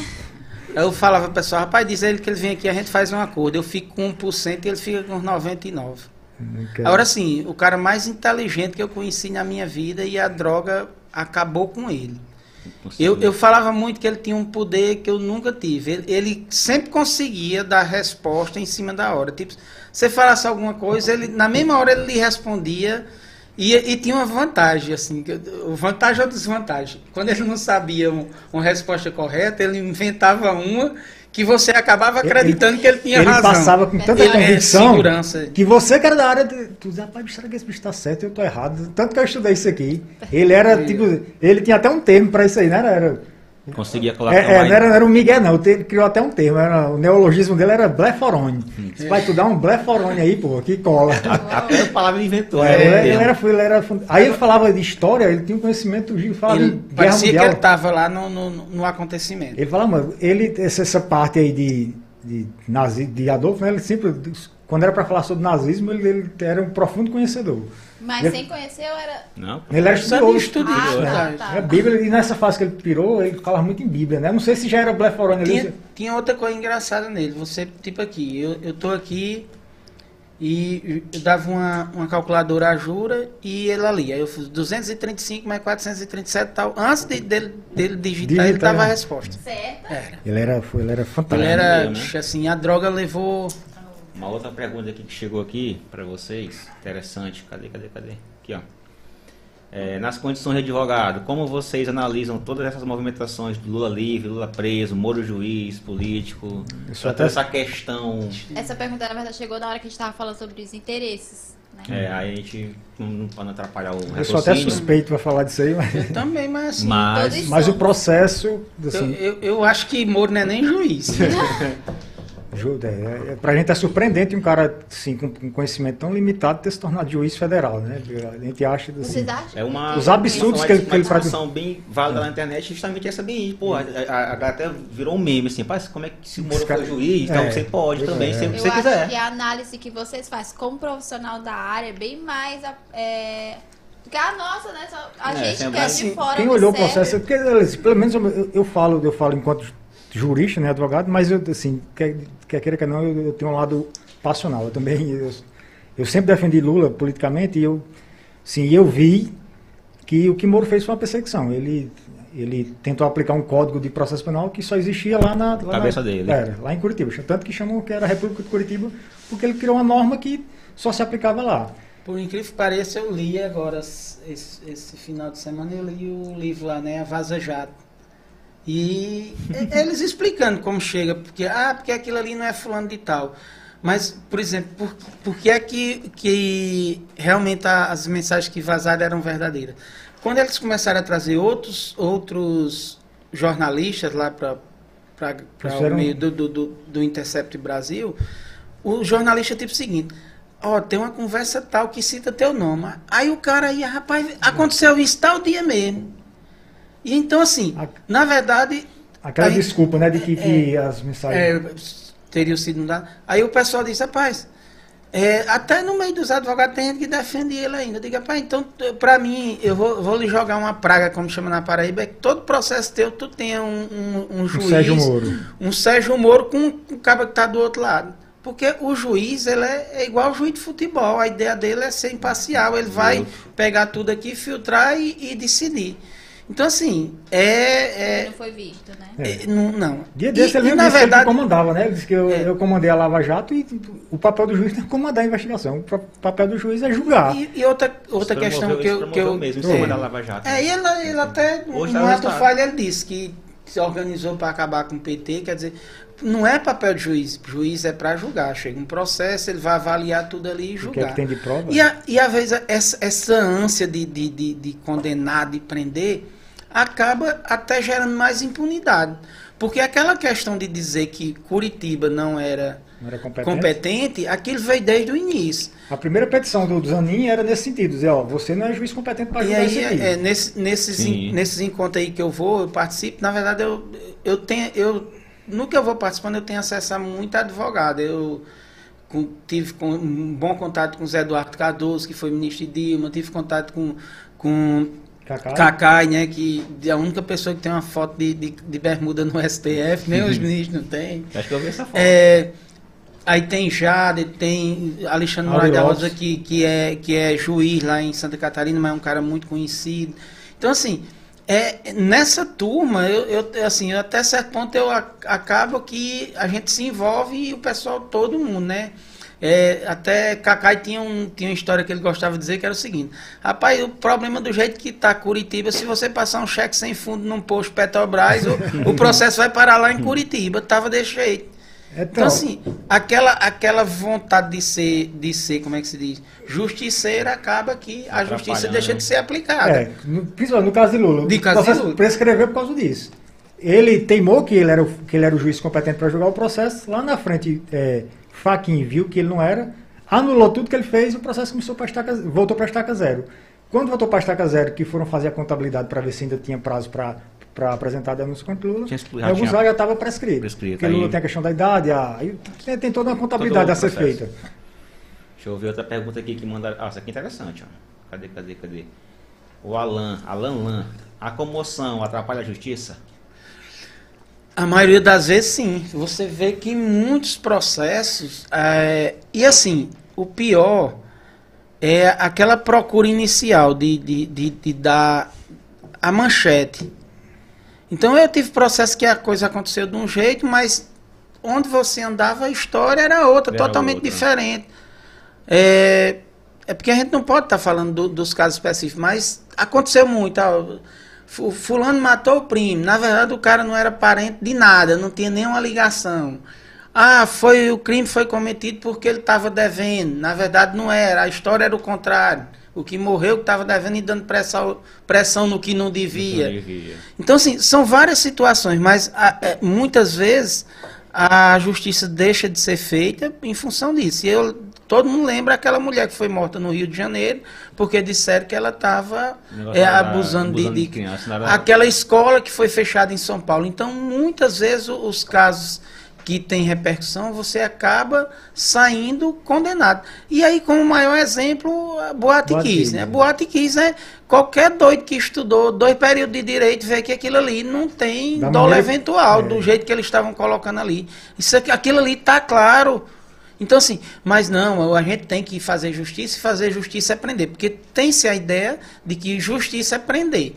Eu falava pro pessoal, rapaz, diz a ele que ele vem aqui, a gente faz um acordo. Eu fico com 1% e ele fica com 99%. Não quer- Agora sim, o cara mais inteligente que eu conheci na minha vida e a droga acabou com ele. Eu, eu falava muito que ele tinha um poder que eu nunca tive. Ele, ele sempre conseguia dar resposta em cima da hora. Tipo, você falasse alguma coisa, ele, na mesma hora ele lhe respondia E, e tinha uma vantagem, assim, vantagem ou desvantagem. Quando ele não sabia um- uma resposta correta, ele inventava uma que você acabava Ele- acreditando que ele tinha Ele razão. passava com tanta É, convicção segurança. que você que era da área, de, tu dizia, rapaz, será que esse bicho está certo? Eu tô errado. Tanto que eu estudei isso aqui. Ele era, tipo, ele tinha até um termo para isso aí, né? Era, era, Conseguia colocar é, é, não era, não era um Miguel, não. Ele criou até um termo. Era, o neologismo dele era bleforone. Hum. Você vai tu dar um bleforone aí, pô, que cola. Até a palavra inventou. É, né? ele, era, ele era fund- Aí ele falava de história, ele tinha um conhecimento, ele falava Ele, de guerra parecia mundial. que ele estava lá no, no, no acontecimento. Ele fala, mano, ele, essa, essa parte aí de, de, nazi, de Adolfo, né, ele sempre, quando era para falar sobre nazismo, ele, ele era um profundo conhecedor. Mas Ele- sem conhecer, eu era. Não? Ele era estudioso. estudioso, Ah, né? tá. É a Bíblia, e nessa fase que ele pirou, ele falava muito em Bíblia, né? Não sei se já era bleforone ali. Tinha, tinha outra coisa engraçada nele. Você, tipo aqui, eu, eu tô aqui e eu dava uma, uma calculadora à jura e ele ali. Aí eu fiz 235 mais 437 e tal. Antes de- dele, dele digitar, ele Digitar, dava a né? resposta. Certa. Era. Ele era, foi- ele era Ele fantástico. era, né? assim, a droga levou. Uma outra pergunta aqui que chegou aqui para vocês, interessante. Cadê, cadê, cadê? Aqui, ó. É, nas condições de advogado, como vocês analisam todas essas movimentações do Lula livre, Lula preso, Moro juiz, político, Isso toda até- essa questão. Essa pergunta, na verdade, chegou na hora que a gente tava falando sobre os interesses. Né? É, aí a gente não, não pode atrapalhar o Eu sou até suspeito para falar disso aí, mas, Eu também, mas assim. Mas mas o processo, Eu, assim, eu, eu acho que Moro não é nem juiz. ajuda. É, é, pra gente é surpreendente um cara assim, com, com conhecimento tão limitado ter se tornado juiz federal, né? A gente acha assim? É uma, Os absurdos uma, que ele- uma que ele discussão bem válida na internet, justamente essa bem. Pô, a, a, a galera até virou um meme assim, "Pá, como é que se o Moro cara- for juiz, então é, você pode também, é. se Eu você acho quiser. que a análise que vocês fazem como profissional da área é bem mais é, do que a nossa, né? Só- A É, gente que é de assim, fora Quem olhou o processo, porque pelo menos eu, eu- eu falo, eu falo enquanto jurista, né, advogado, mas eu assim, quer, quer queira que não, eu, eu tenho um lado passional. Eu também eu, eu sempre defendi Lula politicamente e eu sim, eu vi que o que Moro fez foi uma perseguição. Ele ele tentou aplicar um código de processo penal que só existia lá na lá Cabeça na, dele. Era, lá em Curitiba. Tanto que chamam que era a República de Curitiba, porque ele criou uma norma que só se aplicava lá. Por incrível que pareça, eu li agora, esse, esse final de semana, eu li o livro lá, né, A Vaza Jato. E eles explicando como chega, porque, ah, porque aquilo ali não é fulano de tal. Mas, por exemplo, por, por que é que, que realmente as mensagens que vazaram eram verdadeiras? Quando eles começaram a trazer outros, outros jornalistas lá para o meio do, do, do, do Intercept Brasil, o jornalista tipo o seguinte, ó, tem uma conversa tal que cita teu nome. Aí o cara ia, rapaz, aconteceu isso tal dia mesmo. E então, assim, A- na verdade, Aquela Aí- desculpa, né, de que, que as mensagens é, teria sido mudado. Aí o pessoal disse, rapaz, é, até no meio dos advogados tem gente que defende ele ainda. Eu digo, rapaz, então, pra mim, eu vou, vou lhe jogar uma praga, como chama na Paraíba, é que todo processo teu, tu tenha um, um, um o juiz, Sérgio Moro. um Sérgio Moro com um cara que tá do outro lado. Porque o juiz, ele é, é igual o juiz de futebol. A ideia dele é ser imparcial. Ele vai pegar tudo aqui, filtrar e, e decidir. Então, assim, é... é- Não foi visto, né? É. é, não, não. Dia desse E- ele e, na que verdade, ele comandava, né? Ele disse que eu, É. eu comandei a Lava Jato e o papel do juiz é comandar a investigação. O papel do juiz é julgar. E, e outra, outra questão que eu. Que eu mesmo, em É. cima da Lava Jato. é, e ele, ele até, Hoje no tá o ato ele disse que se organizou para acabar com o PT, quer dizer, não é papel de juiz. Juiz é para julgar. Chega um processo, ele vai avaliar tudo ali e O que é julgar. que tem de prova? E, a, e às vezes essa, essa ânsia de, de, de, de condenar, de prender, acaba até gerando mais impunidade. Porque aquela questão de dizer que Curitiba não era Não era competente. competente, aquilo veio desde o início. A primeira petição do Zanin era nesse sentido, dizer, ó, você não é juiz competente para julgar aí, isso aqui. é, nesse- nesses, en- nesses encontros aí que eu vou, eu participo, na verdade, eu, eu tenho. Eu, no que eu vou participando, eu tenho acesso a muito advogado. Eu com- tive com- um bom contato com o Zé Eduardo Cardoso, que foi ministro de Dilma, tive contato com, com Cacai, né? Que é a única pessoa que tem uma foto de, de, de bermuda no STF, nem os ministros não têm. Acho que eu vi essa foto. É, aí tem Jade, tem Alexandre Moraes da. Rosa, que, que, é, que é juiz lá em Santa Catarina, mas é um cara muito conhecido. Então, assim, é, nessa turma, eu, eu, assim, até certo ponto eu a- acabo que a gente se envolve e o pessoal, todo mundo, né? É, até Cacai tinha, um, tinha uma história que ele gostava de dizer que era o seguinte: rapaz, o problema do jeito que tá Curitiba, se você passar um cheque sem fundo num posto Petrobras, o, o processo vai parar lá em Curitiba. Tava desse jeito. Então, então, assim, aquela, aquela vontade de ser, de ser, como é que se diz? Justiceira acaba que a justiça deixa de ser aplicada. É, no, principalmente no caso de Lula. De caso de Lula. prescreveu por causa disso. Ele teimou que ele era o, que ele era o juiz competente para julgar o processo. Lá na frente, é, Faquin viu que ele não era, anulou tudo que ele fez e o processo começou para estaca, voltou para a estaca zero. Quando voltou para a estaca zero, que foram fazer a contabilidade para ver se ainda tinha prazo para para apresentar a denúncia contra Lula. Tinha, alguns lugares já estava prescrito. prescrito. Porque aí... Lula tem a questão da idade, a, aí tem toda uma contabilidade a ser feita. Deixa eu ver outra pergunta aqui que manda. Ah, essa aqui é interessante. Ó. Cadê, cadê, cadê? O Alan, Alan Lan. A comoção atrapalha a justiça? A maioria das vezes sim. Você vê que muitos processos. É... E assim, o pior é aquela procura inicial de, de, de, de dar a manchete. Então eu tive processo que a coisa aconteceu de um jeito, mas onde você andava a história era outra, era totalmente outra. diferente. É, é porque a gente não pode estar tá falando do, dos casos específicos, mas aconteceu muito. Ó, fulano matou o primo. Na verdade, o cara não era parente de nada, não tinha nenhuma ligação. Ah, foi o crime foi cometido porque ele estava devendo. Na verdade, não era. A história era o contrário. O que morreu que estava devendo e dando pressão, pressão no que não devia. não devia. Então, assim, são várias situações, mas a, é, muitas vezes a justiça deixa de ser feita em função disso. E eu, todo mundo lembra aquela mulher que foi morta no Rio de Janeiro, porque disseram que ela estava é, abusando, abusando, de, de, criança, aquela escola que foi fechada em São Paulo. Então, muitas vezes os casos que tem repercussão, você acaba saindo condenado. E aí, como maior exemplo, a Boate, Boate Kiss, né? Boate Kiss é qualquer doido que estudou dois períodos de direito vê que aquilo ali não tem dólar eventual, é. do jeito que eles estavam colocando ali. Isso aqui, aquilo ali está claro então, assim, mas não, a gente tem que fazer justiça e fazer justiça é prender. Porque tem-se a ideia de que justiça é prender.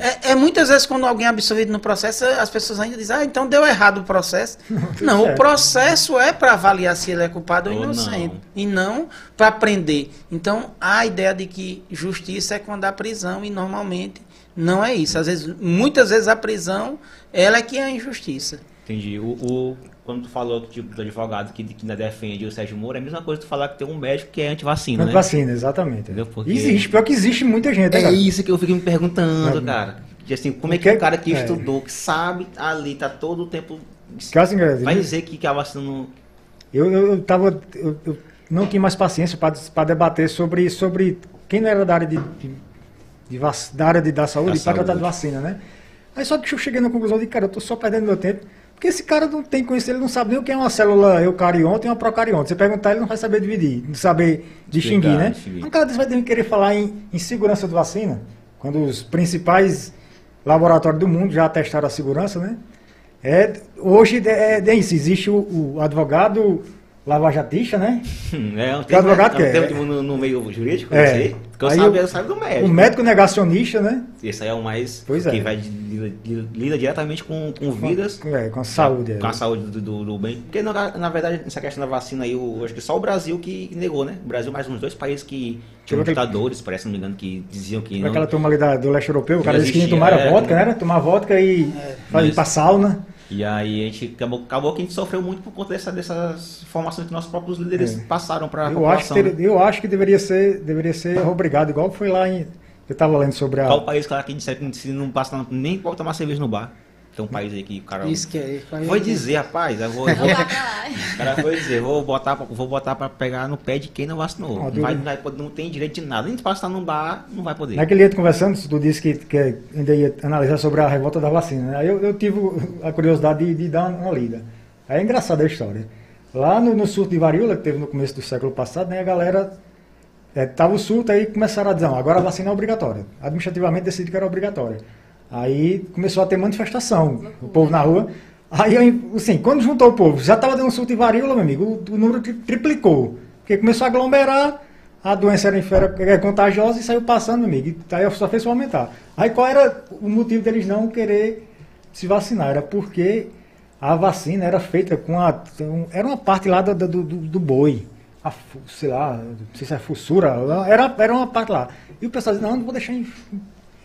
É, é, muitas vezes quando alguém é absolvido no processo, as pessoas ainda dizem, ah, então deu errado o processo. Não, o processo é para avaliar se ele é culpado ou, ou inocente. Não. E não para prender. Então, há a ideia de que justiça é quando há prisão e normalmente não é isso. Às vezes, muitas vezes a prisão, ela é que é a injustiça. Entendi. O, o, quando tu falou tipo, do advogado que, que ainda defende o Sérgio Moro, é a mesma coisa tu falar que tem um médico que é antivacina, né? Antivacina, exatamente. Entendeu? Porque... Existe, pior que existe muita gente. Né, é isso que eu fico me perguntando, é. cara. Assim, como é que o cara que é. estudou, que sabe ali, tá todo o tempo... Assim, vai dizer que, que a vacina não... Eu, eu, eu tava... Eu, eu não tinha mais paciência para debater sobre, sobre quem não era da área de, de, de da área de, da saúde para tratar de vacina, né? Aí só que eu cheguei na conclusão de, cara, eu tô só perdendo meu tempo porque esse cara não tem conhecimento, ele não sabe nem o que é uma célula eucarionte e uma procarionte. Você perguntar, ele não vai saber dividir, não saber distinguir, né? Um cara desse vai ter que querer falar em, em segurança de vacina, quando os principais laboratórios do mundo já testaram a segurança, né? É, hoje é, é isso, existe o, o advogado lavajatista, né? É, um termo, advogado é, um termo no, no, meio jurídico, é. sei, que eu aí sabia, eu sabe do médico. O médico negacionista, né? Esse aí é o mais pois que é. vai lida diretamente com, com vidas. É, com a saúde. Com a saúde do, do, do, bem. Porque na, na verdade, essa questão da vacina aí, eu acho que só o Brasil que negou, né? O Brasil mais uns dois países que tinham ditadores, parece, não me engano, que diziam que. Não... Aquela turma ali da, do leste europeu, o cara disse que tomar é, vodka, né? Tomar vodka e é, fazer pra sauna. E aí a gente acabou, acabou que a gente sofreu muito por conta dessa, dessas informações que nossos próprios líderes é. passaram para a população. Acho que, eu acho que deveria ser, deveria ser obrigado, igual foi lá em. Eu estava lendo sobre a. Qual país claro, que disseram que não passa nem pode tomar cerveja no bar? Tem um país aí que o cara. Isso que é. Foi dizer, rapaz, eu vou. vou o cara foi dizer, vou botar, vou botar pra pegar no pé de quem não vacinou. Não, vai, não, vai, não tem direito de nada. Nem passar num bar, não vai poder. Naquele dia conversando, tu disse que, que ainda ia analisar sobre a revolta da vacina. Né? Aí eu, eu tive a curiosidade de, de dar uma lida. Aí é engraçada a história. Lá no, no surto de varíola, que teve no começo do século passado, né, a galera é, tava o surto, aí começaram a dizer, não, agora a vacina é obrigatória. Administrativamente decidiram que era obrigatória. Aí começou a ter manifestação, o povo na rua. Aí, assim, quando juntou o povo, já estava dando surto de varíola, meu amigo, o, o número triplicou. Porque começou a aglomerar, a doença era, era contagiosa e saiu passando, meu amigo. Aí só fez aumentar. Aí qual era o motivo deles não querer se vacinar? Era porque a vacina era feita com a. Era uma parte lá do, do, do boi. a sei lá, não sei se é fussura, era, era uma parte lá. E o pessoal dizia, não, não vou deixar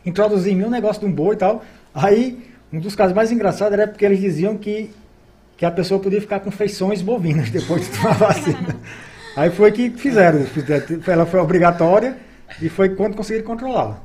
introduzir em mim um negócio de um boi e tal. Aí, um dos casos mais engraçados era porque eles diziam que, que a pessoa podia ficar com feições bovinas depois de tomar a vacina. Aí foi que fizeram, ela foi obrigatória e foi quando conseguiram controlar.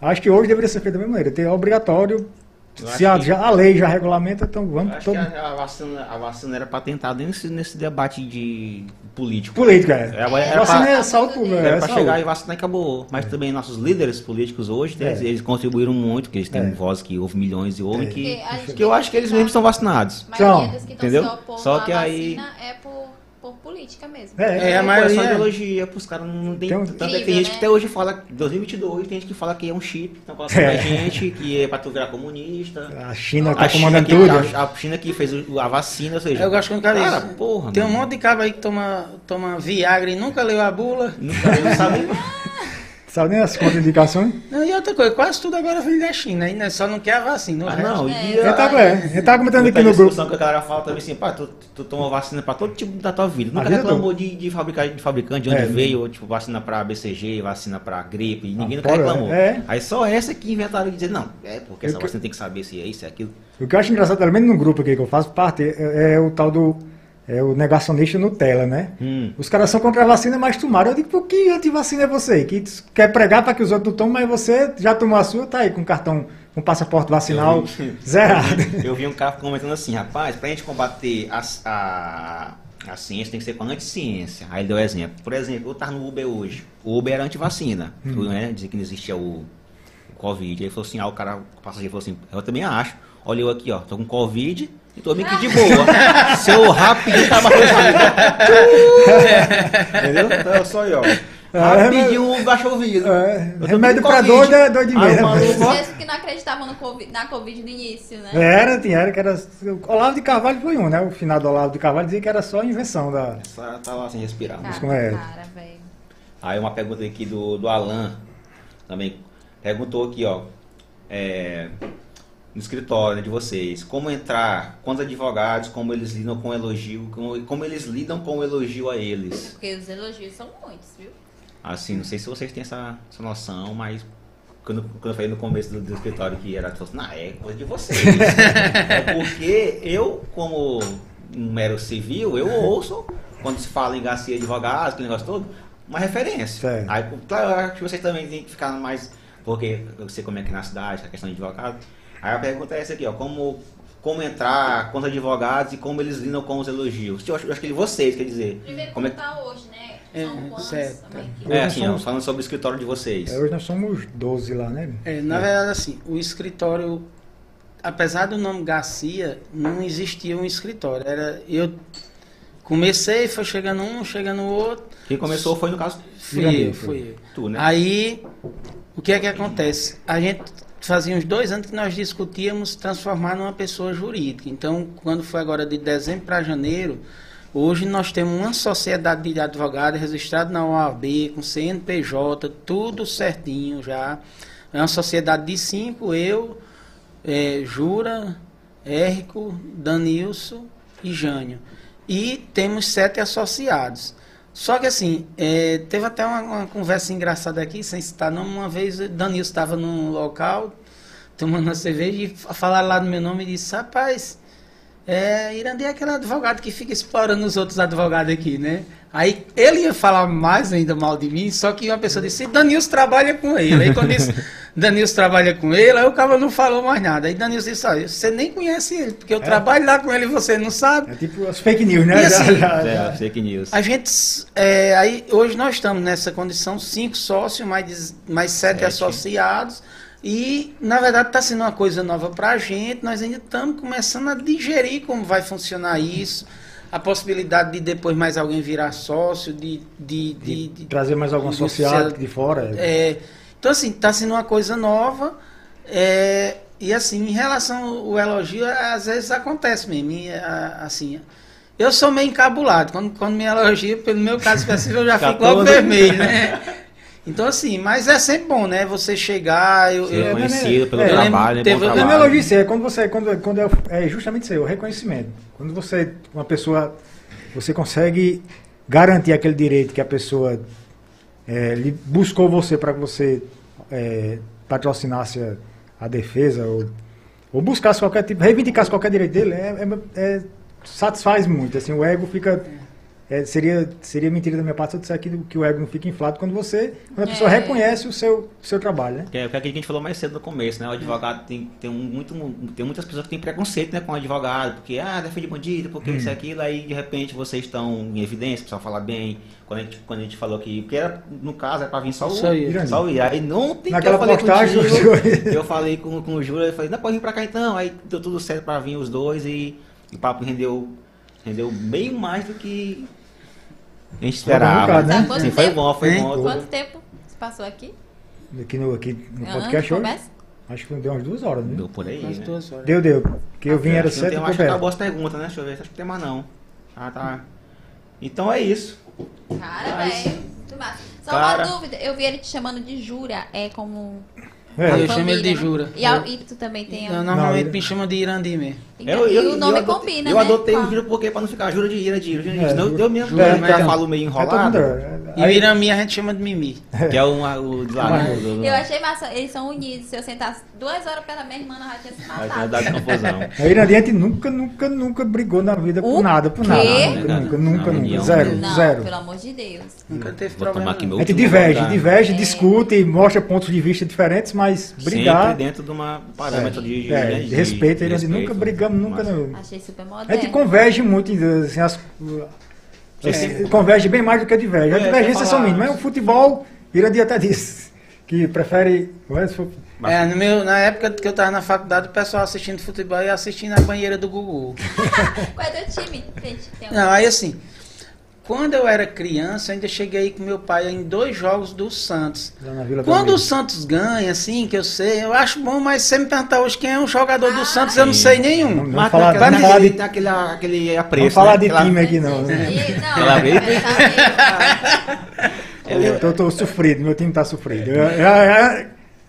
Acho que hoje deveria ser feito da mesma maneira, ter obrigatório, se a, que- já a lei já regulamenta, então Eu vamos acho todo... que a, a vacina, a vacina era patentada nesse, nesse debate de político. Política, é. Era, era vacina pra- é saúde pública, Era é saúde. chegar e vacinar e acabou. Mas também nossos líderes políticos hoje, É. eles, eles contribuíram muito, porque eles têm É. voz que houve milhões e houve É. que, gente que eu acho que eles ficar- mesmos estão vacinados. Então, que entendeu? Só que aí- vacina é por, por política mesmo. É, É, a Pô, maioria- só ideologia, pros caras não tem. Um- tanto é que tem gente né? que até hoje fala, 2022, tem gente que fala que é um chip, estão colocando É. a gente, que é pra tu virar comunista. A China tá A China, comandando que, tudo. a, a China que fez o- a vacina, ou seja, Eu gosto quando o cara cara, porra, Tem um monte de cabra aí que toma, toma Viagra e nunca leu a bula. Nunca não sabe. Sabe nem as contraindicações? Não, E outra coisa, quase tudo agora vem da China, ainda só não quer a vacina. Ah, não, É. e Ele tá, é, tá comentando aqui no grupo. discussão que a galera fala também assim, pá, tu, tu toma vacina pra todo tipo da tua vida. A Nunca reclamou de, de, fabricar, de fabricante, de onde É. veio, ou, tipo, vacina pra BCG, vacina pra gripe, e ninguém Ah, nunca reclamou. é. Aí só essa que inventaram de dizer, não, é porque essa Eu que- vacina tem que saber se é isso, é aquilo. O que eu acho engraçado, pelo menos no grupo aqui que eu faço parte, é, é o tal do é o negacionista Nutella, né? Hum. Os caras são contra a vacina, mas tomaram. Eu digo, por que antivacina é você? Que quer pregar para que os outros não tomem, mas você já tomou a sua, tá aí com cartão, com passaporte vacinal Eu vi- zerado. Eu vi um cara comentando assim, rapaz, pra gente combater a, a, a ciência tem que ser com a anticiência. Aí ele deu exemplo. Por exemplo, eu tava no Uber hoje. O Uber era antivacina. Hum. Né? Dizia que não existia o, o Covid. Aí ele falou assim, ah, o cara, o passageiro falou assim, eu também acho. Olha eu aqui, ó, tô com Covid e tô meio que de boa. Se eu rapidinho tava Entendeu? Então é só aí, ó. Rapidinho baixou o vidro. É, remédio pra doido é doido de Mesmo que não acreditavam no COVID, na Covid no início, né? Era, tinha, era que era. O Olavo de Carvalho foi um, né? O final do Olavo de Carvalho dizia que era só invenção da. Essa tá lá sem respirar. Cara, como é? cara, velho. Aí uma pergunta aqui do, do Alan também perguntou aqui, ó. é, no escritório de vocês, como entrar, quantos advogados, como eles lidam com o elogio, como, como eles lidam com o elogio a eles. Porque os elogios são muitos, viu? Assim, não sei se vocês têm essa, essa noção, mas quando, quando eu falei no começo do, do escritório que era, falou assim, não, é coisa de vocês. é porque eu, como um mero civil, eu ouço, quando se fala em Garcia Advogados, aquele negócio todo, uma referência. Certo. Aí, claro, eu acho que vocês também têm que ficar mais, porque eu sei como é que é na cidade, a questão de advogado. Aí a pergunta é essa aqui, ó, como, como entrar com os advogados e como eles lidam com os elogios. Eu acho, eu acho que vocês, quer dizer, Primeiro como é como tá hoje, né? É, São quantos certo. também que... É, assim, somos- falando sobre o escritório de vocês. É, hoje nós somos 12 lá, né? É, na verdade, assim, o escritório, apesar do nome Garcia, não existia um escritório. Era eu comecei, foi chegando um, chegando o outro, Quem começou foi, no caso, fui eu, fui eu. tu, né? Aí, o que é que acontece? A gente fazia uns dois anos que nós discutíamos transformar numa pessoa jurídica. Então, quando foi agora de dezembro para janeiro, hoje nós temos uma sociedade de advogados registrada na OAB, com CNPJ, tudo certinho já. É uma sociedade de cinco, eu, eh, Jura, Érico, Danilson e Jânio. E temos sete associados. Só que assim, eh, teve até uma, uma conversa engraçada aqui, sem citar nome, uma vez o Danilson estava num local, tomando uma cerveja, e fa- falaram lá no meu nome e disse, rapaz, é, Irandi é aquele advogado que fica explorando os outros advogados aqui, né? Aí ele ia falar mais ainda mal de mim, só que uma pessoa disse, Danilson trabalha com ele. Aí quando disse, Danilson trabalha com ele, aí o cara não falou mais nada. Aí Danilson disse, olha, você nem conhece ele, porque eu trabalho lá com ele e você não sabe. É tipo as fake news, né? E Já- assim, já- É, fake news. A gente, é, aí, hoje nós estamos nessa condição, cinco sócios, mais, mais sete Sete. associados, e na verdade está sendo uma coisa nova para a gente, nós ainda estamos começando a digerir como vai funcionar isso, a possibilidade de depois mais alguém virar sócio, de... de, de, de- Trazer mais algum associado de fora. é, então, assim, está sendo uma coisa nova. é, e, assim, em relação ao elogio, às vezes acontece mesmo. e, assim, eu sou meio encabulado. Quando, quando me elogia, pelo meu caso específico, eu já fico logo 14. vermelho, né? Então, assim, mas é sempre bom, né? Você chegar. Eu, Ser eu- conhecido pelo é, trabalho, né? teve- Bom é trabalho. é quando você, quando, quando é, é justamente isso aí, o reconhecimento. Quando você, uma pessoa, você consegue garantir aquele direito que a pessoa é, buscou você para que você é, patrocinasse a, a defesa ou, ou buscasse qualquer tipo, reivindicasse qualquer direito dele, é, é- é- satisfaz muito. Assim, o ego fica. É, seria, seria mentira da minha parte se eu disser que, que o ego não fica inflado quando você. Quando a pessoa É. reconhece o seu, seu trabalho, né? Que é o que a gente falou mais cedo no começo, né? O advogado tem, tem, um, muito, tem muitas pessoas que têm preconceito né, com o advogado, porque, ah, defende bandido, porque isso e aquilo, aí de repente vocês estão em evidência, o pessoal fala bem. Quando a gente, quando a gente falou que, porque era, no caso, era pra vir só o Só ele. Só o Ira. Aí não tem Naquela eu falei postagem, contigo, o- eu falei com, com o Júlio, eu falei, não, pode vir pra cá então. Aí deu tudo certo pra vir os dois e, e o papo rendeu, rendeu bem mais do que a gente bom esperava. né? Quanto Sim, foi bom, foi bom. Quanto tempo se passou aqui? Aqui no, aqui no podcast hoje. Acho que deu umas duas horas, né? Deu por aí, Quase né? duas horas. Deu, deu. Que eu vim era sete tem, e acho que acabou as perguntas, né? Deixa eu ver, acho que tem mais não. Ah, tá. Então é isso. Cara, Mas- velho. muito massa. Só Cara- uma dúvida, eu vi ele te chamando de Jura, é como. É, Eu chamo ele de família, né? Jura. E, a, e tu também tem. Não, um- normalmente Não, me chama de Irandi mesmo. E, e o nome eu adotei, combina, Eu né? adotei Com o Júlio porque pra não ficar Jura de Ira, de Ira, de Ira. É, Senão eu mesmo Jura, já mas falo meio é todo mundo. enrolado. é, E o Irami a gente chama de Mimi. Que é um, o de lá, né? do- do- Eu achei massa, eles são unidos. Se eu sentasse duas horas pela minha irmã, nós já tinha se Vai matado. dado confusão. A Irandi, a gente nunca, nunca, nunca brigou na vida por nada, por quê? nada. Nunca, nunca, nunca. Zero, Não, zero. pelo amor de Deus. Nunca teve problema. não. A gente diverge, lugar. diverge, É. discute, mostra pontos de vista diferentes, mas brigar. Sempre dentro de uma parâmetro de, né, respeito, a gente nunca brigamos, nunca. Mas- Não. Achei super A moderno. gente converge muito, assim, as, assim, converge bem mais do que diverge. A É, divergência é só falar- mínima. Mas o futebol, Irandi até disse que prefere. É, no meu, na época que eu tava na faculdade, o pessoal assistindo futebol e assistindo a banheira do Gugu. Qual é teu time? Gente, tem um... Não, aí assim, quando eu era criança, eu ainda cheguei com meu pai em dois jogos do Santos. lá na Vila Quando o. Santos ganha, assim, que eu sei, eu acho bom, mas se você me perguntar hoje quem é um jogador do Santos, eu não sei nenhum. Vamos Mas falar- tem vamos aquele, falar de- aquele, aquele apreço. Vamos falar né? de time aqui não, né? E- não, Eu tô, tô sofrido, meu time tá sofrido. Já, já-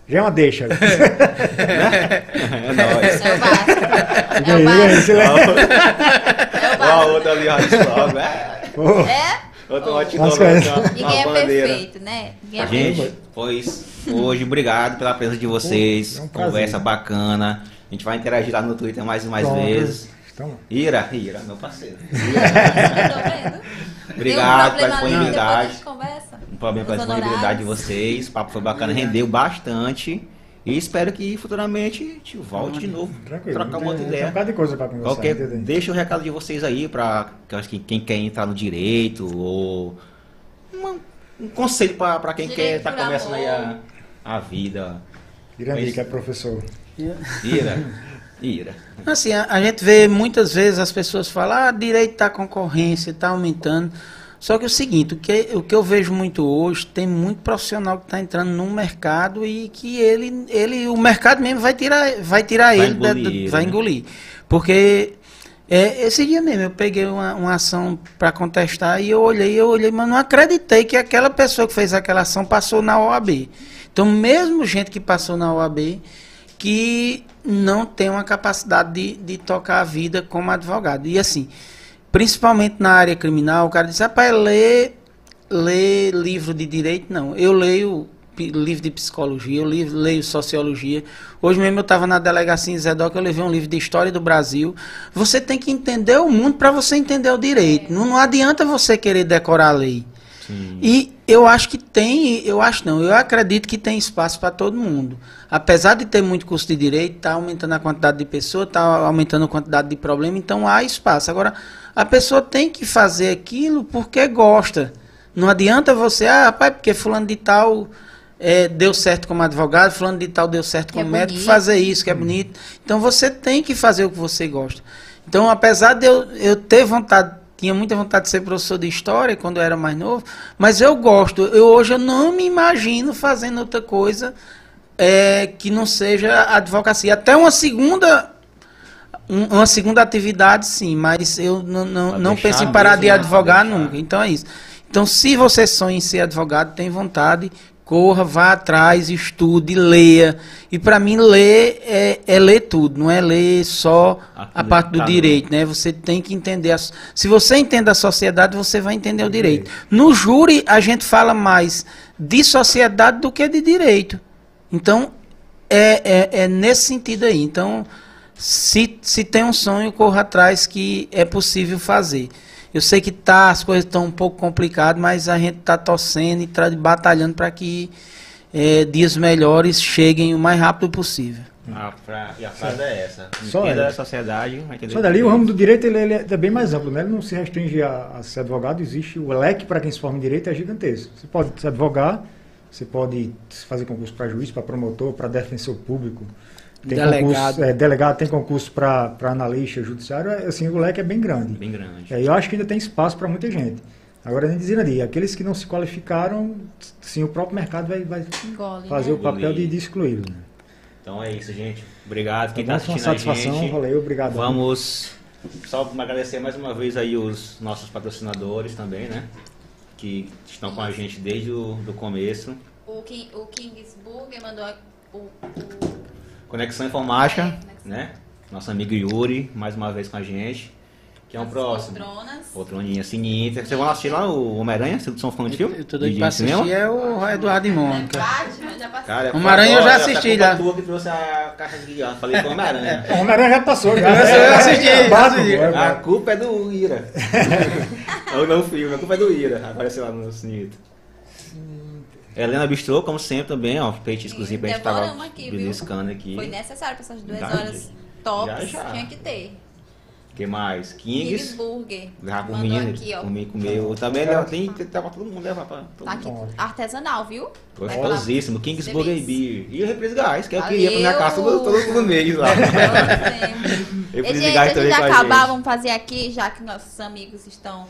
já é uma deixa. É nóis. É o Vasco. É o Vasco. É o Vasco. outra ali, ó, logo. É. É? Outra ótima Nossa, é. Ninguém é perfeito, né? Ninguém é perfeito. Gente, pois hoje, obrigado pela presença de vocês. É um. Conversa bacana. A gente vai interagir lá no Twitter mais e mais pronto. vezes. Então, Ira, Ira, meu parceiro. Tô vendo. Obrigado um pela disponibilidade. gente conversa. Um problema pela disponibilidade de vocês. O papo foi bacana, rendeu bastante. E espero que futuramente a gente volte de novo. tranquilo. Trocar uma outra Tem- Tem um ideia. bocado de coisa pra conversar. Qualquer, entendeu? deixa o recado de vocês aí para quem quer entrar no direito ou uma- um conselho para quem Direito quer estar por começando aí a, a vida. Irandi, que é professor. Ira, ira. Assim, a, a gente vê muitas vezes as pessoas falar, ah, direito da concorrência está aumentando. Só que é o seguinte, o que, o que eu vejo muito hoje, tem muito profissional que está entrando no mercado e que ele, ele o mercado mesmo vai tirar, vai tirar Vai ele, da- engolir do- ele, vai né? engolir. Porque é, esse dia mesmo eu peguei uma, uma ação para contestar e eu olhei, eu olhei, mas não acreditei que aquela pessoa que fez aquela ação passou na OAB. Então, mesmo gente que passou na OAB, que não tem uma capacidade de, de tocar a vida como advogado. E assim, principalmente na área criminal, o cara diz, rapaz, lê, lê livro de direito, não. Eu leio livro de psicologia, eu li- leio sociologia. Hoje mesmo eu estava na delegacia em Zedoc, eu levei um livro de história do Brasil. Você tem que entender o mundo para você entender o direito. Não, não adianta você querer decorar a lei. Sim. E eu acho que tem, eu acho não, eu acredito que tem espaço para todo mundo. Apesar de ter muito custo de direito, está aumentando a quantidade de pessoas, está aumentando a quantidade de problemas, então há espaço. Agora, a pessoa tem que fazer aquilo porque gosta. Não adianta você, ah, rapaz, porque fulano de tal eh, deu certo como advogado, fulano de tal deu certo Que é como médico, fazer isso, que é bonito. Então você tem que fazer o que você gosta. Então, apesar de eu, eu ter vontade, tinha muita vontade de ser professor de história quando eu era mais novo, mas eu gosto. Eu, hoje eu não me imagino fazendo outra coisa eh, que não seja advocacia. Até uma segunda um- uma segunda atividade, sim, mas eu não, não, Vai não penso em parar de advogar Deixar. nunca. Então é isso. Então, se você sonha em ser advogado, tem vontade, corra, vá atrás, estude, leia. E para mim ler é, é ler tudo, não é ler só a parte do direito, né? Você tem que entender. as- se você entende a sociedade, você vai entender o direito. No júri a gente fala mais de sociedade do que de direito. Então é, é, é nesse sentido aí. Então se, se tem um sonho, corra atrás que é possível fazer. Eu sei que tá, as coisas estão um pouco complicadas, mas a gente está torcendo e tá batalhando para que eh, dias melhores cheguem o mais rápido possível. A fra- E a frase é essa. Só Entenda ela. a sociedade, Só dali o ramo do direito ele, ele é bem mais amplo, né? Ele não se restringe a, a ser advogado, existe o leque para quem se forma em direito é gigantesco. Você pode se advogar, você pode fazer concurso para juiz, para promotor, para defensor público. Tem Delegado. Concurso, é, delegado tem concurso para analista judiciário, é, assim, o leque é bem grande. Bem grande. E aí eu acho que ainda tem espaço para muita gente. Agora, nem dizendo ali, aqueles que não se qualificaram, sim, o próprio mercado vai, vai Engole, fazer né? o papel de, de excluí-los. Né? Então é isso, gente. Obrigado. Quem Tá tá? Foi uma assistindo a satisfação, gente. valeu, obrigado. Vamos só agradecer mais uma vez aí os nossos patrocinadores também, né? Que estão com a gente desde o do começo. O, King, o Kingsburger mandou o, o Conexão Informática, É, Conexão. né? Nosso amigo Yuri, mais uma vez com a gente. Que é um as próximo. poltronas. Poltroninha seguinte. Vocês vão assistir lá o Homem-Aranha? Vocês são fã de filme? Eu tô De- doido de pra cinema? assistir é o Eduardo e Mônica. Passou. Cara, é Homem-Aranha eu já assisti, já. tua que trouxe a caixa de guião. Falei com o Homem-Aranha. O Homem-Aranha já passou. Já. Eu assisti, eu Batman, assisti. é, A Batman. culpa é do Ira. Ou não filme, a culpa é do Ira. Apareceu lá no Sinito. Helena Bistrô, como sempre, também, ó. Peitiscozinho pra gente tava aqui, beliscando aqui. Foi necessário pra essas duas Já, horas tops. já, já. Tinha que ter. que mais? Kings. Kingsburger. Já mim, aqui, ó. por mim comeu. Também né, tem que tava todo mundo levar pra todo Tá mundo. aqui. Artesanal, viu? Gostosíssimo. Kings. Burger Beer. E o Reprise Gás, que é o que ia pra minha casa todo, todo, todo mês lá. E, Reprise gente, Gás antes também de com a acabar, gente. vamos fazer aqui, já que nossos amigos estão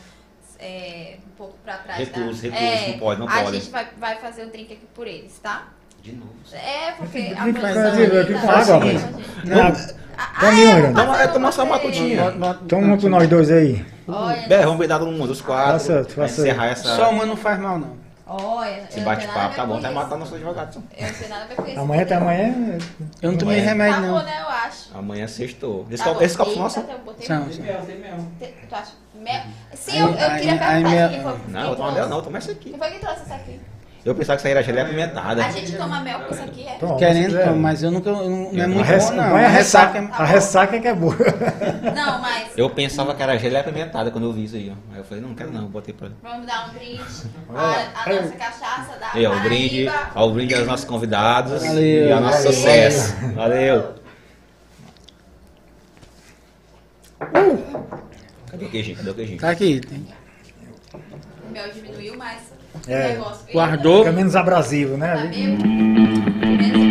é, um pouco pra trás. Recurso, da... recurso, é, não pode, não a pode. gente vai, vai fazer um drink aqui por eles, tá? De novo. É, porque a produção tá- com tá- gente. Não, Tome um, Irã. Toma, é, toma só uma Botei. tutinha. Toma uma pro nós dois aí. Vamos dar todo mundo, os quatro. Pra faça- encerrar essa, Só uma não faz mal, não. Olha. esse eu não bate-papo. Tá bom, isso. matar nosso advogado. Eu não tenho nada a ver com isso. Amanhã até amanhã. Eu não tomei remédio, Acabou, não. né, eu acho. Amanhã sextou. Esse, Tá copo, bom. esse copo nosso. eu botei São, muito. são. Te- Tu acha? Mel? Sim, Aí- eu, eu aí- queria perguntar mel-. Não, eu tomo trouxe. mel não, toma essa aqui. Quem foi que trouxe essa aqui? Eu pensava que isso aí era gelé apimentada. A gente toma mel com isso aqui, é? Toma, Querendo, toma, mas eu nunca. eu não, não é muito res... bom, não. a A ressaca, a ressaca é que é boa. Não, mas Eu pensava que era gelé apimentada quando eu vi isso aí, ó. Aí eu falei, não, não quero não, botei pra. vamos dar um brinde. A nossa cachaça da Aí, ó, o brinde, Paraíba. ó, o brinde aos nossos convidados Valeu. e ao nosso Valeu. sucesso. Valeu. Cadê o queijinho? Cadê o queijinho? Tá aqui. Tem. O mel diminuiu, mas é, negócio. guardou. Fica menos abrasivo, né? Tá hum. menos...